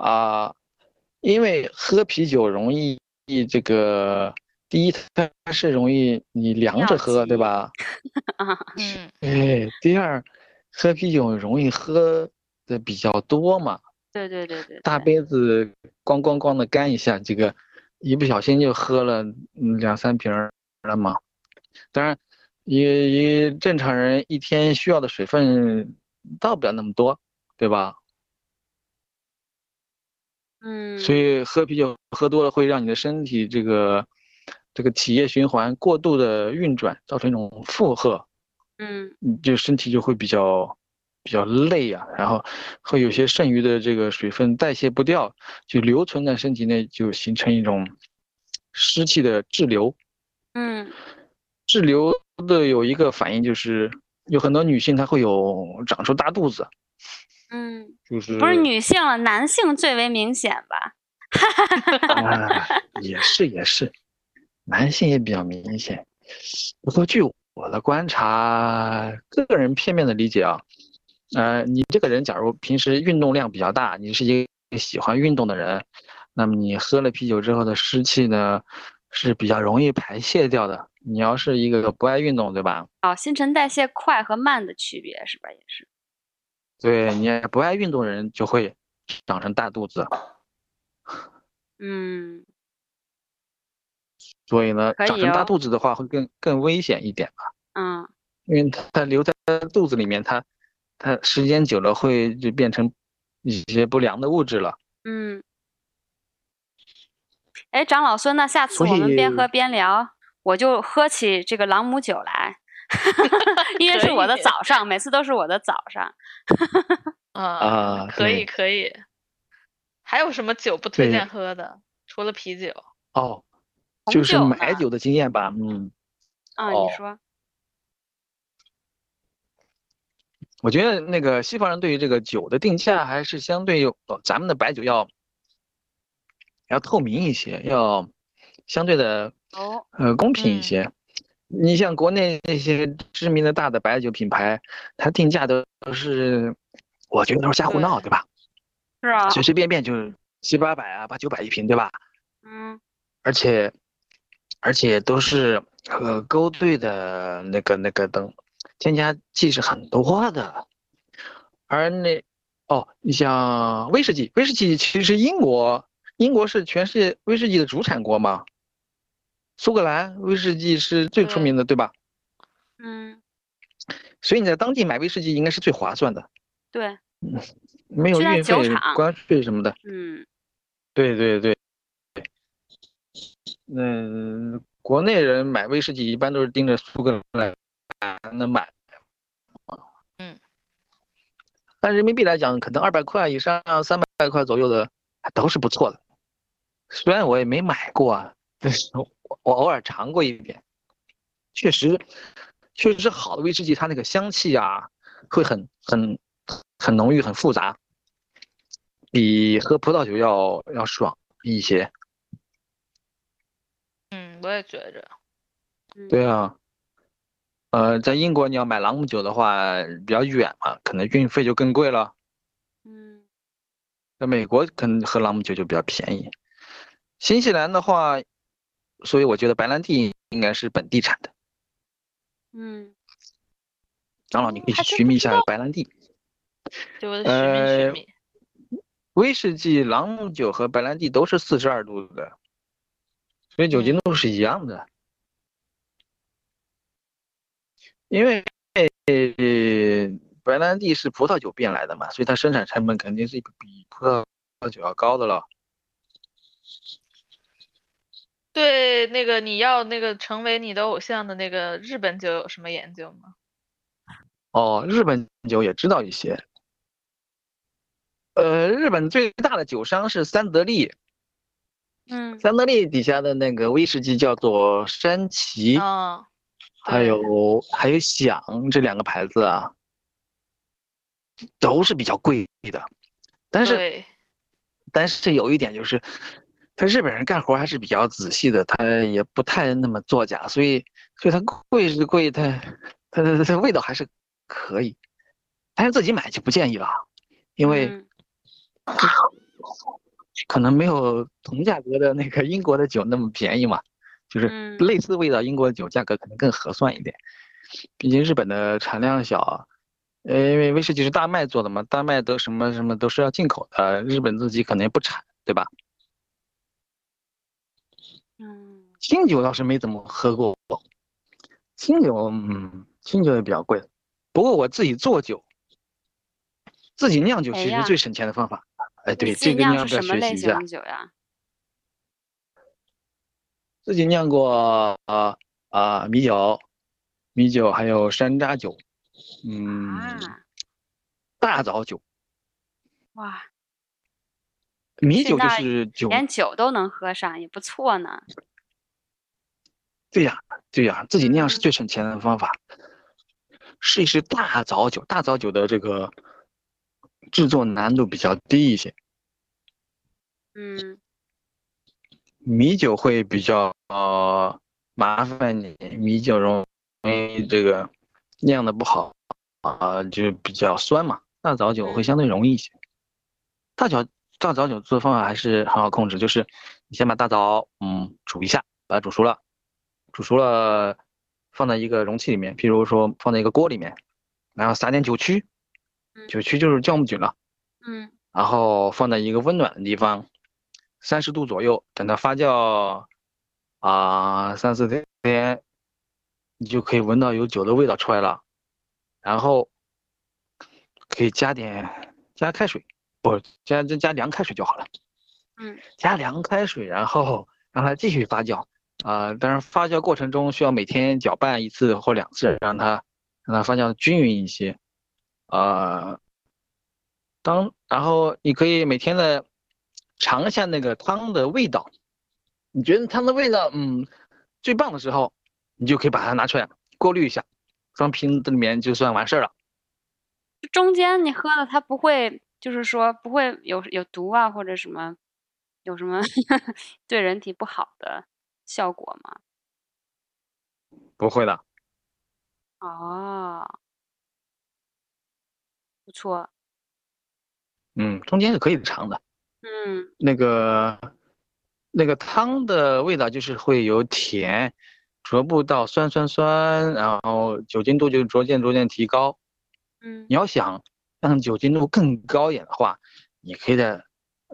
啊。因为喝啤酒容易这个，第一它是容易你凉着喝，对急吧？嗯，哎，第二，喝啤酒容易喝的比较多嘛，对对对对，大杯子咣咣咣的干一下，这个一不小心就喝了嗯两三瓶儿了嘛。当然，一一正常人一天需要的水分到不了那么多，对吧？嗯，所以喝啤酒喝多了会让你的身体这个这个体液循环过度的运转，造成一种负荷。嗯你就身体就会比较比较累啊，然后会有些剩余的这个水分代谢不掉，就留存在身体内，就形成一种湿气的滞留。嗯滞留的有一个反应就是，有很多女性她会有长出大肚子，嗯，就是不是女性了，男性最为明显吧？哈啊，也是也是，男性也比较明显。不过据我的观察，个人片面的理解啊，呃，你这个人假如平时运动量比较大，你是一个喜欢运动的人，那么你喝了啤酒之后的湿气呢，是比较容易排泄掉的。你要是一个不爱运动，对吧？哦，新陈代谢快和慢的区别是吧？也是。对你不爱运动的人就会长成大肚子。嗯。所以呢，长成大肚子的话会更更危险一点吧？嗯。因为它留在肚子里面，它它时间久了会就变成一些不良的物质了。嗯。哎，长老孙，那下次我们边喝边聊，我就喝起这个朗姆酒来，因为是我的早上，每次都是我的早上。啊，可以可以。还有什么酒不推荐喝的？除了啤酒？哦，就是买酒的经验吧。嗯。啊，你说。我觉得那个西方人对于这个酒的定价还是相对咱们的白酒要要透明一些，要相对的哦呃公平一些。你像国内那些知名的大的白酒品牌，它定价都是我觉得都是瞎胡闹，对吧？是啊，随随便便就七八百啊，八九百一瓶，对吧？嗯。而且而且都是呃勾兑的那个那个等。添加剂是很多的，而那哦，你像威士忌，威士忌其实英国，英国是全世界威士忌的主产国嘛，苏格兰威士忌是最出名的，对吧？嗯，所以你在当地买威士忌应该是最划算的。对，嗯，没有运费、关税什么的。嗯，对对对，嗯，国内人买威士忌一般都是盯着苏格兰。的买，嗯，按人民币来讲，可能二百块以上、三百块左右的都是不错的。虽然我也没买过啊，但是我偶尔尝过一点，确实，确实是好的威士忌，它那个香气啊，会很很很浓郁、很复杂，比喝葡萄酒要要爽一些。嗯，我也觉着。对啊。呃，在英国你要买朗姆酒的话比较远嘛，可能运费就更贵了。嗯，在美国可能喝朗姆酒就比较便宜。新西兰的话，所以我觉得白兰地应该是本地产的。嗯，长老你可以去寻觅一下白兰地。呃，威士忌、朗姆酒和白兰地都是四十二度的，所以酒精度是一样的。因为白兰地是葡萄酒变来的嘛，所以它生产成本肯定是比葡萄酒要高的了。对，那个你要那个成为你的偶像的那个日本酒有什么研究吗？哦，日本酒也知道一些。呃，日本最大的酒商是三得利。嗯。三得利底下的那个威士忌叫做山崎。啊。还有还有响这两个牌子啊，都是比较贵的，但是但是有一点就是，他日本人干活还是比较仔细的，他也不太那么作假，所以所以他贵是贵，他他他他味道还是可以，但是自己买就不建议了，因为可能没有同价格的那个英国的酒那么便宜嘛。就是类似味道，英国的酒价格可能更合算一点，毕竟日本的产量小，呃，因为威士忌是大麦做的嘛，大麦都什么什么都是要进口的，日本自己可能也不产，对吧？嗯，清酒倒是没怎么喝过，清酒，嗯，清酒也比较贵，不过我自己做酒，自己酿酒其实最省钱的方法，哎，对，这个你要不要学习一下？酒呀？自己酿过啊啊米酒，米酒还有山楂酒，嗯，大枣酒。哇，米酒就是酒，连酒都能喝上，也不错呢。对呀，对呀，自己酿是最省钱的方法。试一试大枣酒，大枣酒的这个制作难度比较低一些。嗯。米酒会比较呃麻烦你，米酒容易这个酿的不好啊，就比较酸嘛。大枣酒会相对容易一些。大枣大枣酒做的方法还是很好控制，就是你先把大枣嗯煮一下，把它煮熟了，煮熟了放在一个容器里面，譬如说放在一个锅里面，然后撒点酒曲，酒曲就是酵母菌了，嗯然后放在一个温暖的地方，三十度左右，等它发酵啊三四天，你就可以闻到有酒的味道出来了。然后可以加点加开水，不加加加凉开水就好了。嗯加凉开水，然后让它继续发酵。啊、但是发酵过程中需要每天搅拌一次或两次，让它让它发酵均匀一些。呃，当然后你可以每天的尝一下那个汤的味道，你觉得汤的味道嗯最棒的时候，你就可以把它拿出来过滤一下，装瓶子里面就算完事儿了。中间你喝了它不会，就是说不会有有毒啊，或者什么有什么 对人体不好的效果吗？不会的，哦，不错，嗯，中间是可以尝的。嗯那个那个汤的味道就是会有甜，逐步到酸酸酸，然后酒精度就逐渐逐渐提高。嗯你要想让酒精度更高一点的话，你可以在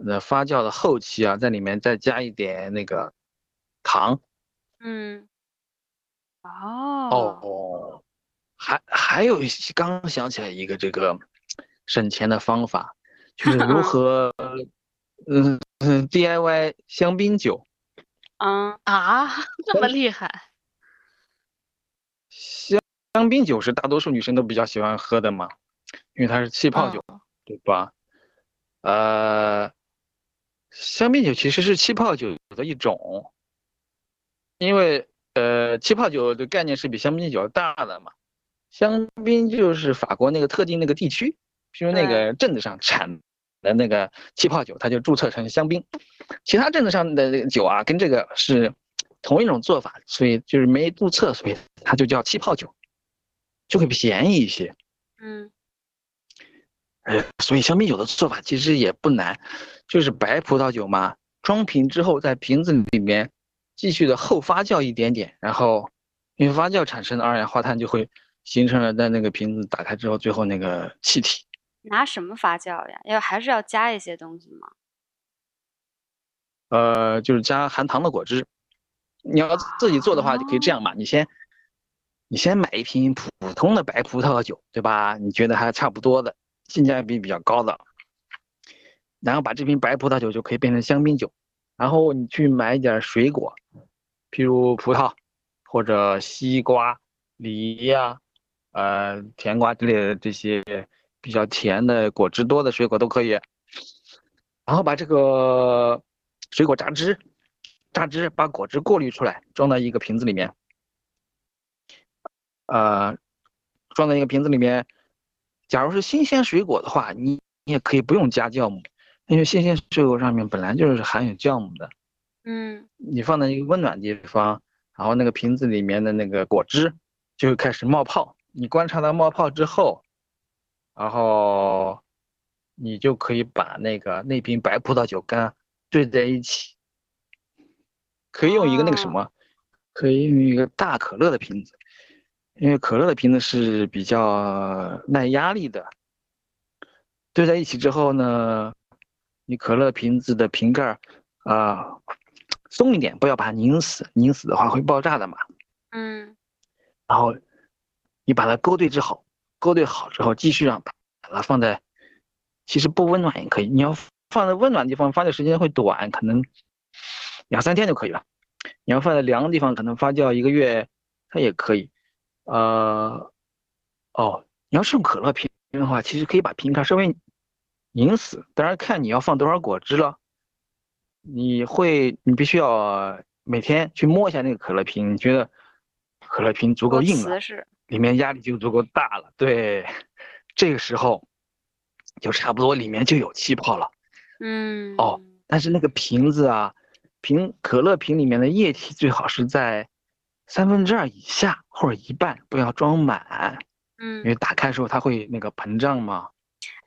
呃发酵的后期啊，在里面再加一点那个糖。嗯，哦哦，还还有一些，刚刚想起来一个这个省钱的方法，就是如 何嗯嗯 DIY 香槟酒。嗯啊，这么厉害？香香槟酒是大多数女生都比较喜欢喝的嘛，因为它是气泡酒，对吧？呃，香槟酒其实是气泡酒的一种，因为呃气泡酒的概念是比香槟酒大的嘛。香槟就是法国那个特定那个地区，譬如那个镇子上产的那个气泡酒，它就注册成香槟。其他镇子上的那个酒啊，跟这个是同一种做法，所以就是没注册，所以它就叫气泡酒，就会便宜一些。嗯呃，所以香槟酒的做法其实也不难，就是白葡萄酒嘛，装瓶之后在瓶子里面继续的后发酵一点点，然后因为发酵产生的二氧化碳就会形成了在那个瓶子打开之后最后那个气体。拿什么发酵呀？要还是要加一些东西吗？呃，就是加含糖的果汁。你要自己做的话，就可以这样嘛，你先你先买一瓶普通的白葡萄酒，对吧？你觉得还差不多的，性价比比较高的，然后把这瓶白葡萄酒就可以变成香槟酒，然后你去买一点水果，譬如葡萄或者西瓜、梨呀、呃甜瓜之类的这些比较甜的果汁多的水果都可以，然后把这个水果榨汁，榨汁把果汁过滤出来，装到一个瓶子里面，呃，装在一个瓶子里面。假如是新鲜水果的话，你你也可以不用加酵母，因为新鲜水果上面本来就是含有酵母的。嗯你放在一个温暖地方，然后那个瓶子里面的那个果汁就会开始冒泡。你观察到冒泡之后，然后你就可以把那个那瓶白葡萄酒干兑在一起，可以用一个那个什么，可以用一个大可乐的瓶子，因为可乐的瓶子是比较耐压力的。兑在一起之后呢，你可乐瓶子的瓶盖儿啊、松一点，不要把它拧死，拧死的话会爆炸的嘛。嗯然后你把它勾兑之后，勾兑好之后，继续让把它放在，其实不温暖也可以。你要放在温暖的地方，发酵时间会短，可能两三天就可以了。你要放在凉的地方，可能发酵一个月，它也可以。呃，哦，你要是用可乐瓶的话，其实可以把瓶盖稍微拧死，当然看你要放多少果汁了。你会，你必须要每天去摸一下那个可乐瓶，你觉得可乐瓶足够硬了，里面压力就足够大了。对，这个时候就差不多里面就有气泡了。嗯哦但是那个瓶子啊，瓶可乐瓶里面的液体最好是在三分之二以下或者一半，不要装满，嗯因为打开的时候它会那个膨胀嘛。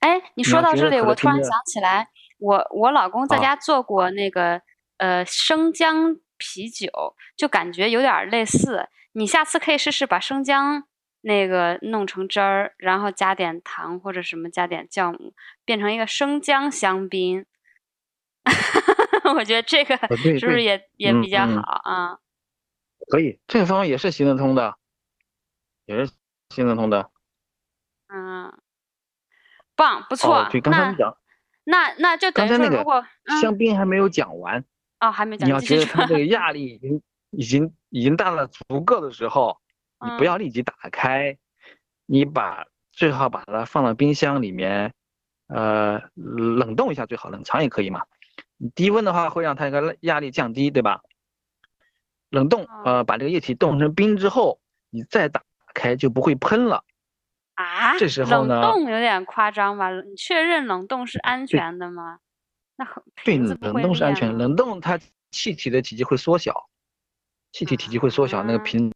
哎，你说到这里，我突然想起来，我我老公在啊家做过那个呃生姜啤酒，就感觉有点儿类似。你下次可以试试把生姜那个弄成汁儿，然后加点糖或者什么，加点酵母，变成一个生姜香槟。我觉得这个是不是也也嗯比较嗯好啊？可以，这个方法也是行得通的，也是行得通的。嗯，棒，不错。哦，对，刚才没讲那那就等于说，刚才那个如果嗯香槟还没有讲完，哦还没讲，你要觉得它这个压力已经已经已经大了足够的时候，你不嗯要立即打开，你把最好把它放到冰箱里面，呃，冷冻一下最好，冷藏也可以嘛。你低温的话会让它一个压力降低，对吧？冷冻，哦呃，把这个液体冻成冰之后，你再打开就不会喷了。啊，这时候冷冻有点夸张吧？你确认冷冻是安全的吗？那很对，冷冻是安全，的冷冻它气体的体积会缩小，气体体积会缩小，那个啊瓶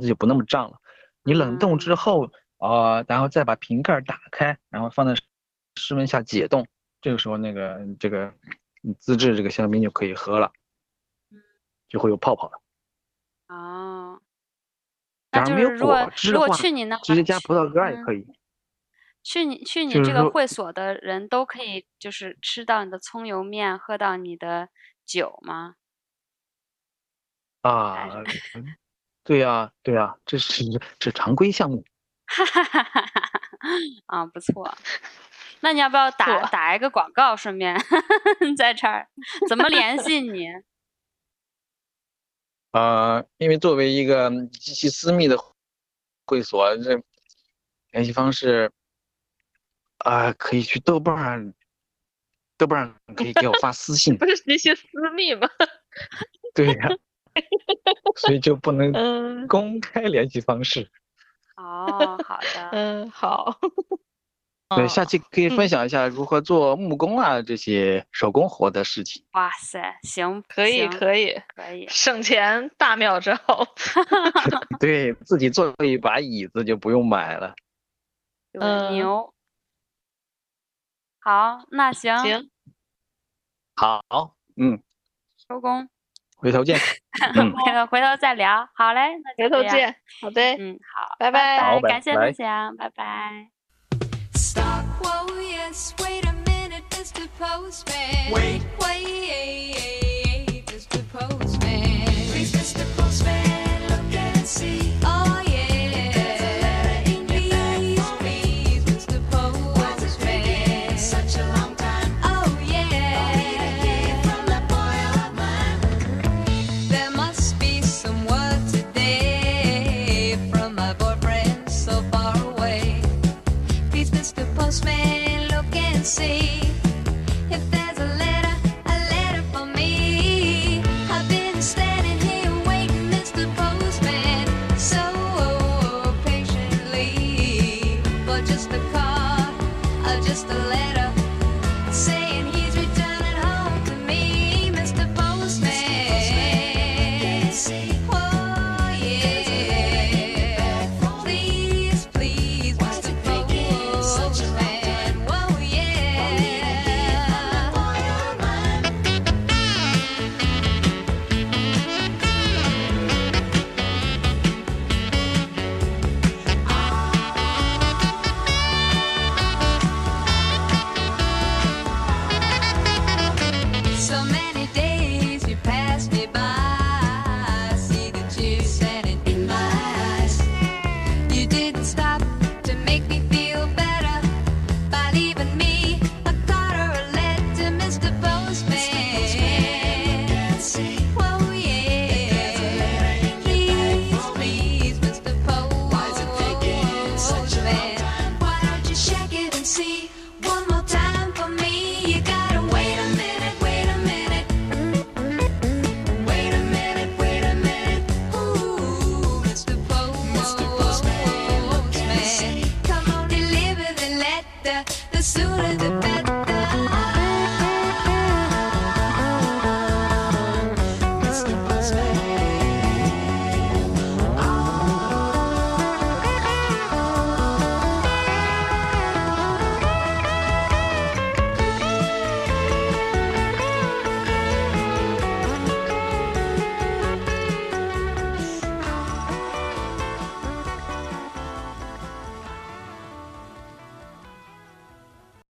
子就不那么胀了。你冷冻之嗯后，呃，然后再把瓶盖儿打开，然后放在室温下解冻，这个时候那个这个你自制这个香槟就可以喝了，嗯就会有泡泡了。哦，假如没有那就是如果如果去你那直接加葡萄干也嗯可以。去你去你这个会所的人都可以，就是吃到你的葱油面，喝到你的酒吗？啊，嗯对呀、对呀、这是这常规项目。哈哈哈哈哈哈！啊，不错。那你要不要打打一个广告，顺便 在这儿怎么联系你？呃，因为作为一个极其私密的会所，这联系方式啊、可以去豆瓣儿，豆瓣儿可以给我发私信不，是极其私密吗？对呀、所以就不能嗯公开联系方式。哦，好的。嗯，好。对，下哦期可以分嗯享一下如何做木工啊这些手工活的事情。哇塞，行，可以可以，可以。省钱大妙招。对自己做一把椅子就不用买了。牛。好，那行，行，好，嗯，收工，回头见。嗯，回头回头再聊。好嘞，那。回头见。好的，嗯，好，拜拜拜好感谢分享，拜拜。Whoa, yes, wait a minute, Mr. Postman. Wait. Wait, Mr. Postman. Please, Mr. Postman, look and see. Oh, see